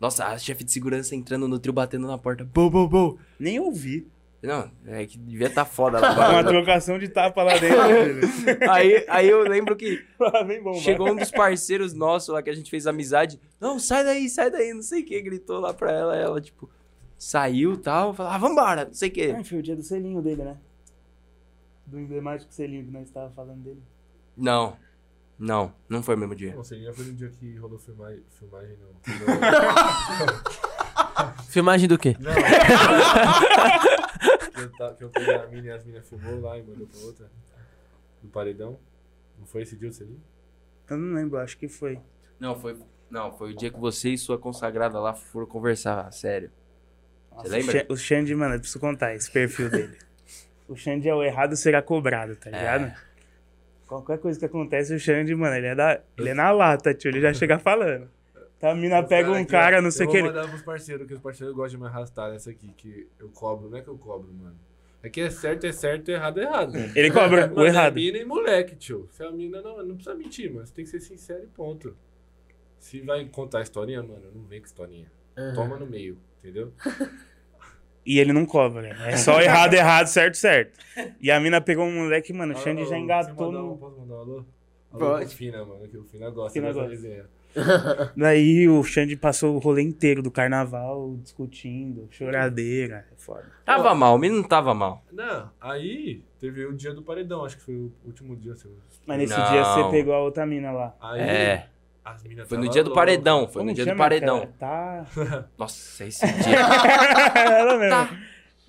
Nossa, a chefe de segurança entrando no trio, batendo na porta. Bom, bom, bom.
Nem ouvi.
Não, é que devia estar foda lá. <laughs>
Uma trocação de tapa lá dentro. velho. <laughs>
aí, aí eu lembro que <laughs>
bomba.
chegou um dos parceiros nossos lá que a gente fez amizade. Não, sai daí, sai daí, não sei o que. Gritou lá pra ela. Ela, tipo, saiu e tal. Falou, ah, vambora, não sei o que.
Ah, foi o dia do selinho dele, né? Do emblemático selinho que nós estávamos falando dele.
Não, não, não foi o mesmo dia.
Não sei, já foi no dia que rolou filmagem, filmagem não.
Filmagem do quê?
Não. Que, eu, que eu peguei a mina e as minas filmou lá e mandou pra outra. Do paredão. Não foi esse dia, você viu?
Eu não lembro, acho que foi.
Não, foi, não, foi o dia que você e sua consagrada lá foram conversar, sério.
Nossa,
lembra?
O Xan- O Xande, mano, eu preciso contar esse perfil dele. <laughs> O Xande é o errado será cobrado, tá ligado? Qualquer coisa que acontece, o Xande, mano, ele é, da, ele é na lata, tio. Ele já chega falando. Tá, a mina pega um
aqui,
cara, não sei
eu
o que.
vou
Ele...
mandar pros parceiros, que os parceiros gostam de me arrastar nessa aqui, que eu cobro. Não é que eu cobro, mano. É que é certo, é certo, errado, é errado. <laughs>
Ele cobra o errado.
É mina e moleque, tio. Se a mina não, não precisa mentir, mano. Você tem que ser sincero e ponto. Se vai contar historinha, mano, não vem com historinha. Toma no meio, entendeu?
E ele não cobra. né? É só errado, errado, certo, certo. E a mina pegou um moleque, mano, o Xande já engatou
mandar um-
no.
Posso mandar um alô? Alô,
Pode.
Fina, mano, que o Fina gosta
Fina
dessa
gosta.
resenha. <laughs>
Daí o Xande passou o rolê inteiro do carnaval discutindo, choradeira. É foda.
Tava mal, o menino não tava mal.
Não, aí teve o dia do paredão, acho que foi o último dia. Seu.
Mas nesse
Não.
dia você pegou a outra mina lá.
Aí,
É.
as minas
Foi no
tava
dia do
louca.
paredão, foi
Como
no dia do
chama
paredão.
aquela? Tá. <laughs>
Nossa, esse dia. <laughs>
Ela mesmo.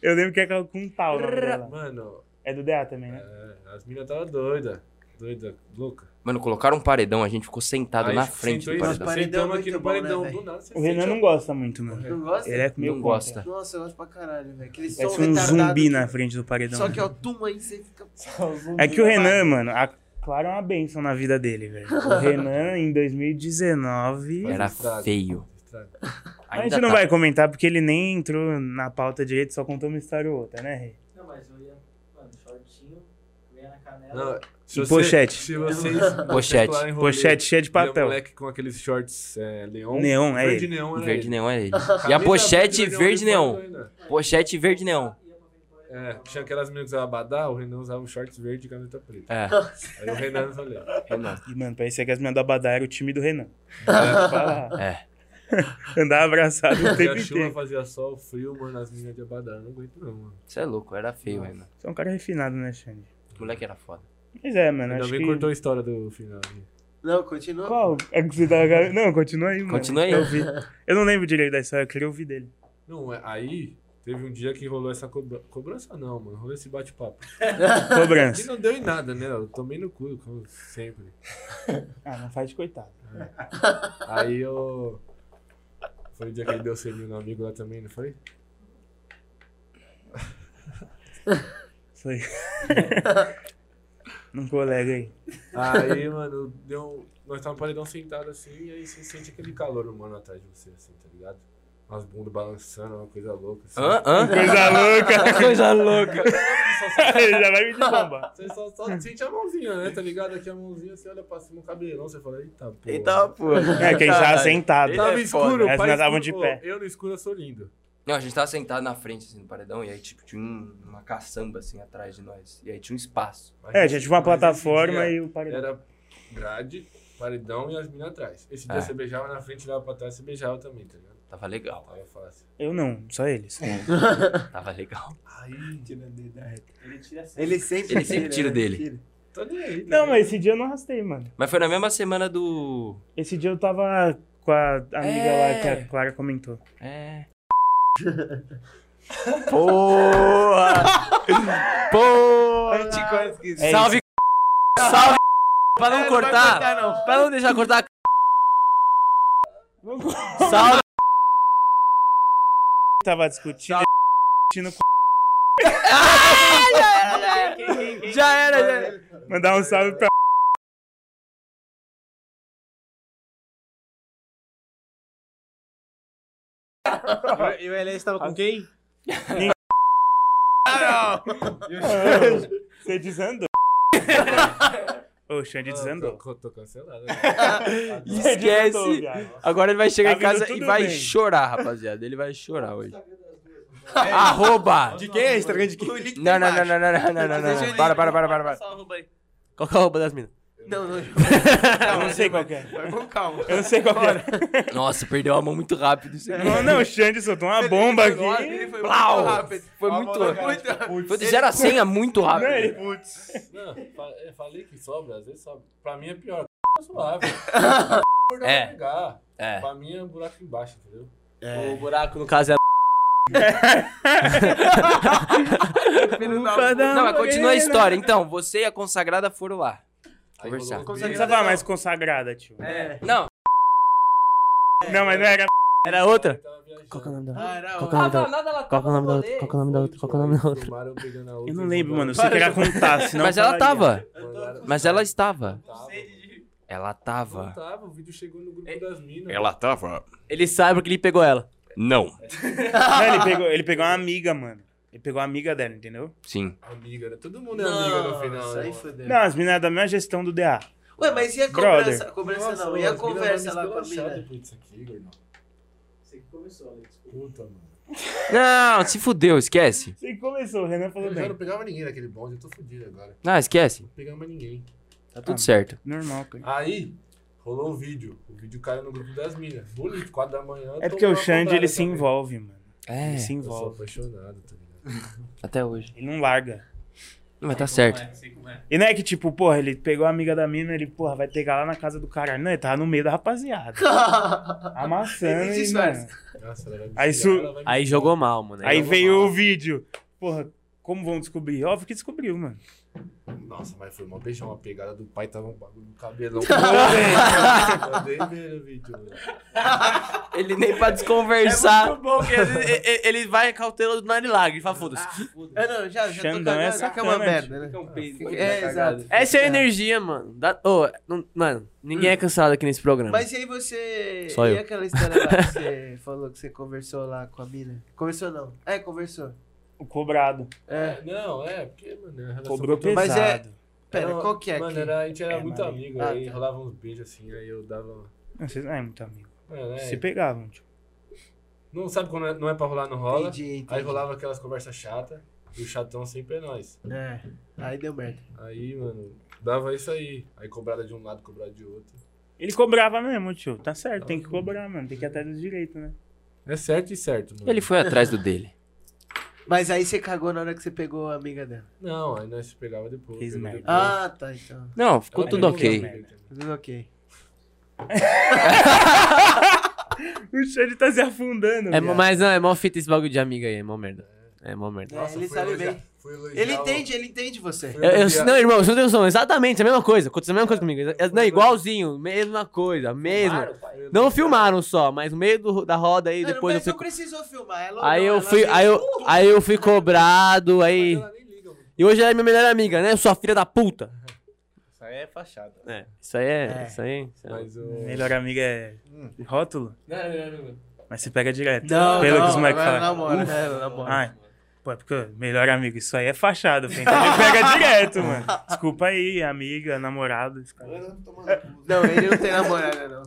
Eu lembro que é com um tal o nome dela.
Mano,
É do DA também, né?
é, as minas tava doida. Doida, louca.
Mano, colocaram um paredão, a gente ficou sentado
Aí
na frente do paredão.
paredão
Sentamos
é
aqui no
bom, né,
paredão.
velho?
do nada
O Renan
sente
não gosta muito, mano.
Não gosta?
Ele é meio
Não
contra.
gosta.
Nossa, eu gosto pra caralho, velho. Aquele som
um zumbi na frente do paredão.
Só que, ó, tum aí você fica... <laughs>
É que o Renan, mano, a Clara é uma benção na vida dele, velho. <laughs> O Renan, em 2019.
Era feio.
A gente não
tá.
vai comentar porque ele nem entrou na pauta direito, só contou uma história ou outra, né, Rei?
Não, mas eu ia. Mano, shortinho, meia na canela.
Não, se
E
você-
pochete.
Se vocês. <laughs>
Pochete.
rolê,
Pochete cheia de
e a
papel.
moleque com aqueles shorts é, neon.
Neon, é
Verde
ele.
neon, era
Verde
ele.
neon é ele. E a
Camisa
pochete verde
de
neon. Pochete verde neon.
É, tinha aquelas meninas que usavam abadá, o Renan usava um shorts verde e camiseta preta.
É,
Aí o Renan falei.
Renan.
E, mano, parecia que as meninas do Abadá eram o time do Renan.
É.
É. <laughs>
Andava abraçado o
Fazia
tempo
chuva,
inteiro.
fazia sol, frio, mano, as meninas de abadá. Não aguento não, mano.
Você é louco, era feio, Renan.
Você é um cara refinado, né, Xande?
O moleque era foda.
Mas é, mano,
Ainda
acho
bem
que...
cortou a história do final. aqui.
Não, continua.
Qual? É que você tá... Não, continua aí, mano.
Continua aí.
Eu, eu não lembro direito da história, eu queria ouvir dele.
Não, é- aí Teve um dia que rolou essa cobra... cobrança, não, mano. Rolou esse bate-papo. <laughs> E
Cobrança.
não deu em nada, né? Eu tomei no cu, como sempre.
Ah, não faz de coitado.
Aí eu. Foi o dia que ele deu selinho no amigo lá também, não foi?
Foi. <laughs> Num colega aí.
Aí, mano, deu. um- Nós tava no paredão sentado assim, e aí você sente aquele calor humano atrás de você, assim, tá ligado? Umas bundas balançando, uma coisa louca. Assim.
Hã? Hã?
Coisa louca.
Coisa louca.
Ele <laughs> <laughs> já vai me de bomba.
Você só, só sente a mãozinha, né? Tá ligado? Aqui a mãozinha, você olha pra cima, o cabelão, você fala, eita porra.
Eita, pô.
É, que a gente tava sentado.
Ele
Tava
é
escuro.
Mas nós tava
escuro.
de pé.
Ô, Eu no escuro eu sou lindo.
Não, a gente tava sentado na frente, assim, no paredão, e aí, tipo, tinha um- uma caçamba, assim, atrás de nós. E aí tinha um espaço.
Mas
É,
esse-
já tinha uma plataforma e o paredão.
Era grade, paredão e as minas atrás. Esse dia
É.
você beijava na frente, olhava pra trás, você beijava também, tá ligado?
Tava legal.
Tava fácil.
Eu não, só eles. <laughs>
Tava legal.
Aí,
Ele sempre
Ele sempre tira
né?
dele.
tô nem aí. tá
Não, mas esse dia eu não arrastei, mano.
Mas foi na mesma semana do.
Esse dia eu tava com a amiga
É.
lá que a Clara comentou.
É.
Porra! Porra!
É
Salve, salve! <laughs> Pra não
É, vai
cortar,
cortar, não.
pra não deixar cortar. Salve!
Tava discutindo. discutindo com- <laughs>
Já era, já era.
Mandar um salve pra. <laughs>
E o Elis tava com quem? <laughs>
Você desandou. <laughs> Ô, o Xande
Ah,
desandou.
Tô, tô cancelado.
Desandou,
Esquece.
viado.
Agora ele vai chegar
Tá
em casa e vai
bem.
chorar, rapaziada. Ele vai chorar hoje. Arroba!
De quem é Instagram de quem?
Não, não, não, não, não, não, não, não, não. Para, para, para, para, para. Qual que é a roupa das minas?
Não, <laughs> não.
Eu não sei qual que é.
Vai com calma.
Eu não sei qual que é.
Nossa, perdeu a mão muito rápido. Isso aqui.
Não, não, o Xande soltou uma bomba aqui.
Ele foi muito rápido.
Foi muito
Muito rápido.
Foi de 0 a 100 é muito
Não,
rápido.
Não, fa- eu falei que sobra, às vezes sobra. Pra mim é pior. É suave. <laughs>
É.
é. Pegar.
É.
Pra mim é um buraco embaixo, entendeu?
O buraco, no caso, é <laughs>
Não, mas continua a história. Então, você e a consagrada foram lá. Conversar.
Não precisava falar mais consagrada, tio.
É.
Não,
Não, mas não era.
Era outra? Qual que é o nome dela?
Ah, era
Qual que é o nome
nada, ela
Qual é o nome da outra? Qual que é o nome da outra? Qual que é o nome da outra?
Eu outra
não lembro, mano. Eu
mandaram-
sei que era contar, senão.
Mas ela tava. Mas ela estava.
Tava.
Ela tava.
tava, o vídeo chegou no grupo das minas.
Ela tava.
Ele sabe porque ele pegou ela.
Não.
Não, ele pegou, ele pegou uma amiga, mano. Ele pegou uma amiga dela, entendeu?
Sim.
Amiga, né? Todo mundo é amiga no final, né?
aí fodeu.
Não, as meninas da mesma gestão do DA.
Ué, mas e a
Brother.
cobrança? Cobrança
Nossa,
não. E a conversa lá com a mina?
depois disso aqui, gordão.
Você que começou, Alex.
Puta, mano.
Não, se fudeu, esquece.
Você que começou, o Renan falou
Eu já não
bem.
pegava ninguém naquele bonde, eu tô fudido agora.
Ah, esquece.
Não pegava ninguém.
Tá tudo certo.
Normal, cara.
Aí, rolou o vídeo. O vídeo caiu no grupo das minas. Bonito, 4 da manhã.
É
eu
porque o Xande, ele se
também.
envolve, mano.
É,
Ele se
Eu sou
envolve.
apaixonado, ligado?
Até hoje.
Ele não larga.
Mas tá certo.
E não é que, tipo, porra, ele pegou a amiga da mina, ele, porra, vai pegar lá na casa do caralho. Não, ele tava no meio da rapaziada. <laughs> Amassando e, mano.
Nossa, ela vai
Aí su-
ela
Aí jogou mal, mano.
Aí
jogou
veio
mal.
o vídeo. Porra, como vão descobrir? Óbvio que descobriu, mano.
Nossa, mas foi uma beijão, uma pegada do pai, tava um bagulho no cabelão. <laughs> <laughs>
Ele nem pra desconversar.
É muito bom, porque ele, ele- vai cauteloso do Narilagre. Ele fala, foda-se.
É, não, já, já tô
Xandão é
cagado, que é uma merda, né? É, exato.
Essa é a energia, mano. Da- Ô, não- mano, ninguém é cansado aqui nesse programa.
Mas e aí você...
Só
e
eu.
aquela história lá que <laughs> você falou que você conversou lá com a mina? Conversou não. É, conversou.
O cobrado.
É.
Não, é, porque, mano, a relação
Cobrou
tão-
Mas é-
pesado.
Pera,
Não,
qual que é
Mano,
aqui?
era, a gente era
É,
muito amigo,
Ah,
aí
tá.
rolava uns beijos assim, aí eu dava.
Não, vocês não é muito amigo.
Mano, é,
Se pegavam, tipo.
Não sabe quando é- não é pra rolar, não rola.
Entendi, entendi.
Aí rolava aquelas conversas chatas, e o chatão sempre é nós.
É, aí deu merda.
Aí, mano, dava isso aí. Aí cobrada de um lado, cobrada de outro.
Ele cobrava mesmo, tio. Tá certo, tem que cobrar, mano. Tem que ir atrás do direito, né?
É certo e certo, mano.
Ele foi atrás do dele.
Mas aí você cagou na hora que você pegou a amiga dela.
Não, aí nós se pegava depois.
Fez merda.
depois.
Ah, tá, então.
Não, ficou
Ela
tudo ok.
depois.
Tudo ok. <laughs>
O Xande tá se afundando.
É,
viado.
mas não, é mó fita esse bagulho de amiga aí, é mó merda. É mó merda.
É, ele
fui
sabe bem.
Fui
Ele entende, ele entende você.
Eu, eu- não, irmão, você não tem noção, exatamente, a mesma coisa. Aconteceu a mesma coisa comigo. É- Não, igualzinho, mesma coisa, mesmo. Não filmaram só, mas no meio do- da roda aí,
Mano,
depois eu
mas
fui.
não precisou filmar. Ela
Aí
olhou,
eu
ela
fui, aí eu, aí eu fui cobrado, aí.
Ela nem liga, mano.
E hoje ela é minha melhor amiga, né? Sua filha da puta. <laughs>
Isso aí é fachada.
É, isso aí é.
É.
Isso aí. Isso aí.
Mas o.
Melhor amiga é rótulo? Mas você pega direto.
Não,
Pelo
não,
que os moleques falam.
namora, né, namora.
Ai, pô, é porque melhor amigo, isso aí é fachada. filho. Então ele pega direto, mano. Desculpa aí, amiga, namorado. esse cara.
Não, ele não tem namorada, não.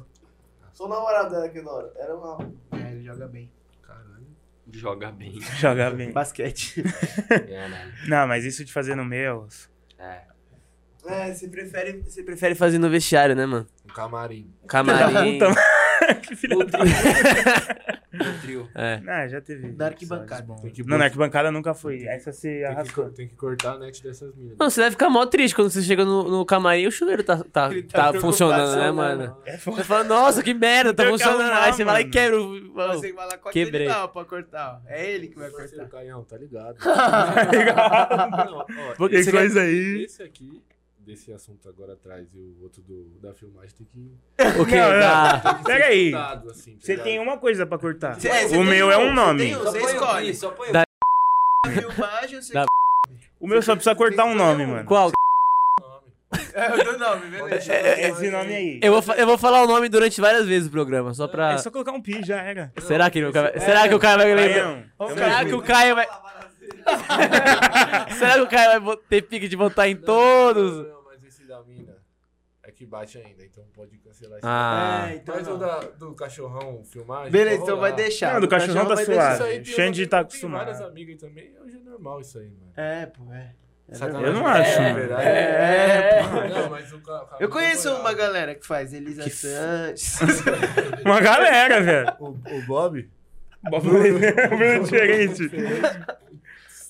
Sou namorado dela aqui na hora. Era uma.
É, ele joga bem.
Caralho.
Joga bem.
Joga bem.
Basquete.
É, né?
Não, mas isso de fazer no meu.
É.
É, você prefere, você prefere fazer no vestiário, né, mano?
Um camarim.
Camarim. <laughs>
que filha da
trio.
É.
Ah, já teve.
Na arquibancada.
Não, na arquibancada nunca foi. Essa se
Tem que,
arrascou.
tem que cortar a net dessas minas.
Não, você vai ficar mó triste quando você chega no, no camarim e o chuveiro tá, tá,
Ele tá
tá funcionando, né, mano?
É
Você
foda.
fala, nossa, que merda, tá funcionando.
arrumar,
Aí você vai lá e
mano.
quebra o.
Você falar com
Quebrei.
aquele lá pra cortar. É ele que vai cortar.
Caião, tá ligado? <laughs>
Ligado.
Não, ó,
Que coisa aí.
Esse aqui, desse assunto agora atrás, e o outro do, da filmagem tem que.
O?
Não, não.
Tem que ser
Pera aí.
assim, tá
Você
ligado?
tem uma coisa pra cortar.
Cê- é, cê
o meu é
um,
um
cê
nome.
tem um. Você escolhe.
só põe
Da-
Filmagem, você
Da-
O meu só precisa cortar um nome, mano.
Qual?
É o do nome, beleza.
Esse nome aí.
Eu vou, eu vou falar o nome durante várias vezes no programa, só pra.
É só colocar um pi, já era.
Será que, o cara... Será que o cara vai lembrar? Será que o. Caio vai. <laughs> Será que o Caio vai ter pique de votar em todos?
Não, não, mas esse da mina é que bate ainda, então pode cancelar esse.
Ah.
É, então
Mas o
não.
da, do cachorrão filmagem.
Beleza, então vai deixar.
Não, do cachorrão tá
vai
suave. Xande tá acostumado.
Tem várias amigas também, hoje é normal isso aí, mano.
É, pô, é. É
Sacanagem.
Eu não acho,
é,
mano.
É.
Não, mas o ca-
Eu conheço uma galera que faz Elisa Sanches.
Uma galera, velho.
O, o Bob?
Bruno diferente.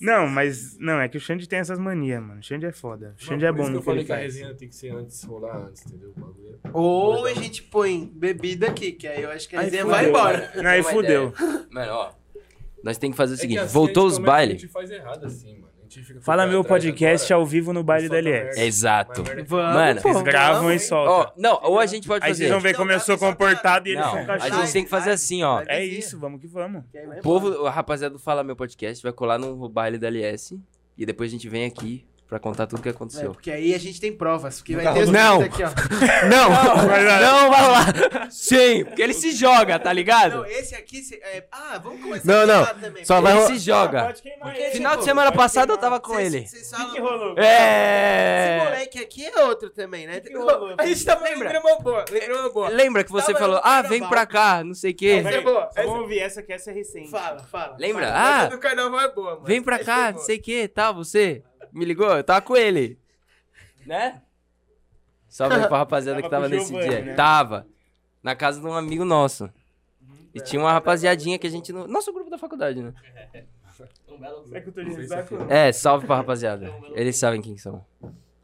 Não, mas. Não, é que o Xande tem essas manias, mano. O Xande é foda. O Xande
Não,
é
por
bom
isso que
no
eu
que
falei
ele
que a
faz.
resenha tem que ser antes, rolar antes, entendeu? O bagulho é-
Ou a gente põe bebida aqui, que aí eu acho que a
Aí
resenha
fudeu.
vai embora.
Não, aí
Tem uma
fudeu.
Mano, ó. Nós tem que fazer o
É que
seguinte:
assim,
voltou
a
os
começa,
bailes.
A gente faz errado assim, mano. A gente fica
Fala meu podcast
agora,
ao vivo no baile da
merda.
Exato.
Que-
Vamos,
Mano,
Vocês gravam e soltam.
não, ou a gente pode
Aí
fazer.
vocês vão ver como eu sou comportado e eles
Não,
são
a gente tem que fazer assim, ó.
É isso, vamos que vamos.
O povo, a rapaziada do Fala Meu Podcast vai colar no baile da LS e depois a gente vem aqui pra contar tudo o que
É,
aconteceu.
porque aí a gente tem provas. Porque vai ter os
Não.
aqui, ó. <laughs>
Não!
vai lá.
Não vai lá! Sim, porque ele se joga, tá ligado?
Não, esse aqui. se- é, Ah, vamos começar
Não, não.
também.
Só vai
Ele se joga.
Pode queimar
Porque,
ele.
Final de semana
pode
passada eu tava com
Vocês-
ele.
Que,
falam.
que rolou?
Esse
É.
moleque aqui é outro também, né?
que rolou?
A gente tá
Lembra?
lembrando uma boa. Lembrou uma boa.
Lembra que você
Tava
falou, ah, vem pra cá, não sei o quê.
Essa é boa.
Só
Essa-
vamos ouvir essa que essa é recente.
Fala, fala.
Lembra?
Fala.
Ah,
do carnaval é boa, mano.
Vem pra cá,
é
não
boa.
sei o que, tá, você? Me ligou? Eu tava com ele. Né? Salve aí pra <laughs> rapaziada
Tava
que tava nesse
Giovanni,
dia.
né?
Tava. Na casa de um amigo nosso. E tinha uma rapaziadinha que a gente não. Nosso grupo da faculdade, né?
Será que eu tô de ressaca?
É, salve pra rapaziada. Eles sabem quem são.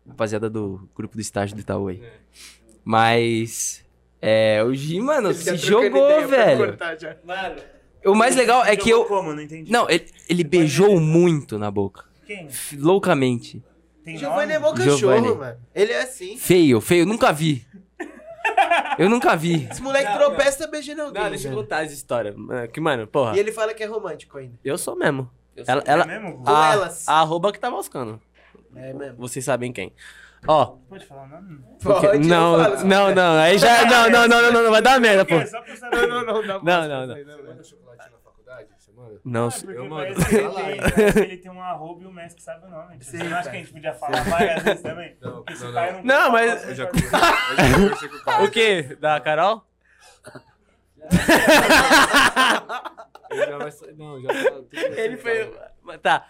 Rapaziada do grupo do estágio do Itaú aí. Mas. É, o Gi, mano,
Ele já
se
trocando
jogou,
ideia pra
velho.
cortar já.
O mais legal é que eu.
Como? Não entendi.
Não, ele, ele beijou muito na boca.
Quem?
Loucamente.
Tem
Giovanni é bom cachorro,
Giovanni.
mano. Ele é assim.
Feio, feio, nunca vi. Eu nunca vi.
Esse moleque tropeça beijando alguém.
Não, deixa eu contar essa história. É, Que, mano, porra.
E ele fala que é romântico ainda.
Eu sou mesmo.
Eu
Ela,
sou-
ela,
É mesmo?
A,
elas.
a arroba que tá moscando.
É mesmo.
Vocês sabem quem. Ó.
Pode falar o nome?
porque-
Pode,
não,
falo.
não, não. Aí já. Não, não, não, não, não, não vai dar merda, pô.
É.
Não, não, não. Não,
Não, não, não. Não,
Ah,
Eu
que ele que ele tem um arroba e o Messi sabe o nome. Você não acha que a gente podia falar várias vezes também?
Não, não,
cara
não.
Não, mas-
Eu já conversei, eu já conversei com o cara.
O quê? Da Carol?
Ele já vai sair. Não, já tá.
Ele foi. Tá.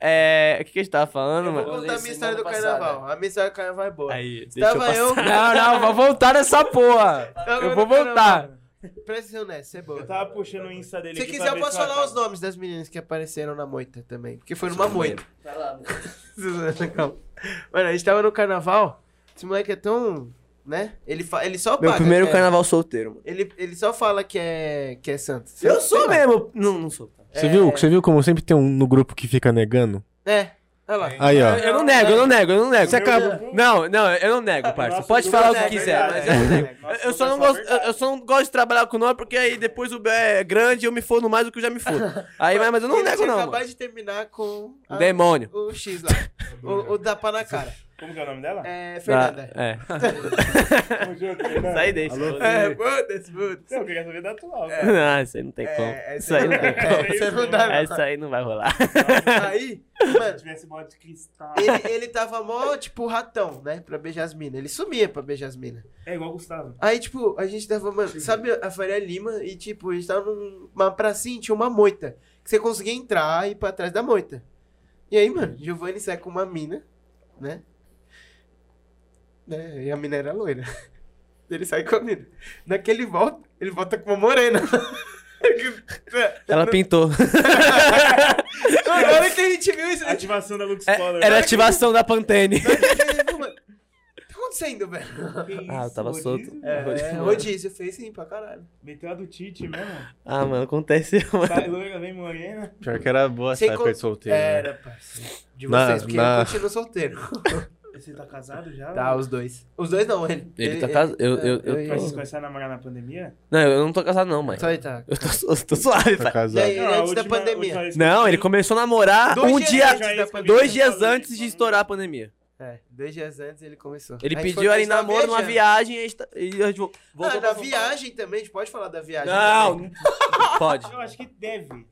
É. O que, que a gente tava falando,
Eu vou
mano?
contar a minha história do carnaval. A minha história do carnaval é boa.
Aí, deixa eu
eu.
Não, não, vou voltar nessa porra. Eu
no
vou
carnaval.
voltar.
Presta atenção nessa, é boa.
Eu tava puxando o Insta dele
Se
aqui
quiser,
pra
eu posso falar os nomes das meninas que apareceram na moita também. Porque foi numa moita. Calma. <laughs> Mano, a gente tava no carnaval. Esse moleque é tão né? Ele, fa- ele só
Meu
paga.
primeiro
é.
carnaval solteiro, mano.
Ele, ele só fala que é, que é santo.
Eu sou
lá.
mesmo. Não, não sou.
Você,
É.
viu, você viu como sempre tem um no grupo que fica negando?
É, olha lá.
Aí, ó.
Eu não nego, eu não nego, eu não nego.
Você acaba-
Não, não, eu não nego, parça. Pode falar o
é
que quiser,
verdade,
mas eu não
é.
nego. Eu- Eu só não
é
gosto, eu, só não gosto de trabalhar com nós porque aí depois o B é grande e eu me fodo mais do que eu já me fodo. Aí, mas, mas eu não nego não, mano.
de terminar com
demônio.
o X lá. o, o tapa na cara. <laughs>
Como que é o nome dela?
É, Fernanda.
Ah, é. <laughs>
Tamo junto, Fernanda.
Isso aí deixa.
É, foda-se, foda-se.
Eu queria saber da atual, cara.
Não, isso aí não tem como.
É,
Isso aí não tem como.
Isso aí não dá, não.
Isso aí não vai rolar. <laughs>
Aí,
Se
mano,
tivesse bola de cristal.
ele, ele tava mó, tipo, ratão, né? Pra beijar as minas. Ele sumia pra beijar as minas.
É igual o Gustavo.
Aí, tipo, a gente tava, mano, sabe a Faria Lima? E, tipo, a gente tava numa pracinha, tinha uma moita. Que você conseguia entrar e ir pra trás da moita. E aí, mano, Giovanni sai com uma mina, né? Né? E a mina era loira. <laughs> Ele sai com a mina. Naquele volta, ele volta com uma morena. <laughs>
Ela pintou. <laughs>
Na hora que a gente viu isso, a gente
Ativação da Lux
É,
Polar.
era a ativação da Pantene.
Mano, o que tá acontecendo, velho?
Ah, eu tava solto.
É, rodízio, fez sim pra caralho.
Meteu a do Tite mesmo.
Ah, mano, aconteceu, mano.
Sai loira, vem morena.
Pior que era boa essa época de solteiro. né?
Era, parceiro. De
Na-
vocês, porque
na-
eu continuo solteiro.
Você tá casado já?
Tá, os dois. Os dois não, ele.
Ele tá casado. Eu, eu, eu
eu-
Mas vocês começaram a namorar na pandemia?
Não, eu não tô casado, não, mãe.
Só ele tá.
Eu tô, eu tô suave,
Tá casado.
aí,
Não,
antes da
última-
pandemia.
que eu
Não, ele começou a namorar
Dois
um dia.
antes da pandemia.
Dois dias antes de estourar a pandemia.
É, dois dias antes ele começou.
Ele pediu
foi-
ali
a gente tava
namoro numa viagem e a gente, tá- e a gente vo- voltou
Ah, na viagem também, a gente pode falar da viagem.
Não, <laughs> pode.
Eu acho que deve.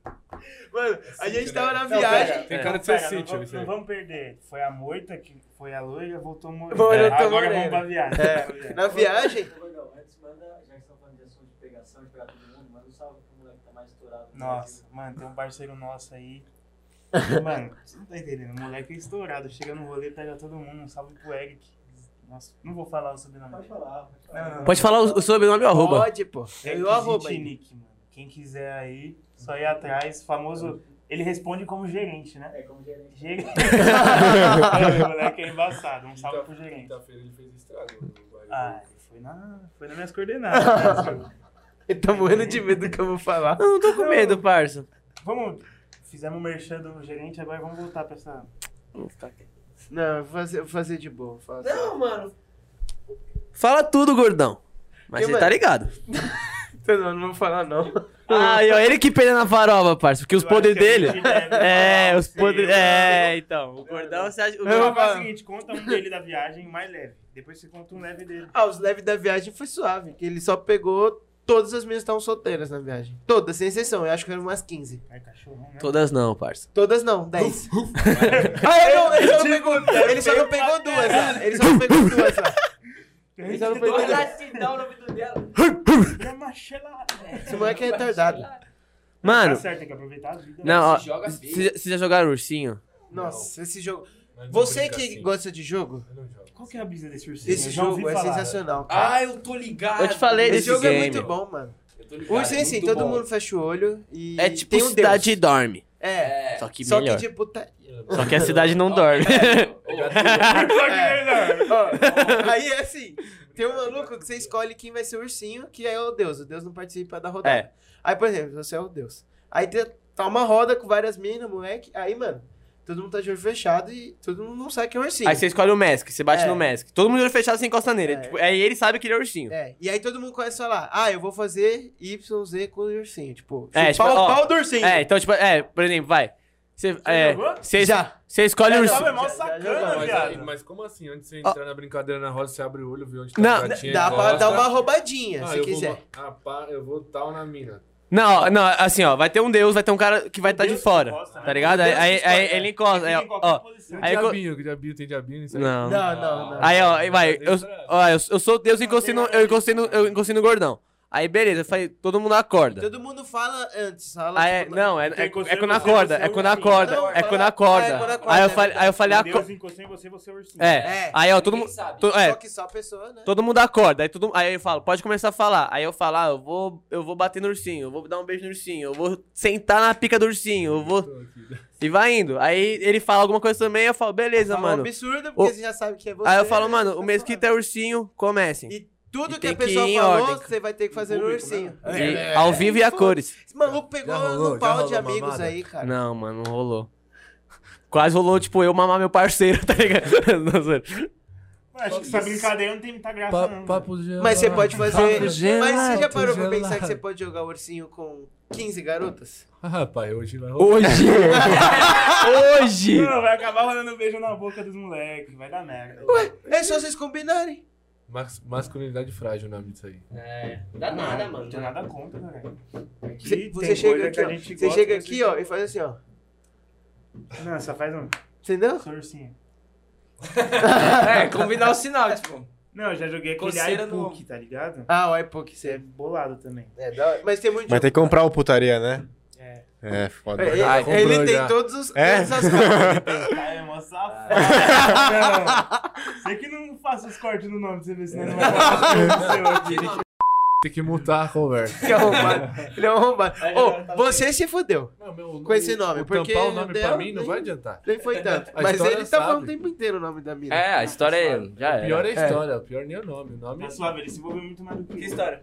Mano, a gente tava na
Não,
viagem.
Tem
É.
cara de ser sítio,
não
aí.
vamos perder. Foi a moita que foi a loira, voltou morena.
Voltou
Agora
morena.
vamos pra viagem.
É, <laughs> na viagem.
Gordão, antes manda, já que estão falando de assunto de pegação, de pegar todo mundo, manda um salve pro moleque que tá mais estourado. no
Nossa, mano, tem um parceiro nosso aí. <laughs> Mano, você não tá entendendo. O moleque é estourado. Chega no rolê, pega todo mundo. Um salve pro Eric. Nossa, não vou falar o sobrenome.
Pode falar. Pode falar.
Não, não,
Pode falar o, o sobrenome e o arroba.
Pode, pô.
É
Eu arroba.
Nick, mano. Quem quiser aí, só ir atrás. Famoso. Ele responde como gerente, né?
É como gerente.
Gerente. <laughs> O moleque é embaçado. Um salve pro gerente.
Quinta-feira ele fez estrago.
Ah, ele foi, na, foi nas minhas coordenadas. né? <laughs>
Ele tá morrendo de medo do que eu vou falar.
Não, não tô com medo, parça.
vamos. Fizemos o merchan do gerente, agora vamos voltar pra essa.
Não, eu vou fazer, vou fazer de boa. falar
Não, mano. Fala tudo, gordão. Mas
Que,
você
mano?
tá ligado. <laughs>
Não, não vou falar não.
Ah, e ó, ele que pega na farofa, parça. Porque os poderes
a
dele. <laughs> É, os poderes. É, então. O gordão, você acha. o gordão-
fazer o seguinte, conta um dele da viagem mais leve. Depois você conta um leve dele.
Ah, os leves da viagem foi suave, que ele só pegou todas as minhas estavam solteiras na viagem. Todas, sem exceção. Eu acho que eram umas 15.
Ai, cachorrão, né?
Todas não, parça.
Todas não, 10. <laughs> ah, ele, não, ele só não pegou, ele só não pegou duas lá. Ele só não pegou duas lá. Ele só não pegou duas.
Gratidão no vídeo dela. <laughs>
Grama gelada.
Esse moleque é retardado.
Mano,
Tá certo, tem que aproveitar a vida.
não, ó.
Joga.
Vocês já jogaram ursinho?
Nossa, esse jogo. Você que
assim.
gosta de jogo,
Eu não jogo.
Qual que é a brisa desse ursinho?
esse jogo é
falar.
sensacional, cara.
Ah, eu tô ligado.
Eu te falei
Esse
desse
jogo é muito bom, mano.
Eu tô
O
ligado.
ursinho, assim,
muito
todo
bom.
mundo fecha o olho e.
É tipo
tem um
cidade
Deus.
dorme.
É.
É.
Só que
Só
melhor.
que de puta.
Só que a cidade não dorme. <laughs> <laughs>
Ó, aí é assim, tem um maluco que você escolhe quem vai ser o ursinho, que é o deus. O deus não participa da rodada.
É.
Aí, por exemplo, você é o deus. Aí tá uma roda com várias minas, moleque. Aí, mano, todo mundo tá de olho fechado e todo mundo não sabe quem é o ursinho.
Aí você escolhe o Mask, você bate
É.
no Mask. Todo mundo de olho fechado, você encosta nele.
É.
Tipo, aí ele sabe que ele é ursinho.
É, e aí todo mundo começa a falar, ah, eu vou fazer YZ com o ursinho. Tipo,
É, tipo,
o
ó,
pau do ursinho.
É, então, tipo, é, por exemplo, vai. Você, é,
jogou?
você,
Já.
você escolhe o
Já,
Sabe, é
ursinho.
mó
Já- já
sacana,
Mas, aí- mas como assim? Antes de você entrar na brincadeira na roda, você abre o olho, vê onde tá
Não,
a gatinha
Dá pra dar uma roubadinha,
Ah,
se
eu
quiser.
Vou, ah, pá, eu vou tal na mina.
Não, não, assim, ó, vai ter um deus, vai ter um cara que vai estar de
Deus
fora.
encosta, né?
Tá ligado? Aí, aí, aí ele encosta. Aí, ó. Aí, co-
diabinho, que diabinho, tem diabinho nisso aí?
Não.
Não, não, não.
Aí, ó, aí vai. Eu, ó, eu, eu sou Deus e encostei no, eu encostei no, eu encostei no gordão. Aí, beleza, eu falei, todo mundo acorda.
Todo mundo fala antes. Fala,
Aí, é,
tipo,
não, é, é, é quando acorda,
é
é quando acorda,
Não,
é quando
é
acorda.
quando acorda,
Aí eu
é
falei, aí eu falei,
Deus
acorda.
encostou em você, você é ursinho.
É,
É.
aí, ó, todo mundo.
sabe.
to- é,
Só que só a pessoa, né?
Todo mundo acorda, aí, todo, aí eu falo, pode começar a falar. Aí eu falo, ah, eu vou, eu vou bater no ursinho, eu vou dar um beijo no ursinho, eu vou sentar na pica do ursinho, eu vou. E vai indo. Aí ele fala alguma coisa também, eu falo, beleza,
Fala um
mano.
absurdo, porque
O-
você já sabe que é você.
Aí eu falo,
né?
mano, o mesquita é ursinho, comecem.
E tudo
E
que a
que
pessoa
em
falou, você vai ter que fazer no
Público,
ursinho.
E
É,
ao vivo e a cores.
Esse maluco pegou
rolou?
no pau de amigos
mamada?
aí, cara.
Não, mano, não rolou. Quase rolou, tipo, eu mamar meu parceiro, <laughs> tá ligado?
Acho que essa brincadeira não tem muita graça,
Pa-
não.
papo gelado.
Mas você pode fazer.
Papo
Mas você já
gelado,
parou pra pensar que você pode jogar ursinho com 15 garotas?
Ah, Rapaz, hoje vai rolar.
Hoje! <laughs> Hoje!
Não, vai acabar rolando um beijo na boca dos moleques. Vai dar merda.
É só vocês combinarem.
Mas- masculinidade frágil o nome disso aí.
É, dá nada, mano.
Não tem nada contra, velho. Aqui
Você, você chega aqui, ó. Você chega aqui, ó, e faz assim, ó.
Não, só faz um
Entendeu?
sorcinho. <laughs>
É, combinar o sinal, tipo.
Não, eu já joguei aquele
Coceira no
iPook, tá ligado?
Ah, o iPook,
Você é bolado também.
É, hora. Mas tem muito.
Mas tem que comprar o putaria, né?
É.
É, foda.
É, ele,
Ah,
ele tem todos os.
É?
Todas as coisas. <laughs>
Cara, é mó safado. <laughs> Não. Sei que não faça os cortes no nome pra você ver se não vai fazer o seu aqui.
Tem que mutar a conversa.
Que arrombado. Ele é um arrombado. Ô, você se fudeu.
Não, meu,
Com esse nome,
o
porque
tampar o nome
dela
pra mim não
nem-
vai adiantar.
Nem foi tanto. <laughs>
A
Mas ele tá falando o
sabe.
tempo inteiro o nome da mina.
É, a história é. Já
O pior é a história, o pior nem é o nome. O nome
Tá suave, ele se envolveu muito mais do que eu.
história?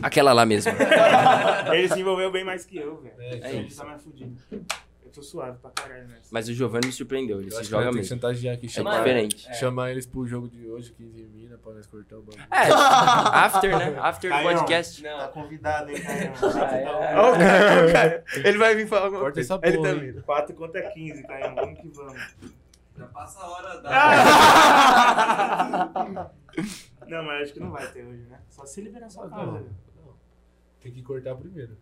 Aquela lá mesmo. <laughs>
Ele se envolveu bem mais que eu, velho.
É,
Então
é
ele tá mais fudido. Eu tô suave pra caralho nessa.
Mas o Giovanni me surpreendeu, ele
Eu
se joga mesmo.
chantagear aqui,
É
chamar,
diferente.
chamar eles pro jogo de hoje, 15 mina, pra nós cortar o bagulho.
É, <laughs> after, né? After do
Caião.
podcast.
Tá convidado, hein, Caio?
Ó, o cara, o cara. Ele vai vir falar alguma
Corta
coisa.
essa
Ele
porra,
tá
hein?
vindo.
4 contra 15, Caio. Vamos que vamos.
Já passa a hora da. <laughs>
Não, mas acho que não vai ter hoje, né? Só se liberar sua casa.
Não, <laughs> não. Tem que cortar primeiro.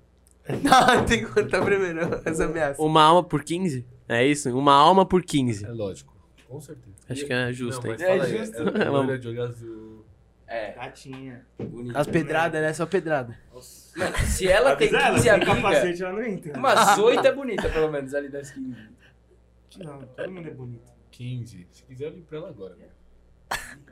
Não, tem que contar primeiro essa ameaça.
Uma alma por 15? É isso? Uma alma por 15.
É lógico. Com certeza.
Acho que é justo,
não,
hein?
mas fala aí,
justo.
É, <laughs> é loira de olho azul.
É,
Gatinha.
bonito.
As pedradas, né? Só pedrada.
Mano, se ela tem
Avisa ela,
15
sem
amigas,
capacete ela não entra.
umas <laughs> 8 é bonita, pelo menos, ali das 15.
Não, todo mundo é bonito.
15. Se quiser, eu ligo pra ela agora.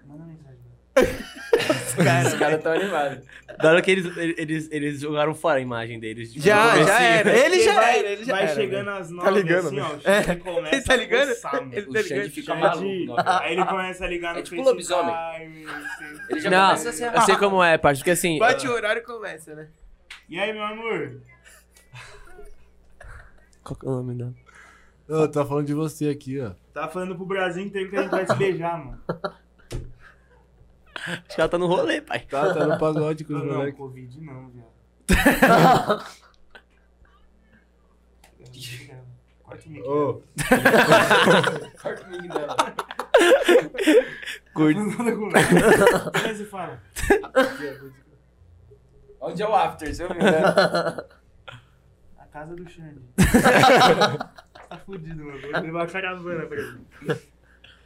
Manda mensagem.
Os caras tão animados.
Da hora que eles, eles, eles jogaram fora a imagem deles. tipo,
Já, já era. Ele
Porque
já
vai,
era, ele já
Vai
era.
chegando às 9
ligando,
assim,
né?
ó. O Xande começa
Ele tá ligando? Ele tá ligado?
fica maluco.
Aí ele começa a ligar no
É tipo lobisomem.
assim.
Ele já
Não,
começa a ser
eu sei como é, parte, porque assim.
Bate o horário e começa, né?
E aí, meu amor?
Qual que é o nome dela?
Eu tô falando de você aqui, ó.
Tá falando pro Brasil inteiro que a gente vai se beijar, mano. <laughs>
Acho que ela tá no rolê, pai.
Tá, tá no pagode com os
Não, não,
moleques.
Covid não, viado. Corta o mic.
Ô,
Corta o mic dela.
Curte.
Aí você fala.
Onde é o after, você ouviu, né?
A casa do Xande. <laughs> tá fudido, mano. Vou levar a caravana pra ele.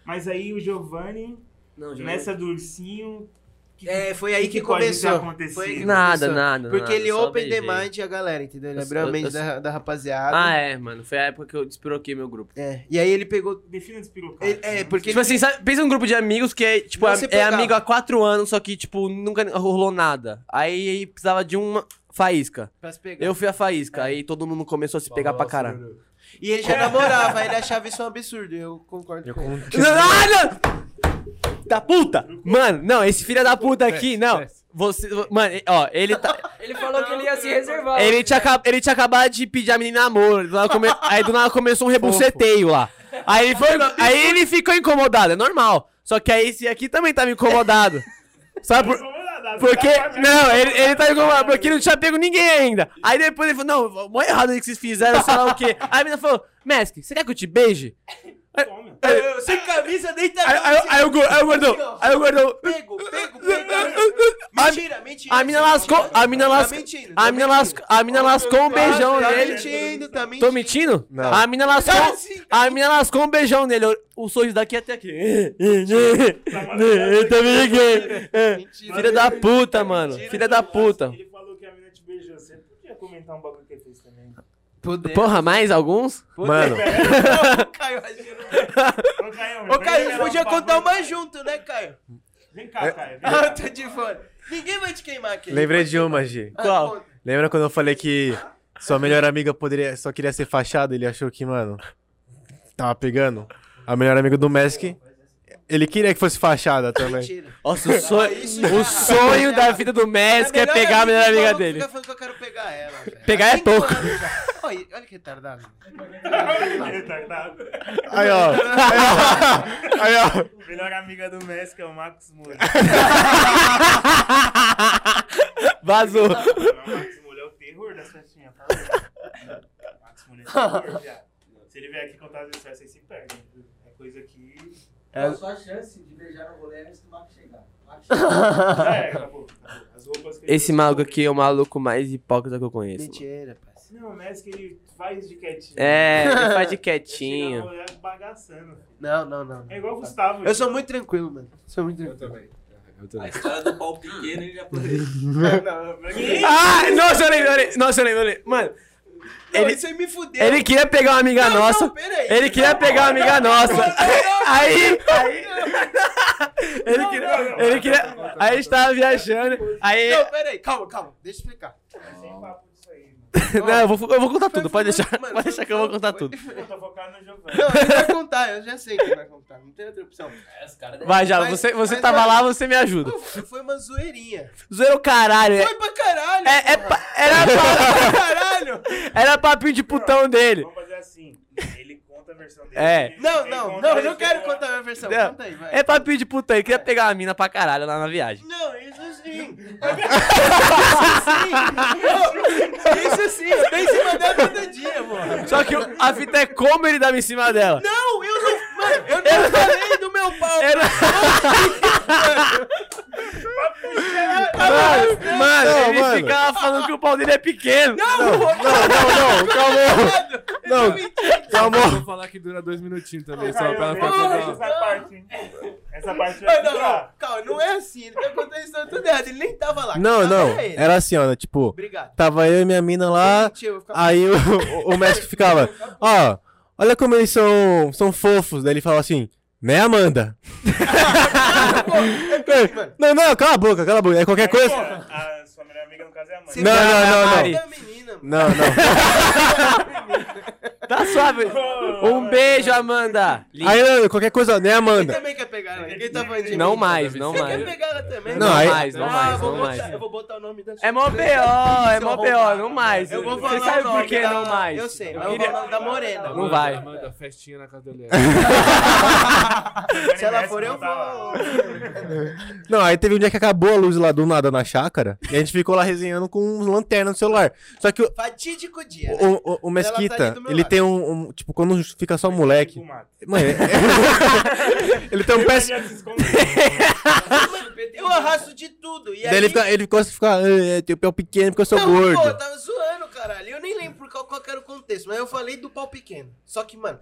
Mas aí o Giovanni,
Não,
nessa do ursinho. que-
É, foi aí
que
que, começou. Foi aí que
Nada,
começou.
nada.
Porque
nada,
ele open the
beijei.
mind a galera, entendeu? Ele
Eu
abriu a mente
eu
da, da rapaziada.
Ah, é, mano. Foi a época que eu despiroquei meu grupo.
É. E aí ele pegou.
Defina despirocar.
Ele- é, porque
Tipo assim, sabe, pensa num grupo de amigos que é, tipo,
Não
é, é amigo há quatro anos, só que, tipo, nunca rolou nada. Aí precisava de uma faísca.
Pra se pegar.
Eu fui a faísca, aí todo mundo começou a se pegar pra caralho.
E ele já namorava, ele achava isso um absurdo. Eu concordo com ele.
Nada! Da puta! Mano, não, esse filho da puta aqui, não. Você, mano, ó, ele tá. <laughs>
Ele falou que ele ia se reservar.
Ele tinha, acab- ele tinha acabado de pedir a menina namoro. do nada come- <laughs> Aí do nada começou um rebuceteio lá. Aí ele, foi, aí ele ficou incomodado, é normal. Só que aí esse aqui também tava incomodado. <laughs> Sabe por, porque. Não, ele, ele tá incomodado, porque não tinha pego ninguém ainda. Aí depois ele falou, não, mó errado aí que vocês fizeram, sei lá o quê. Aí a menina falou, Mesk, você quer que eu te beije?
Eu, sem camisa, deita
Aí, aí, aí, o aí o gordão, aí o gordão.
Pego, pego, pego. Mentira, mentira.
A mina lascou, a mina lascou,
mentindo,
a mina lascou, a mina lascou um beijão
tá
nele.
mentindo, tá mentindo.
Tô mentindo?
Não.
A mina lascou,
Tá
a mina lascou um beijão nele. O sorriso daqui até aqui. Eu também aqui.
Mentira.
Filha da puta, mano. Filha da puta.
Ele falou que a mina te beijou. Você podia comentar um bagulho que ele fez também.
Poder.
Porra, mais alguns? Mano. <laughs>
Caio.
Ô, Caio,
Ô, Caio, podia contar uma junto, né, Caio?
Vem cá, Caio. Vem
Ah, eu tô de fora. Ninguém vai te queimar aqui.
Lembrei de uma, G.
Qual?
Lembra quando eu falei que Sua melhor amiga poderia, só queria ser fachada, ele achou que, mano, tava pegando. A melhor amiga do Mask, ele queria que fosse fachada também.
Mentira.
Nossa, o sonho,
Isso
o sonho da vida do Messi é pegar a melhor amiga dele.
Pegar
é pouco.
Olha, olha que retardado.
Aí, ó. Aí, ó. <laughs>
Melhor amiga do Messi que é o Marcos Moura. <laughs>
Vazou.
Não, o Marcos Moura é o terror das festinhas. Fala aí. O Marcos Moura é terror, viado. Se ele vier aqui contar as histórias, vocês se perdem. É coisa que.
É só a chance de beijar no rolê antes do Marco chegar. Marco <laughs>
é, acabou. acabou. As roupas que ele
Esse maluco aqui é o maluco mais hipócrita que eu conheço.
Mentira, parceiro.
Não, o Messi que ele faz de quietinho.
É, ele faz de <laughs>
Chega na
quietinho.
mulher bagaçando.
Não, não, não.
É igual o Gustavo.
Eu sou muito tranquilo, mano. Sou muito
Eu
tranquilo.
também. Eu
A
também.
história do pau pequeno ele já <laughs> falei.
Ah, nossa, eu lembrei. Nossa, eu lembrei. Mano,
Não,
ele, ele queria pegar uma amiga
Não,
nossa.
não, peraí.
Ele queria pegar uma amiga nossa. Aí, aí. Ele queria, ele queria. Aí a gente tava viajando. Aí.
Não, peraí, calma, calma. Deixa eu explicar.
Sem papo disso aí, mano. <laughs>
Não, eu vou, eu vou contar tudo, pode deixar.
Mano,
Pode deixar que eu vou contar tudo.
Eu tô focado no Giovanni.
Não, ele vai contar, eu já sei que ele vai contar. Não tem outra opção.
É,
Vai, já,
Mas-
você, você
mas,
tava
mano,
lá, você me ajuda.
Foi uma zoeirinha.
Zoeiro caralho. é-
Foi pra caralho.
É, é, pa- era,
pra caralho. <laughs>
era papinho de putão dele.
Vamos fazer assim. Conta a versão dele.
É.
Não, não, não, eu não quero contar a minha versão.
Não.
Conta aí, vai.
É papinho de putão, ele queria pegar a mina pra caralho lá na viagem.
Não, isso sim. <laughs> isso sim. Isso sim, eu tô em cima dela todo dia, porra.
Só que a fita é como ele dava em cima dela.
Não, eu não. Mano, eu não falei do meu pau.
Era- Mano, mano,
Não,
ele
mano.
ficava falando que o pau dele é pequeno.
Não,
Não, não, calma. Não, calma.
Vou falar que dura dois minutinhos também, só
Caio,
pra
deixa
pra-
essa parte? Essa parte
Não, não, não, calma, não é assim. Ele tá contando a história toda errada. Ele nem tava lá.
Não, não.
Era
assim, ó, né, tipo,
Obrigado.
tava eu e minha mina lá,
Mentira,
aí o, o, o médico ficava, ó, olha como eles são, são fofos. Daí ele falava assim, né, Amanda? <laughs> não, não, cala a boca, cala a boca. É qualquer coisa.
A sua melhor amiga, no caso, é a mãe.
Não, não, <laughs> <laughs> não, não. Não, não.
Tá suave. Um beijo, Amanda.
Aí, qualquer coisa, né,
Quem
Amanda?
também quer pegar ela? Quem tá falando de
Não
mim?
mais, não
Você
mais.
quer pegar ela também?
Não,
Não
aí-
mais, não
Ah,
mais,
vou
não
botar-
mais.
Eu vou botar o nome da
É mó BO, é mó BO, não mais.
Eu vou
Você
falar
sabe
o nome
por que
da-
não mais?
Eu sei,
Eu
mas eu
queria-
vou falar o nome da morena.
Não vai.
Amanda, festinha na casa dele. <laughs>
Se ela for, eu vou.
Não, aí teve um dia que acabou a luz lá do nada na chácara, e a gente ficou lá resenhando com lanterna no celular. Só que o,
Fatídico dia. né?
o, o- o
tá
Mesquita,
ali do meu
ele
lado.
tem um, um- Tipo, quando fica só moleque.
Do mato.
Mano, é- <laughs> ele tem um péssimo.
Eu arrasto de tudo. E
Daí
aí...
ele, fica, ele gosta de ficar. "Ah, Tem o pé pequeno porque eu sou
não,
gordo.
Pô, eu tava zoando, caralho. Eu nem lembro por qual, qual era o contexto, mas eu falei do pau pequeno. Só que, mano,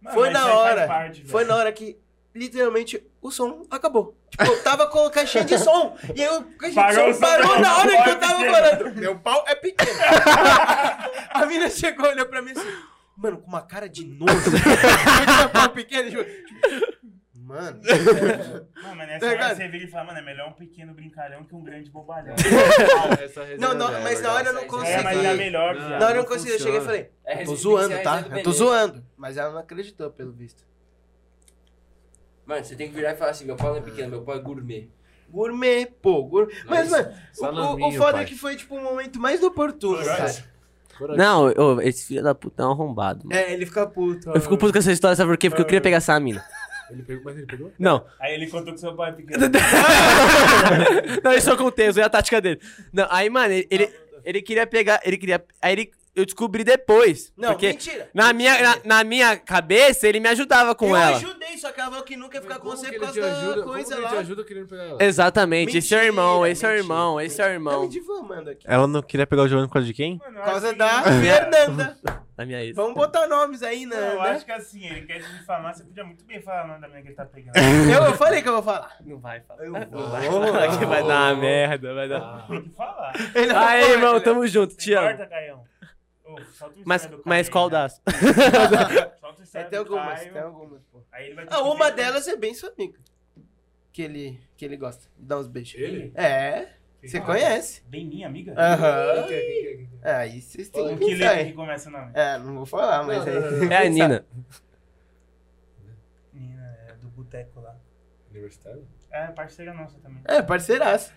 Mano,
foi na hora.
parte,
foi
velho.
na hora que, literalmente, o som acabou. Tipo, eu tava com a caixinha de som. e aí o caixinha de
som,
parou na hora
pau
que
é
eu tava falando. Meu pau é pequeno. <laughs> a mina chegou, olhou pra mim assim, mano, com uma cara de nojo. Meu pau <laughs> pequeno, tipo, Mano.
Não, mas nessa
Tá
hora você vira e fala, mano, é melhor um pequeno brincalhão que um grande bobalhão. <laughs>
Não, não, mas na hora eu não consegui.
É, mas é melhor, viado.
Na hora eu não consegui, eu cheguei e falei,
É,
tô zoando,
a
tá? Eu tô zoando. Mas ela não acreditou, pelo visto.
Mano, você tem que virar e falar assim, meu pau não é pequeno, meu pau é gourmet.
Gourmet, pô, gourmet. Mas,
Mas,
mano, o- o, o, foda
pai.
é que foi, tipo, um momento mais oportuno, cara.
Não, ô, esse filho da puta é um arrombado. mano.
É, ele fica puto.
Eu fico puto com essa história, sabe por quê? Porque eu queria pegar essa mina.
Ele pegou, mas ele pegou?
Não.
Aí ele contou que seu pai é pequeno. <laughs>
não, isso eu contei, eu usei a tática dele. Não, aí, mano, ele, ele, ele queria pegar. Ele queria. Aí ele, eu descobri depois.
Não,
porque
mentira.
Na minha, na, na minha cabeça, ele me ajudava com
eu
ela.
ajudei, só que ela falou que nunca ia ficar com você por causa
ajuda?
da
Como
coisa
que ele
lá.
te ajuda querendo pegar ela?
Exatamente, esse é o irmão,
Mentira,
esse é o
mentira.
irmão, esse é o
Tá
irmão.
me difamando aqui.
Ela não queria pegar o Giovanni por causa de quem?
Mano, eu
Por causa
que-
da <laughs> Fernanda.
Da minha ex.
Vamos botar nomes aí, né?
Não, eu
né?
acho que assim, ele quer te difamar, você podia muito bem falar o nome da menina que ele tá pegando. <laughs>
Eu, eu falei que eu vou falar.
Não vai falar.
Eu
Não vai falar que vai dar uma <laughs> merda, vai dar.
Tem que falar.
Não
Aí, irmão,
né?
tamo junto, te amo.
Corta, Caião. Ô, solta o
Mas, mas qual
né?
das? <laughs>
Solta o
É, tem algumas, tem algumas, pô.
Aí ele vai ter
Ah, uma delas é bem sua amiga. Que ele, que ele gosta de dar uns beijos.
Ele?
É. Você conhece?
Bem minha amiga?
Aham.
É?
Aí vocês têm
Com
que
que letra que começa o nome?
É, não vou falar, mas aí.
É a Nina.
Menina, é do boteco lá.
Universitário?
É, parceira nossa também.
É, parceiraço.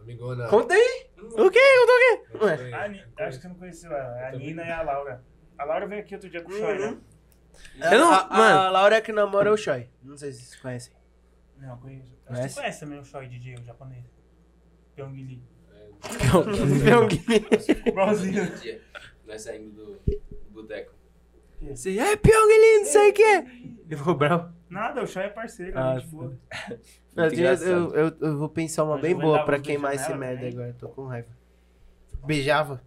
Amigona.
Conta aí.
O quê? O quê?
Ué.
A Ni- acho que você não conheceu ela. É a Nina e a Laura. A Laura veio aqui outro dia com o Shoy, né?
Eu não-
a,
mano.
a Laura que namora é o Choi. Não sei se vocês conhecem.
Não, conheço. Acho que
Conhece?
você conhece também o Shoy DJ, o japonês. Pyong Lee. <laughs> Igualzinho.
Dia, Nós saímos do, do boteco.
Você é Pyong Lee, não sei o quê.
Ele ficou bravo.
Nada, o Shoy é parceiro,
Ah,
gente boa. <laughs>
Eu, eu, eu, eu- eu vou pensar uma
Mas
bem
eu
boa pra queimar esse merda
também.
agora. Tô com raiva. Beijava.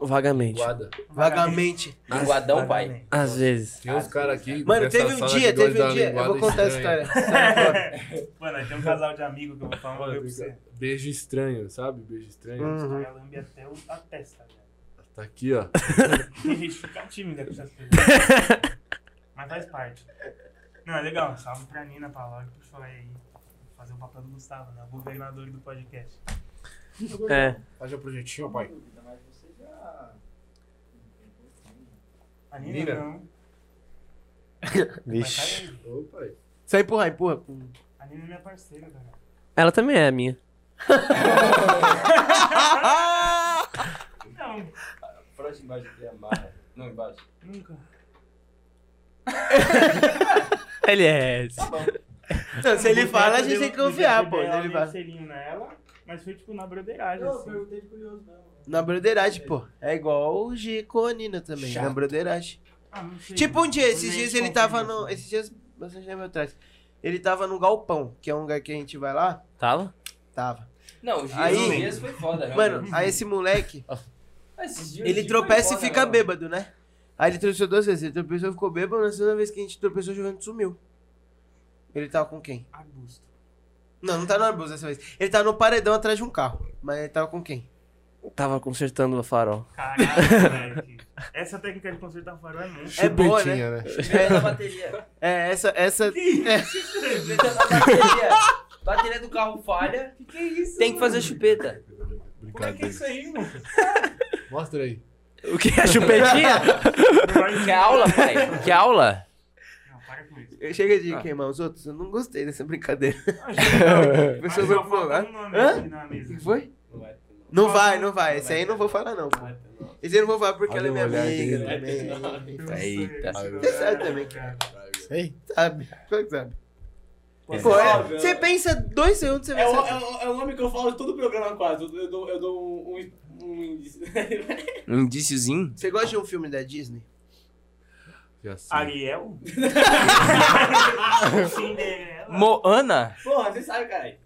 Vagamente.
Guada.
Vagamente.
Linguadão, pai.
Às vezes.
Tem uns caras aqui.
Mano, teve um dia, teve um dia. Eu vou contar a
estranha.
história. História <laughs>
Mano, aí tem um casal de amigos que eu vou falar um
Mano,
bagulho pra você.
Beijo estranho, sabe? Beijo estranho.
Uhum.
Os caras lambem até o- a testa, velho.
Tá aqui, ó.
Tem gente que fica tímida com essas coisas. <laughs> Mas faz parte. Não, é legal. Salve pra Nina, pra Laura, pro Shoy aí. Fazer o papel do Gustavo, né? O governador do podcast.
É.
Faz o projetinho, pai.
A Nina,
Nina?
não.
Vixe.
Ô, pai.
Só empurrar, empurra.
A Nina é minha parceira, cara.
Ela também é a minha.
Não,
Frente embaixo aqui, amarra. Não, embaixo.
nunca. <laughs>
Ele é.
Não, se ele fala, a gente tem que confiar, pô. Ele
um selinho nela, mas foi tipo na broderagem,
Eu
assim.
perguntei de curioso mesmo.
Na broderagem, pô. É igual o G com a Nina também. Na broderagem.
Ah, não sei.
Tipo um dia,
Foi
esses dias ele tava no.
assim.
Esses dias, bastante tempo atrás. Ele tava no Galpão, que é um lugar que a gente vai lá.
Tava?
Tava.
Não, o Gias,
Aí-
foi foda,
Mano,
realmente.
aí esse moleque,
Ah, esses dias o
ele tropeça e fica bêbado, né? Aí ele tropeçou duas vezes. Ele tropeçou e ficou bêbado. Na segunda vez que a gente tropeçou, o Juventus sumiu. Ele tava com quem?
Arbusto.
Não, não tá no arbusto dessa vez. Ele tava no paredão atrás de um carro. Mas ele tava com quem?
Tava consertando o farol.
Caralho, <laughs> moleque. Essa técnica de consertar farol é muito.
É boa, né?
Né?
Chupeta na bateria.
É, essa. essa é,
na <laughs> bateria. Bateria do carro falha.
Que que é isso?
Tem que fazer chupeta.
Como é que é isso aí, mano?
Mostra aí.
O que é chupetinha?
Que aula, pai? Que aula?
Não, para com isso.
Chega de queimar os outros. Eu não gostei dessa brincadeira.
Mas
Pessoa
só
vai falar. Hã? O que foi?
Não vai.
Não vai. Esse aí eu não vou falar, não, pô. Esse aí eu não vou falar porque
Olha
ela é minha amiga
dele.
também.
Eita.
sei,
Você sabe também.
cara.
Ei,
Sabe? Claro que sabe.
Pô,
Pô, é,
óbvio,
você pensa dois segundos, você vai
É o,
saber.
é, o, é o nome que eu falo de todo o programa quase. Eu, eu dou, eu dou um, um, um índice. <laughs>
Um indíciozinho?
Você gosta de um filme da Disney?
Sei.
Ariel? <laughs> Cinderela?
Moana?
Porra, você sabe, caralho.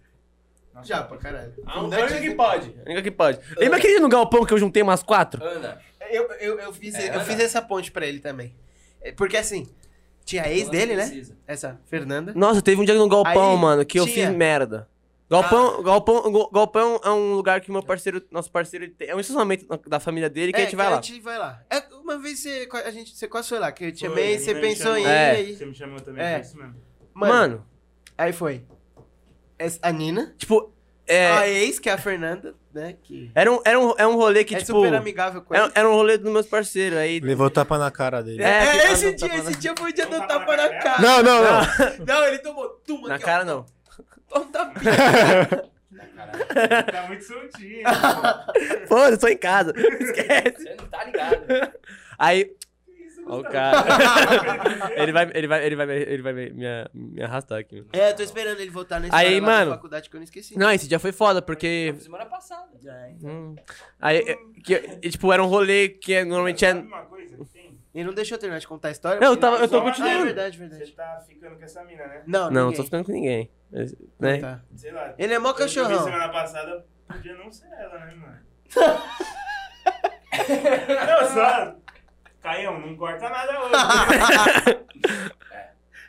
Já, pra caralho.
A
Filme da
única
Disney.
que pode.
A única que pode. Lembra aquele no galpão que eu juntei umas quatro?
Ana.
Eu, eu, eu, fiz,
É,
eu
Ana.
fiz essa ponte pra ele também. É, Porque assim, tinha a ex dele, né? Essa, Fernanda.
Nossa, teve um dia no galpão,
Aí,
mano, que eu
tinha.
fiz merda. Galpão, galpão, gal- galpão é um lugar que meu parceiro, nosso parceiro, é um estacionamento na- da família dele que a gente vai lá.
A gente vai lá. É, uma vez você, a gente, você quase foi lá, que eu te chamei, você pensou em.
É.
aí.
Você me chamou também,
É.
isso mesmo.
Mano,
Mano,
aí foi. A Nina,
tipo, é,
a ex, que é a Fernanda, né? Que
era, um, era, um, é um rolê que,
é
tipo,
super amigável com ele.
era, era um rolê dos meus parceiros, aí...
levou tapa na cara dele.
É,
É, esse dia, esse
na-
dia foi o dia do
tapa
tapa
na cara?
cara.
Não, não, não. <laughs>
Não, ele tomou. Tuma,
Na
aqui, ó.
cara, não.
Toma um tapinha. <laughs>
Tá muito soltinho.
Pô, eu tô em casa. <laughs> Esquece.
Você não tá ligado.
Aí... Ó o cara. <laughs> ele vai, ele vai, ele vai, me- ele vai me, me, arrastar aqui. mano.
É, eu tô esperando ele voltar nesse
Aí, mano.
faculdade que eu não esqueci.
Não, esse dia foi foda, porque...
Semana passada.
Hum. Aí, é, que, e, tipo, era um rolê que normalmente é...
Ele não deixou eu terminar de contar a história.
Não, eu tava- eu tô continuando.
É verdade,
Você
verdade.
tá ficando com essa mina, né?
Não,
Não,
ninguém.
tô ficando com ninguém. Mas, Né?
Tá.
Sei lá.
Ele é mó cachorrão.
semana passada, podia não ser ela, né, mano? <laughs> não, só... Caião, não corta nada hoje. <laughs>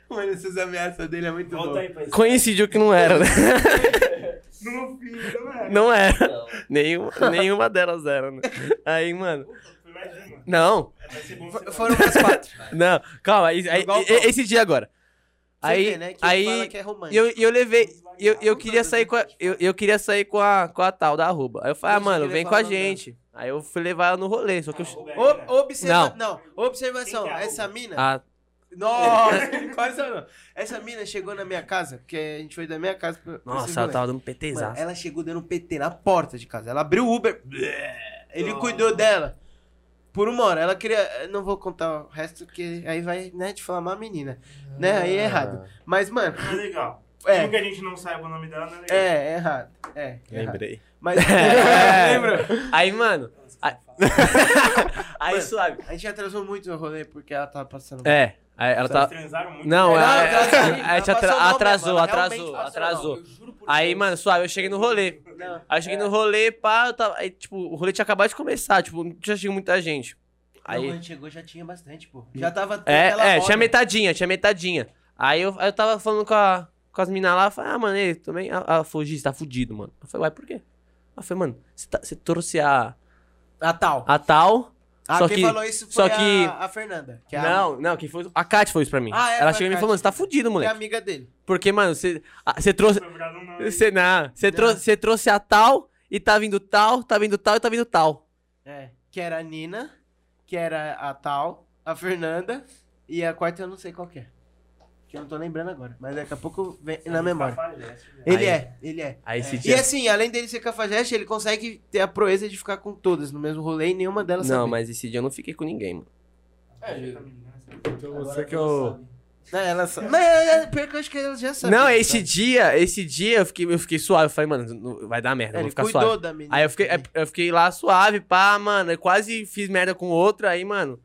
Mano, essas ameaças dele é muito
Volta
bom.
aí.
Coincidiu que não era, né? <laughs>
Não fiz, não é?
Não era.
Não.
Nenhuma, nenhuma delas era, né? Aí, mano.
Foi mais uma.
Não,
É, você
Foram umas quatro. <laughs>
não. Calma, aí, aí-
No
esse dia agora. Aí,
vê, né, que
aí
que é
e eu, eu levei, eu, eu queria sair com a, eu, eu queria sair com a, com a tal da arroba. Aí eu falei, ah, mano, vem com a
dela.
gente. Aí eu fui levar ela no rolê, só que eu...
O- observa...
Não.
Não. observação.
É
Essa mina...
Ah,
Nossa, <laughs> quase não. Essa mina chegou na minha casa, porque a gente foi da minha casa pra, pra
nossa, ela
rolê.
tava dando
Mano,
PTzaço.
ela chegou dando um PT na porta de casa. Ela abriu o Uber. Ele cuidou dela. Por uma hora. Ela queria. Não vou contar o resto, porque aí vai, né, difamar a menina. Né? Aí é errado. Mas, mano,
é legal.
É.
Mesmo que a gente não saiba o nome dela, não é legal.
é, é errado. É. é errado.
Lembrei.
Mas. <laughs>
É. <laughs>
Lembra?
Aí, mano... Aí, <laughs> aí
Mano,
suave.
A gente atrasou muito no rolê porque ela tava passando.
É, aí ela tá...
transaram muito.
Não,
Não,
é,
ela
é,
tá-
a
ela
atrasou,
mesmo, ela
atrasou, atrasou.
juro por
Aí, mano, suave, eu cheguei no rolê.
Não.
Aí eu cheguei no rolê, pá, eu tava, aí, tipo, o rolê tinha acabado de começar, tipo, não tinha chegado muita gente.
Aí...
Aí,
Quando chegou já tinha bastante, pô. Já tava.
é, é, tinha metadinha, tinha metadinha. Aí eu, aí eu tava falando com, a, com as minas lá, eu falei, ah, mano, ele também, ela ela falou, Giz, tá fudido, mano. Eu falei, uai, por quê? Eu falei, mano, você, tá- trouxe a,
A tal.
a tal,
Ah,
só
quem
que-
falou isso foi
só que-
a, a Fernanda. Que é a-
não, não, quem foi, a Kat foi isso pra mim.
Ah, é,
Ela chegou e me falou, mano, você tá fudido,
que é
moleque.
amiga dele.
Porque, mano, você, você trouxe, você, não, você, trouxe, você trouxe a tal, e tá vindo tal, tá vindo tal e tá vindo tal.
É. Que era a Nina, que era a tal, a Fernanda, e a quarta eu não sei qual que é. Que eu não tô lembrando agora. Mas daqui a pouco vem na memória. Ele
Aí-
é, ele é.
Aí esse
E
dia...
assim, além dele ser cafajeste, ele consegue ter a proeza de ficar com todas no mesmo rolê e nenhuma delas
Não,
saber.
mas esse dia eu não fiquei com ninguém, mano.
Então você que é o.
Não, ela sabe. Mas é, pior que eu acho que elas já sabem.
Não, esse dia, esse dia eu fiquei, eu fiquei suave. Eu falei, mano, não- vai dar merda, eu
Ele
vou ficar
cuidou
suave.
da menina.
Aí eu fiquei, eu fiquei lá suave, pá, mano. Eu quase fiz merda com outra, aí, mano.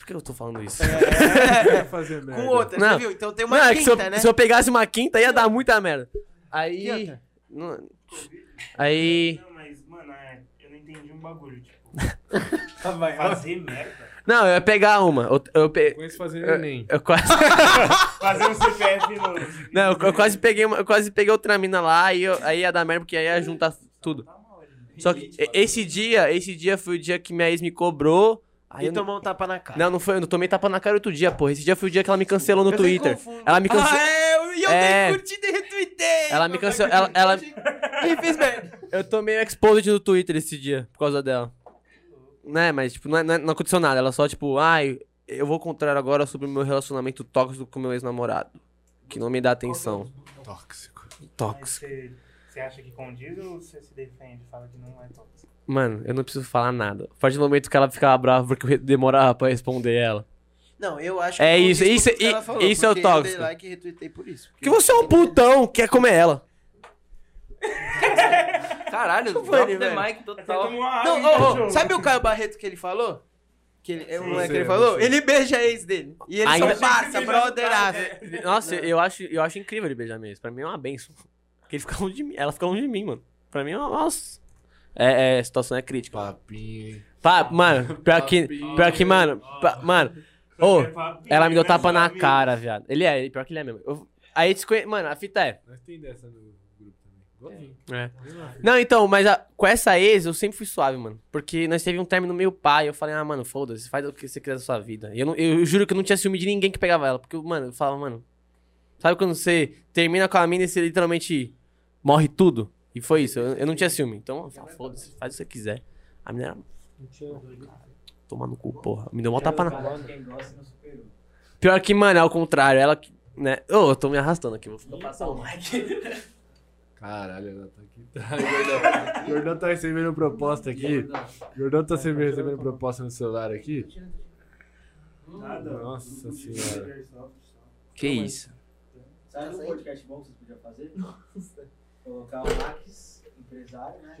Por que eu tô falando isso?
É,
fazer <laughs>
com outra,
Não.
você viu? Então tem uma
não, é que se eu,
quinta, né?
se eu pegasse uma quinta, ia dar muita merda. Aí. não- Aí.
Não, mas, mano, é, eu não entendi um bagulho. Tipo, <laughs>
vai,
fazer merda.
Não, eu ia pegar uma. Eu, eu, pe-
Conheço fazer
eu,
neném.
eu quase. <laughs>
Fazer um CPF novo.
Não, eu, eu quase peguei uma, eu quase peguei outra mina lá, e eu- aí ia dar merda, porque aí ia juntar tudo. Só que esse dia, esse dia foi o dia que minha ex me cobrou. Aí
E
eu não,
tomou um tapa na cara.
não, não foi, eu não tomei tapa na cara outro dia, porra. Esse dia foi o dia que ela me cancelou no
Eu sempre
Twitter.
confundo.
Ela me cancelou.
Ah, é, eu- e eu
É.
nem curti e retuitei.
Ela me cancelou. Ela, ela,
E fiz merda.
eu tomei exposed no Twitter esse dia, por causa dela. Né, mas, tipo, não, é- não, é- não aconteceu nada. Ela só, tipo, ai, eu vou contar agora sobre o meu relacionamento tóxico com meu ex-namorado. Que não me dá atenção.
Tóxico.
Tóxico.
Você, você acha que condiz ou você se defende? Fala que não é tóxico.
Mano, eu não preciso falar nada. A partir do momento que ela ficava brava porque eu demorava pra responder ela.
Não, eu acho
É
foi
isso,
por
isso-
que ela falou,
isso é o
porque Eu
tóxico.
dei like e retuitei por isso.
Porque você é um putão, quer comer ela. <laughs>
Caralho, drop the
velho.
mic total.
Não, ô, ô, sabe o Caio Barreto que ele falou? Que ele, é um
Sim,
moleque que ele falou?
sim.
Ele beija a ex dele. E eles
Ainda-
são parça, brotheraço.
Nossa, eu acho, eu acho incrível ele beijar mesmo. Pra mim é uma benção. Porque ele fica longe de mim. Ela fica longe de mim, mano. Pra mim é uma. Nossa. É, é, a situação é crítica.
Papinho?
Pá, mano, pior que. Pior que, mano. pá- mano. Ô, ela me deu tapa na cara, viado. Ele é, pior que ele é mesmo. Eu- aí desconhe... Mano, a fita é.
Nós tem dessa no grupo também.
É. Não, então, mas a- com essa ex eu sempre fui suave, mano. Porque nós teve um término meio pai. Eu falei, ah, mano, foda-se, faz o que você quiser da sua vida. E eu, não- eu juro que eu não tinha ciúme de ninguém que pegava ela. Porque, mano, eu falava, mano. Sabe quando você termina com a mina e você literalmente morre tudo? E foi isso, eu, eu não tinha ciúme. Então, foda-se, faz o que você quiser. A mina era. Toma no cu, porra. Me deu uma tapa na. Pior que, mano, é ao contrário. Ela. Né? Ô, eu tô me arrastando aqui, vou ficar passando o mic.
Caralho, ela tá aqui. Tá, Gordão. Gordão tá recebendo proposta aqui. Gordão tá recebendo recebendo proposta no celular aqui.
Nada.
Nossa senhora.
Que isso?
Sabe um podcast bom que vocês podiam fazer? Colocar o Max, empresário, né?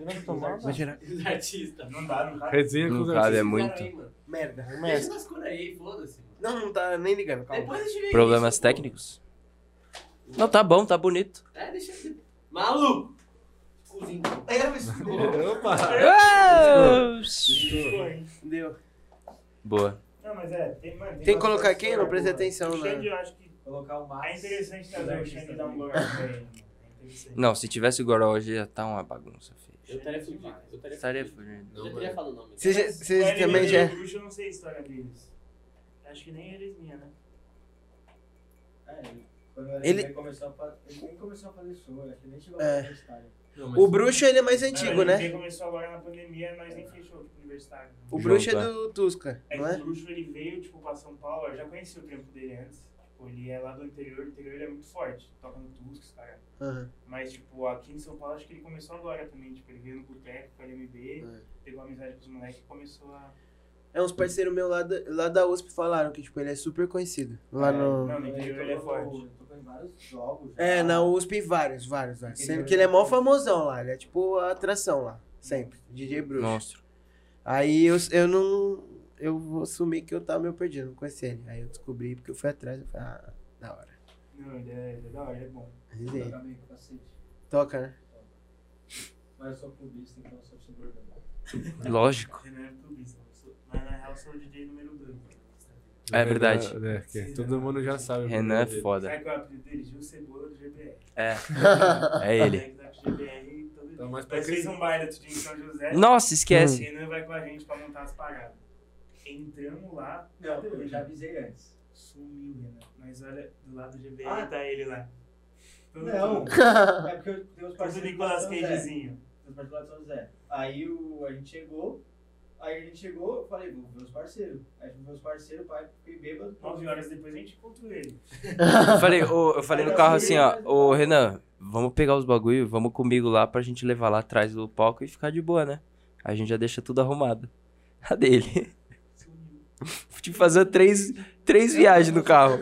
Vai tirar.
Os artistas.
Não dá, não dá.
Resenha com
Não
os
cabe, é
artistas.
muito.
Merda.
Deixa
merda.
essas coisas aí, foda-se.
Não, não tá nem ligando, calma.
Depois a gente vê
Problemas
isso, pô.
técnicos? Não, tá bom, tá bonito.
É, deixa eu... Maluco! Cozinho.
Opa!
Deu.
Boa.
Não, mas é. Tem, mano,
Tem que colocar quem? Não prestei atenção,
O Xande,
né?
eu acho que
Colocar o Max.
é interessante
os
trazer o Xande e dar um goró pra ele. É.
Não, se tivesse o Goró hoje ia tá uma bagunça, filho.
Eu estaria fudido. Eu estaria
fugindo.
Eu já teria falado o nome.
Vocês já-
O
também
e
já.
o Bruxo, eu não sei a história deles. Acho que nem eles minha, né?
É, o
Ele-
ele começou a fa- ele nem começou a fazer show, acho que ele nem chegou
É.
a fazer estádio.
O bruxo, ele é mais antigo,
Não,
né?
Ele começou agora na pandemia, nós nem fechou tipo, universitário.
O bruxo é
Junto,
do Tusca,
É
não
que
é?
o bruxo ele veio, tipo, pra São Paulo, eu já conheci o trampo dele antes. Tipo, ele é lá do interior, o interior ele é muito forte, toca no Tuscas, cara.
Aham.
Mas, tipo, aqui em São Paulo, acho que ele começou agora também. Tipo, ele veio no boteco com a LMB,
É.
pegou amizade com os moleques e começou a.
É uns parceiros meus lá da, lá da USP falaram que, tipo, ele é super conhecido. Lá
É,
no...
Não, no interior ele é forte.
Ele tocou em vários jogos. já.
É, na USP vários, vários, vários. Sendo que ele é mó famosão lá, ele é tipo a atração lá, sempre, DJ Bruxo.
Monstro.
Aí eu, eu não, eu vou assumir que eu tava meio perdido, não conhecia ele. Aí eu descobri porque eu fui atrás, eu falei, ah, da hora.
Não, ele é, ele é da hora, ele é bom.
Resenha.
Toca pra cacete.
Toca, né?
Mas eu sou clubista, então eu sou segurador. <laughs>
Lógico.
Ele não é clubista, mas na real eu sou o DJ número 2.
É verdade.
É, que todo mundo já sabe. o
Renan é foda.
Sabe qual é o apelido dele? Gil Cebola do GBR.
É. <laughs> É ele.
Dia.
mais pra crescer.
um baile outro dia em São José.
Nossa, esquece.
Renan vai com a gente pra montar as paradas. Entramos lá.
Não, eu já avisei antes.
Sumiu, Renan. Mas olha, do lado do GBR
Ah.
tá ele lá. Todo
Não,
mundo. <laughs>
é porque eu tenho os parceiros
Nicolas
de São José.
Cagezinho.
Os parceiros lá de São José. Aí o, a gente chegou, aí a gente chegou, eu falei, vou ver os parceiros. Aí fui ver os parceiros, pai, fiquei bêbado.
Nove horas depois a gente encontrou ele.
Eu falei, ô, eu falei no carro assim, ó, ô Renan, vamos pegar os bagulho, vamos comigo lá pra gente levar lá atrás do palco e ficar de boa, né? A gente já deixa tudo arrumado. <laughs> A dele. Tive que fazer três, três viagens no carro.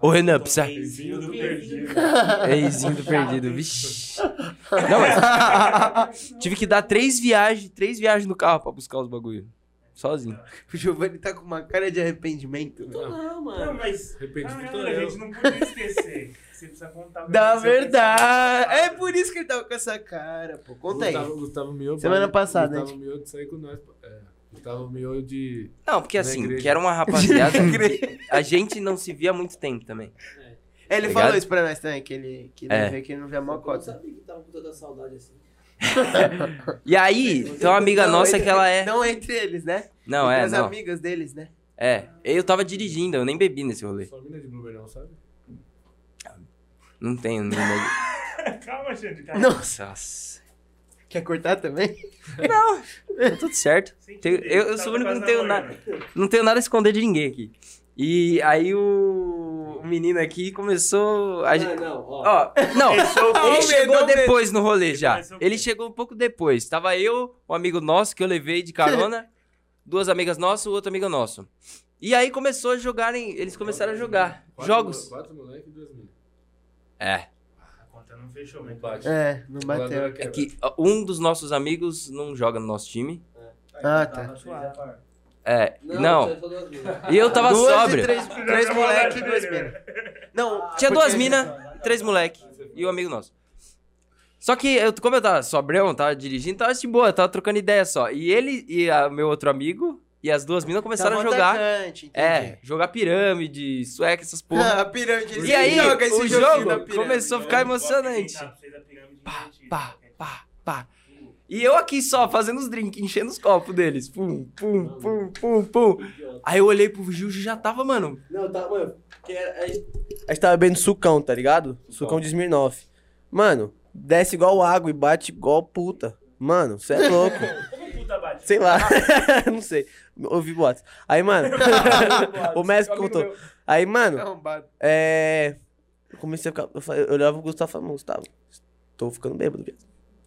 Ô Renan, precisa.
Reizinho do perdido.
Eizinho do perdido, vixi. Não, mas... Tive que dar três viagens, três viagens no carro pra buscar os bagulho. Sozinho.
O Giovanni tá com uma cara de arrependimento.
Não,
Não,
mano.
mas.
Arrependido
Caralho,
tô
a gente não podia esquecer. Você precisa contar
Da verdade. É por isso que ele tava com essa cara, pô. Conta aí.
Gustavo, Gustavo Mioto.
Semana passada,
Gustavo Mioto saiu com nós. É, Gustavo Mioto de.
Não, porque assim,
igreja.
que era uma rapaziada <laughs> que a gente não se via há muito tempo também.
É, ele
Tá
falou
ligado?
isso pra nós também, que ele, que ele
É.
vê que ele não vê a mó
Eu sabia que tava com toda saudade assim. <laughs>
E aí, tem uma amiga
Não,
nossa
entre-
que ela é.
Não entre eles, né?
Não,
entre
é,
as
não.
amigas deles, né?
É. Eu tava dirigindo, eu nem bebi nesse rolê.
Sua mina de Blumenau, sabe?
Não tenho <laughs>
Calma, gente. Calma.
Nossa. Quer cortar também? <laughs>
Tá tudo certo. Eu- eu
tá
sou o único que não tenho
namorando.
Não tenho nada a esconder de ninguém aqui. E aí o, o menino aqui começou. A gente...
não, ó.
Ó, não,
Ó,
ele chegou depois no rolê já.
Começou
Ele chegou um pouco depois. Tava eu, um amigo nosso que eu levei de carona, <laughs> duas amigas nossas, o outro amigo nosso. E aí começou a jogarem, eles começaram a jogar
Quatro
jogos.
Quatro moleques e duas minas.
É,
não fechou,
Não bate.
É, não bateu.
É que um dos nossos amigos não joga no nosso time.
Ah, tá.
É, não.
você falou assim.
E eu tava
Duas
sóbrio.
três, três moleque e duas minas. <laughs> Não,
Tinha
porque-
duas minas, três moleque e o amigo nosso. Só que, eu, como eu tava sobrão, tava dirigindo, tava de boa, tava trocando ideia só. E ele e o meu outro amigo e as duas minas começaram a
Tava
jogar.
atacante, entendi.
É, jogar pirâmide, sueca, essas
Ah,
porra. <laughs>
a pirâmide.
E aí,
joga esse
o jogo
pirâmide.
começou a ficar emocionante.
Tá, a
Pá, pá, pá, pá. E eu aqui só, fazendo os drinks, enchendo os copos deles. Pum, pum, pum, pum, pum. Aí eu olhei pro Gil, o Gil já tava, mano.
Não, tá, mano. Porque a gente, a gente tava bebendo sucão, tá ligado? Sucão de Smirnoff. Mano, desce igual água e bate igual puta. Mano, você é louco. <laughs> Sei lá. <laughs> não sei. Ouvi boatos. Aí, mano. <laughs> <laughs> o Messi contou. Aí, mano, é. Eu comecei a ficar. Eu, falei- eu olhava o Gustavo e falava, Gustavo, tô ficando bêbado, viado.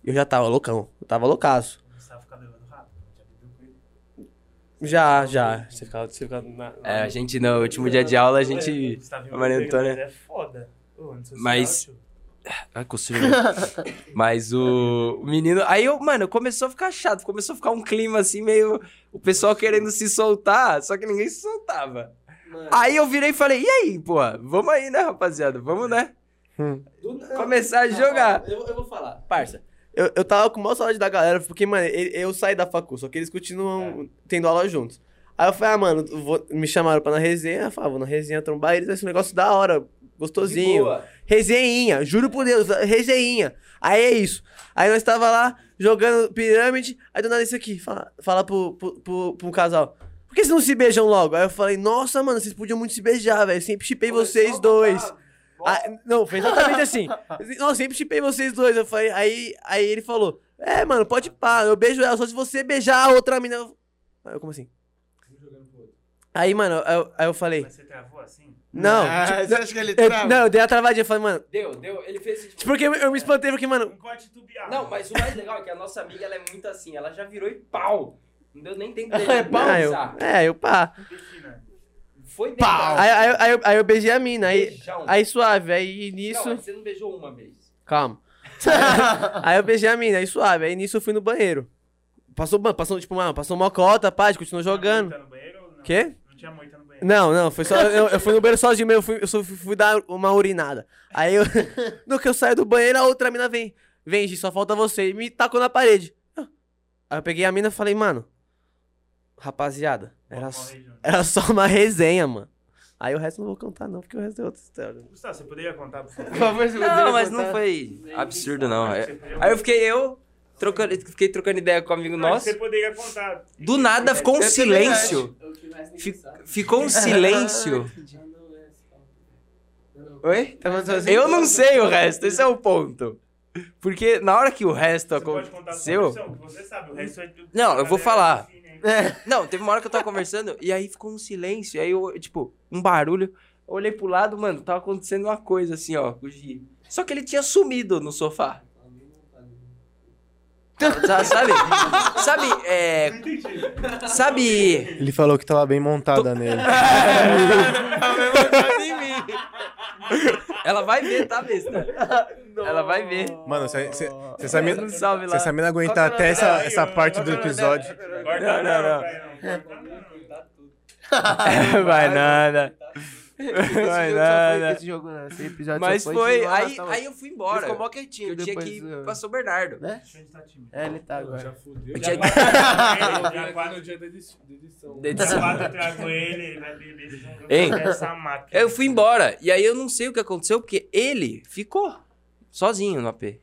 Eu já tava loucão. Eu tava loucaço.
Gustavo fica bebendo rápido. Já bebeu com ele?
Já, já. Você ficava. Você ficava na,
É, a gente no último dia de aula, a gente.
Gustavinho
A Maria Antônia.
mas É foda.
Mas-. Ai, coceira. <laughs> Mas o o menino. Aí eu, mano, começou a ficar chato. Começou a ficar um clima assim, meio. O pessoal querendo se soltar, só que ninguém se soltava. Aí eu virei e falei: e aí, pô? Vamos aí, né, rapaziada? Vamos, né? Começar a jogar.
Eu, eu vou falar, parça. Eu, eu tava com maior saudade da galera, porque, mano, ele- eu saí da facu, só que eles continuam tendo aula juntos. Aí eu falei, ah, mano, eu vou- me chamaram pra na resenha, eu falei, ah, vou na resenha trombar eles, vai ser um negócio da hora, gostosinho. Resenhinha, juro por Deus, resenhinha. Aí é isso. Aí nós tava lá, jogando pirâmide, aí do nada isso aqui, fala, fala pro, pro, pro, pro casal. Por que vocês não se beijam logo? Aí eu falei, nossa, mano, vocês podiam muito se beijar, velho. Sempre chipei vocês dois. Ah, não, foi exatamente assim. <laughs> Nossa, sempre chipei vocês dois. Eu falei, aí, aí ele falou: É, mano, pode pá, eu beijo ela, só se você beijar a outra mina. Eu- Aí eu, como assim? Aí, mano, aí eu, aí eu falei.
Mas você travou assim?
Não.
Ah,
tipo,
você acha que ele
eu-
trava?
Não, eu dei a travadinha. Eu falei, mano.
Deu, deu. Ele fez isso.
Porque eu, eu me espantei, porque, mano.
Um corte tubiado.
Não, mas o mais legal é que a nossa amiga ela é muito assim. Ela já virou e pau. Não deu nem tempo dele
É, pau? Ah, eu,
pensar.
é, eu pá.
Foi dentro.
Aí, aí, aí, eu- aí eu beijei a mina. Aí,
Beijão.
aí suave. Aí nisso.
Não, você não beijou uma vez.
Calma. <laughs> aí eu beijei a mina, aí suave. Aí nisso eu fui no banheiro. Passou, passou, tipo, mano, passou uma cota, pá, continuou jogando.
Moita no banheiro ou não?
Quê?
Não tinha moita no banheiro.
Não, não, foi só. Eu, eu fui no banheiro sozinho mesmo, eu fui, eu só fui, fui dar uma urinada. Aí eu. <laughs> No que eu saio do banheiro, a outra mina vem. Vem, Gi, só falta você. E me tacou na parede. Aí eu peguei a mina e falei, mano. Rapaziada, era, era só uma resenha, mano. Aí o resto eu não vou contar, não, porque o resto é outra história.
Gustavo, você poderia contar, por <laughs> favor?
Por favor, você
Não, mas não foi absurdo, não. É- Aí eu fiquei eu, trocando, fiquei trocando ideia com um amigo
Não,
nosso.
Você poderia contar.
Do nada ficou um silêncio. Fi- Ficou um <laughs> silêncio. <laughs>
Oi? Tá?
Eu não sei o resto, esse é o ponto. Porque na hora que o resto
Você pode contar a sua
aconteceu.
você sabe, o resto é...
Não, eu vou falar.
É.
Não, teve uma hora que eu tava conversando e aí ficou um silêncio. Aí eu, tipo, um barulho. Eu olhei pro lado, mano, tava acontecendo uma coisa assim, ó. Só que ele tinha sumido no sofá. Sa- Sabe? Sabe, é. Sabe.
Ele falou que tava bem montada nele. <laughs>
Ela vai ver, tá, besta? Ela vai ver.
Mano, se, se, se essa mina,
salve
se essa mina aguentar até essa, essa parte do episódio.
Não, não,
não.
Vai nada.
Esse foi-. Esse jogo não, esse episódio
Mas foi.
de
Aí, aí eu fui embora.
Ele ficou mó quietinho
Eu tinha
depois
que ir
do-
pra São Bernardo.
Né? É, ele tá agora.
Já fudeu.
Eu tinha <laughs>
Já quatro- no dia da edi- da edição.
Eu trago ele, essa máquina.
Eu fui embora. E aí eu não sei o que aconteceu, porque ele ficou sozinho no AP.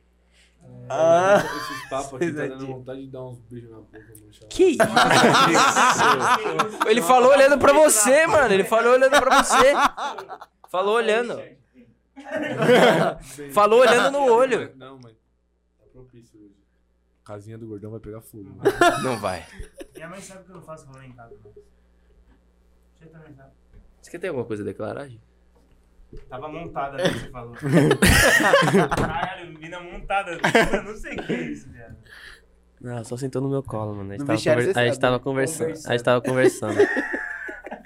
Ah.
Esses papos aqui tá dando vontade de dar uns beijos na boca. mano.
Que isso? <laughs> Ele falou olhando pra você, mano. Ele falou olhando pra você. Falou olhando. <laughs> Falou olhando no olho.
Não, mas tá propício hoje. Casinha do gordão vai pegar fogo.
Não vai.
Minha mãe sabe que eu não faço rolê em casa. Você também sabe.
Você quer ter alguma coisa a declarar, Gi?
Tava montada, né, você falou. <laughs> Caralho, mina montada. Eu não sei o que é isso, viado.
Não, só sentou no meu colo, mano. A gente,
No
tava, conver-
você
a gente tava
né?
conversando. A
Conversando.
gente tava conversando.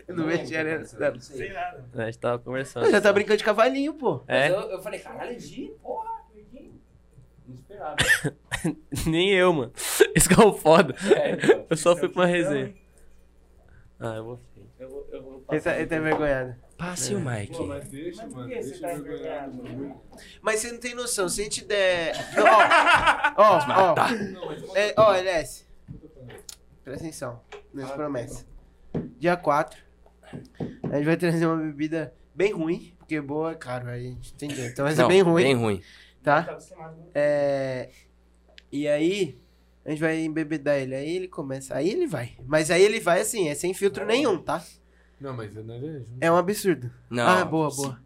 No vestiário, não sei.
Sei nada.
A gente tava conversando. <laughs>
Já tá brincando de cavalinho, pô.
É?
Eu, eu falei, caralho, Gi, porra. Não esperava. <laughs>
Nem eu, mano. Isso que é o foda.
É,
Eu só fui pra uma resenha. Ah, eu vou. Eu vou, eu vou
Ele tá, ele tá envergonhado.
Passe o Mike.
Pô, mas deixa,
Mas por
mano.
que você
Deixa
tá.
Mas você não tem noção, se a gente der. Não, Ó, ó, ó. É, ó, LS. Presta atenção. Nas promessas. Dia 4. A gente vai trazer uma bebida bem ruim, porque boa é caro, aí a gente entendeu. Então vai ser
Não,
bem ruim.
Bem ruim.
Tá?
Tá né?
É. E aí, a gente vai embebedar ele. Aí ele começa. Aí ele vai. Mas aí ele vai assim, é sem filtro nenhum, tá?
Não, mas eu não é junto.
É um absurdo.
Não.
Ah, boa, boa.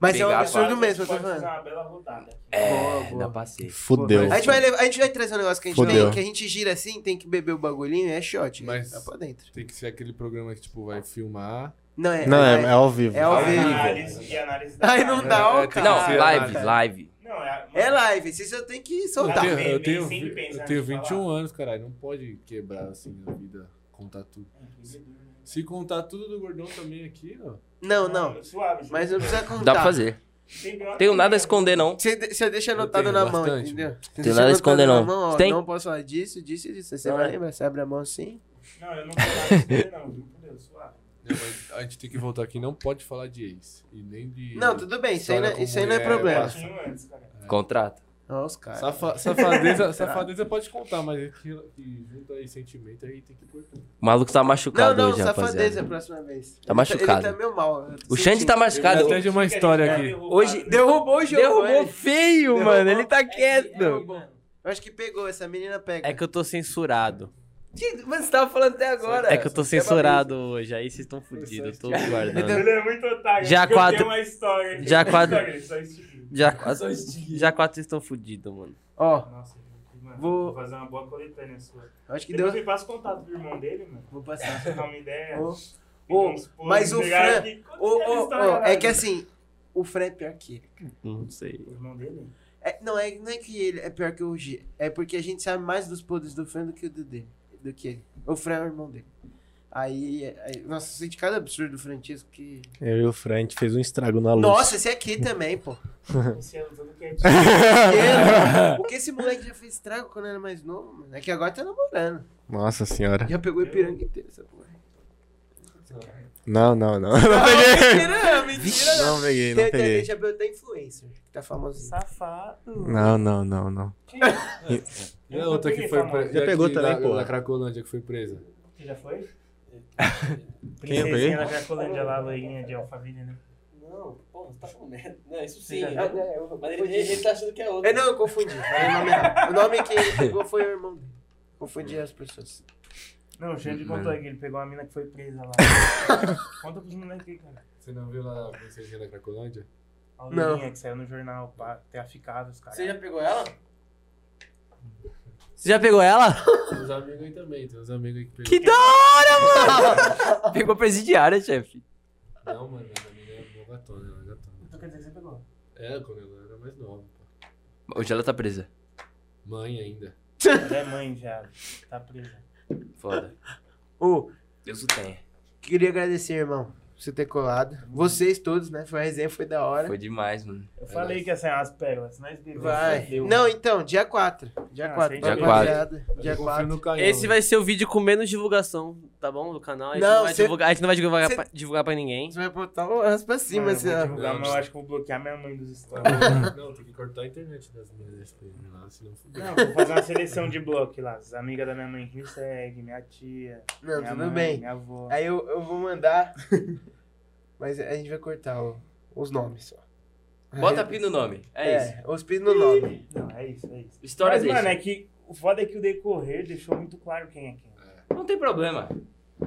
Mas é um absurdo
Quase
mesmo, eu tô falando.
uma bela rodada.
É,
Boa, boa.
dá pra ser.
Fudeu.
A gente, vai levar- a gente vai trazer um negócio que a gente
Fudeu.
tem, que a gente gira assim, tem que beber o bagulhinho, é shot.
Mas-
Tá pra dentro.
Tem que ser aquele programa que, tipo, vai filmar.
Não, é.
Não, é, é ao vivo.
É ao vivo.
Análise e análise da
Ai, não dá, ó,
É,
cara.
Não, live, live.
Não, é,
É live, vocês só tem que
Eu
soltar.
tenho,
bem-
eu tenho, vi-
pensando
eu tenho
em falar.
21 anos, caralho. Não pode quebrar assim a vida, contar tudo. Se contar tudo do gordão também aqui, ó.
Não, não.
Suave.
Mas não precisa contar.
Dá pra fazer. Tenho nada a esconder, não.
Você, de- você deixa anotado
tenho
na mão,
bastante,
entendeu?
mano.
Você
Tem
deixa
nada a esconder, não.
mão, ó,
Tem?
Não posso falar disso, disso e disso. Você
Ah.
vai lembrar, você abre a mão assim.
Não, eu não tenho nada a esconder, não, Deus, suave.
Não, a gente tem que voltar aqui. Não pode falar de ex. E nem de.
Não, tudo bem, isso aí não,
história
isso aí não é
mulher,
problema.
Pouquinho cara.
Caras.
Safa- safadeza, <laughs> safadeza pode contar, mas é que, que junto aí sentimento aí tem que cortar.
O maluco tá
Não,
machucado
não,
hoje,
safadeza a
rapaziada.
próxima vez.
Tá machucado.
Ele tá meio mal. eu tô
O Xande tá machucado.
até de uma história aqui.
Hoje
Derrubou o jogo.
derrubou
é.
feio,
Derrubou.
mano. Ele tá quieto.
Eu acho que pegou, essa menina pega.
É que eu tô censurado.
Mano, você tava falando até agora.
É que eu tô
Você é
censurado hoje, aí vocês estão fodidos, eu tô guardando.
Ele é muito otário.
Já quatro- já quatro- Já quatro, já quatro vocês estão fodidos, mano.
Ó,
Nossa, mano,
Vou-
vou fazer uma boa coletânea sua.
acho que
Depois
deu.
me passa o contato do irmão dele, mano.
Vou passar.
Pra uma ideia. Uns posts,
mas o Fran. ô,
história
ô,
lá,
é que assim, o Fran é pior que ele.
Não sei.
O irmão dele?
É, não, é, não é que ele é pior que o G. É porque a gente sabe mais dos podres do Fran do que o do dele. Do que ele. O Fran é o irmão dele. Aí, aí nossa, senti cada absurdo do Francisco que.
Eu e o Fran, a gente fez um estrago na luz.
Nossa, esse aqui também, pô. <laughs>
Esse é tudo quietinho.
Porque- Porque esse moleque já fez estrago quando era mais novo, mano. É que agora tá namorando.
Nossa senhora.
Já pegou o Ipiranga inteiro, essa porra.
Não, não, não. <laughs> Não
Não,
peguei.
mentira, mentira.
Não peguei, não
Tem- tem-
peguei.
Já pegou até influencer, que tá famosinho.
Safado.
Não, não, não, não.
E a outra que foi presa?
Já pegou também, pô.
Na Cracolândia que foi presa.
Você já foi? Princesinha da Cracolândia lá, loirinha de Alphaville, né?
Não, pô, você tá falando merda. Não, isso
Você
sim.
já-
é-
É, eu-
Mas ele, ele tá achando que é outro.
É, não, eu confundi. O nome errado. O nome que ele pegou foi o irmão dele. Confundi as pessoas.
Não, o Xande contou aí que ele pegou uma mina que foi presa lá. <laughs> Conta pros moleques aí, cara.
Você não viu lá a princesinha da Cracolândia?
A loirinha que saiu no jornal, pá, traficáveis, cara.
Você já pegou ela?
Você já pegou ela?
Tem uns amigos aí também, tem uns amigos aí que pegou.
Que da hora, mano! <laughs>
Pegou presidiária, chefe.
Não, mano, a menina é mó gatona, ela é gatona.
Então quer dizer que você pegou?
É, quando ela era mais nova, pô.
Hoje ela tá presa.
Mãe ainda.
Ela é mãe já. Tá presa.
Foda.
Ô,
Deus o tenha.
queria agradecer, irmão, você ter colado. Vocês todos, né? Foi a resenha, foi da hora.
Foi demais, mano.
Eu falei que ia sair umas pérolas, mas deu.
Vai.
Deu.
Não, então, dia 4. Dia
Ah,
4.
sei,
dia
rapaziada. Dia
Eu confio
4.
no canhão.
Esse vai ser o vídeo com menos divulgação, tá bom? Do canal. A gente
Não,
não, vai,
cê-
divulgar, a gente não vai divulgar,
cê-
pra, divulgar pra ninguém.
Você vai botar o as pra cima,
Mano, eu
assim, ó.
divulgar,
Não,
mas eu
não.
acho que eu vou bloquear minha mãe dos stories.
Não, <laughs> tem que cortar a internet das país lá, senão fudeu.
Não, vou fazer uma seleção de bloco lá. As amigas da minha mãe que me seguem, minha tia.
Não,
minha
tudo
mãe,
bem.
Minha avó.
Aí eu, eu vou mandar. <laughs> mas a gente vai cortar o- os nomes só.
Bota pi no nome. É, isso.
É, os pis no nome.
Não, é isso, é isso.
História
Mas,
deixa.
mano, é que o foda é que o decorrer deixou muito claro quem é quem.
Não tem problema.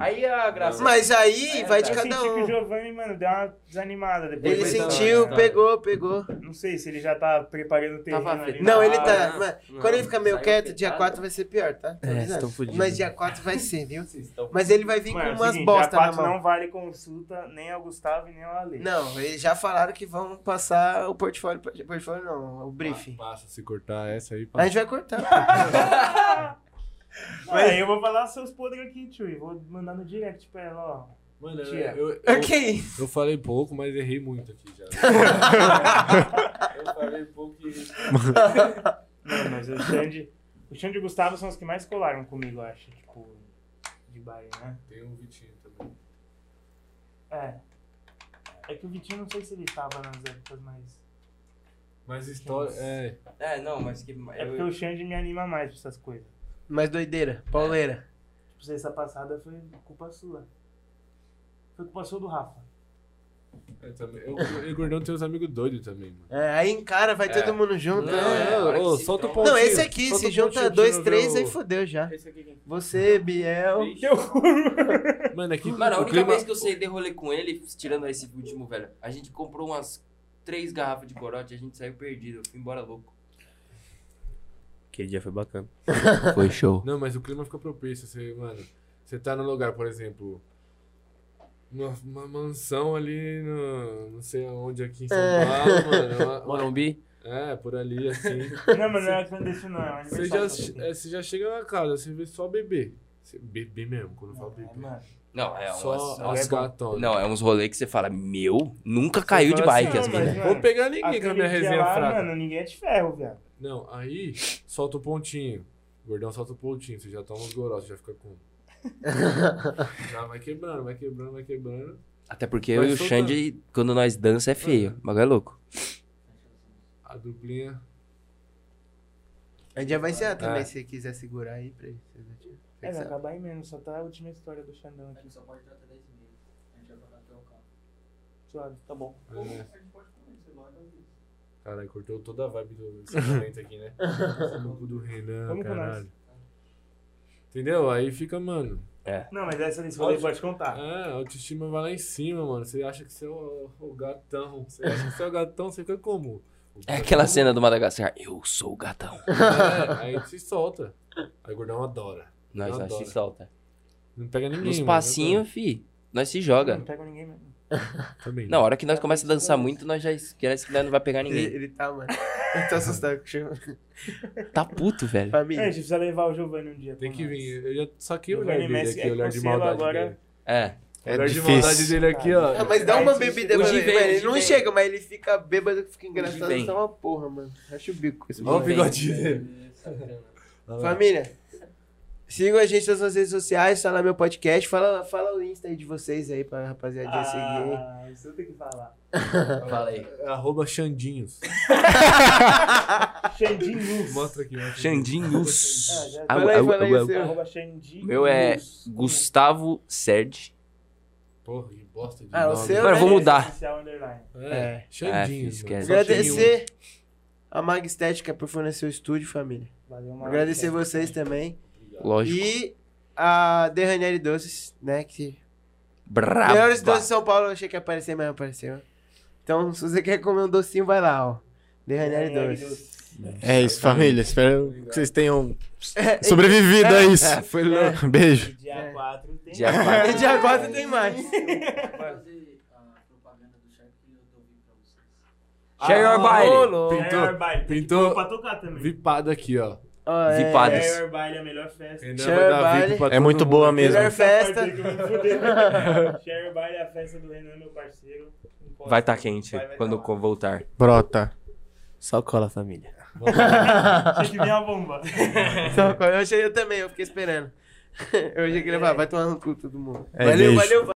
Aí a graça.
Mas aí
É,
vai de
Eu
cada
senti que o
um.
Giovanni, mano, deu uma desanimada depois.
Ele sentiu,
tá.
pegou, pegou.
Não sei se ele já tá preparando o terreno
Tava
ali.
Não, ele
Ah,
tá.
não.
mas
Não.
quando ele fica meio
Saiu
quieto, dia
afetado.
4 vai ser pior, tá? Tô
É,
avisando.
vocês tão fudidos.
Mas dia 4 vai ser, viu?
Estão-
Mas ele vai vir
Mano, é
com
o
umas
seguinte,
bosta
dia
na
4
mão.
não vale consulta nem ao Gustavo e nem ao Ale.
Não, eles já falaram que vão passar o portfólio. pra- Portfólio não, o briefing.
Passa, se cortar essa aí,
A
passa.
gente vai cortar. <laughs>
Mas aí eu vou falar seus podres aqui, tio. e Vou mandar no direct pra ela, ó.
Mano, eu,
Tia.
eu, eu,
que isso?
eu falei pouco, mas errei muito aqui já. <laughs> eu falei pouco e...
Não, mas o Xande. O Xande e o Gustavo são os que mais colaram comigo, eu acho. Tipo, de baile, né?
Tem um Vitinho também.
É. É que o Vitinho não sei se ele tava nas épocas, mas.
Mas história... É,
É, não, mas que.
É porque o Xande me anima mais pra essas coisas.
Mais doideira, pauleira.
Tipo, sexta passada foi culpa sua. Foi culpa sua do Rafa.
é também. Eu, eu, o Gordão tem uns amigos doidos também, mano.
É, aí encara, vai
É.
todo mundo junto.
Não,
né?
é,
Ô,
se
solta o pontinho.
Não, esse aqui, se junta dois,
eu
três,
o-
aí fodeu já.
Esse aqui quem?
Você, Biel.
Mano, é que
Mano, a
o
única
clima...
vez que eu saí de rolê com ele, tirando esse último, velho, a gente comprou umas três garrafas de corote e a gente saiu perdido. Eu fui embora louco.
Aquele dia foi bacana. <laughs>
Foi show.
Não, mas o clima fica propício. Você, mano, você tá num lugar, por exemplo, numa uma mansão ali no. não sei aonde aqui em São
É.
Paulo, mano. uma- uma-
Morumbi.
é, por ali, assim.
Não, mas não é clandestino, não. É
Você já,
só
é, você já chega na casa, você vê só bebê. Você, bebê mesmo, quando eu falo.
É,
bebê.
Não, é
Só
umas.
as gatonas.
Não, é uns rolês que você fala, meu, nunca caiu de
assim,
bike as
não, mas,
minas.
mano,
Vou pegar ninguém com a minha resenha
lá,
fraca.
Mano, ninguém é de ferro, viado.
Não, aí solta o pontinho. O gordão solta o pontinho, você já toma os goró, você já fica com. <laughs> já vai quebrando, vai quebrando, vai quebrando.
Até porque
Vai
eu e o. Xande, quando nós dança, é feio. O bagulho é louco.
A duplinha.
A gente já vai encerrar também,
É.
se você quiser segurar aí pra ele. Você já tinha- você
É, vai acabar aí mesmo. Só tá a última história do Xandão aqui.
Só pode dar até 10 e meia. A gente vai parar até o carro.
Suave, tá bom.
É.
A gente pode comer, sei lá, às vezes.
Caralho, cortou toda a vibe do ensinamento aqui, né? <laughs> Esse grupo do Renan,
Vamos
caralho. Entendeu? Aí fica, mano.
Não, mas essa desse rolê pode contar.
É, a autoestima vai lá em cima, mano. Você acha que você é o, o gatão. Você acha que você é o gatão, você fica como?
É aquela cena do Madagascar. Eu sou o gatão. <laughs>
É, aí se solta. Aí o gordão adora.
Nós, nós se solta.
Não pega ninguém.
Nos passinhos, fi, nós se joga.
Não pega ninguém mesmo.
Também.
Na hora que nós começamos a dançar muito, nós já esquece que nós não vai pegar
Ele,
ninguém.
ele tá, mano. <laughs> Eu tô assustado com o chama.
Tá puto, velho.
É, a
Família.
gente precisa levar o Giovanni um dia.
Tem que
nós.
vir. Eu já saquei o
O
olhar
Giovanni
dele
Messi
aqui,
é
o olhar de
conselho
maldade
agora.
dele.
É.
O
É
olhar de maldade
difícil.
dele aqui, ó.
Ah, mas dá uma
Aí,
bebida pra ele. Ele não chega, mas ele fica bêbado, fica engraçado. Isso é uma porra, mano. Acho o bico
Olha o bigodinho dele.
Família, sigam a gente nas suas redes sociais, fala meu podcast, fala, fala o Insta aí de vocês aí pra rapaziadinha seguir.
Ah, isso eu tenho que falar. <laughs>
Fala aí.
É Arroba Xandinhos. <laughs>
Xandinhos.
Mostra aqui, mostra aqui.
Xandinhos.
Ah, já-
Au,
Fala aí, fala aí o seu.
Arroba Xandinhos.
Meu é Gustavo Serd.
Porra, que bosta de
Ah, o
nome.
seu,
Mano,
né?
vou mudar.
Oficial underline.
É,
É.
Xandinhos.
É.
Agradecer a Mag Estética por fornecer o estúdio, família.
Valeu.
Agradecer vocês também.
Lógico.
E a The Ranieri Doces, né? Que
Brava.
Melhores doces de São Paulo, eu achei que ia aparecer, mas não apareceu. Então, se você quer comer um docinho, vai lá, ó. The Ranieri Doces.
É isso, família. Espero que vocês tenham
É,
sobrevivido a isso.
É, foi louco.
Beijo.
Dia 4 tem.
Dia 4.
E <laughs> dia 4 tem mais.
fazer a propaganda do Shark que eu dou pra vocês.
Share your baile.
Ô, louco.
Pintou- pintou-
pra tocar também.
Vipado aqui, ó.
Ó, é,
Vipadas.
Share Your Baile é a melhor festa.
Vai
É muito boa mesmo.
Melhor festa.
Share Baile é a festa do Renan, meu parceiro. Pode-
Vai estar quente
Vai, vai
quando
tá
voltar.
Brota.
Só cola, família.
Tinha que vir a bomba. <laughs>
Só- eu achei eu também, eu fiquei esperando. <laughs> Eu achei que ele ia falar, vai tomar no cu todo mundo.
É,
valeu,
beijo.
valeu.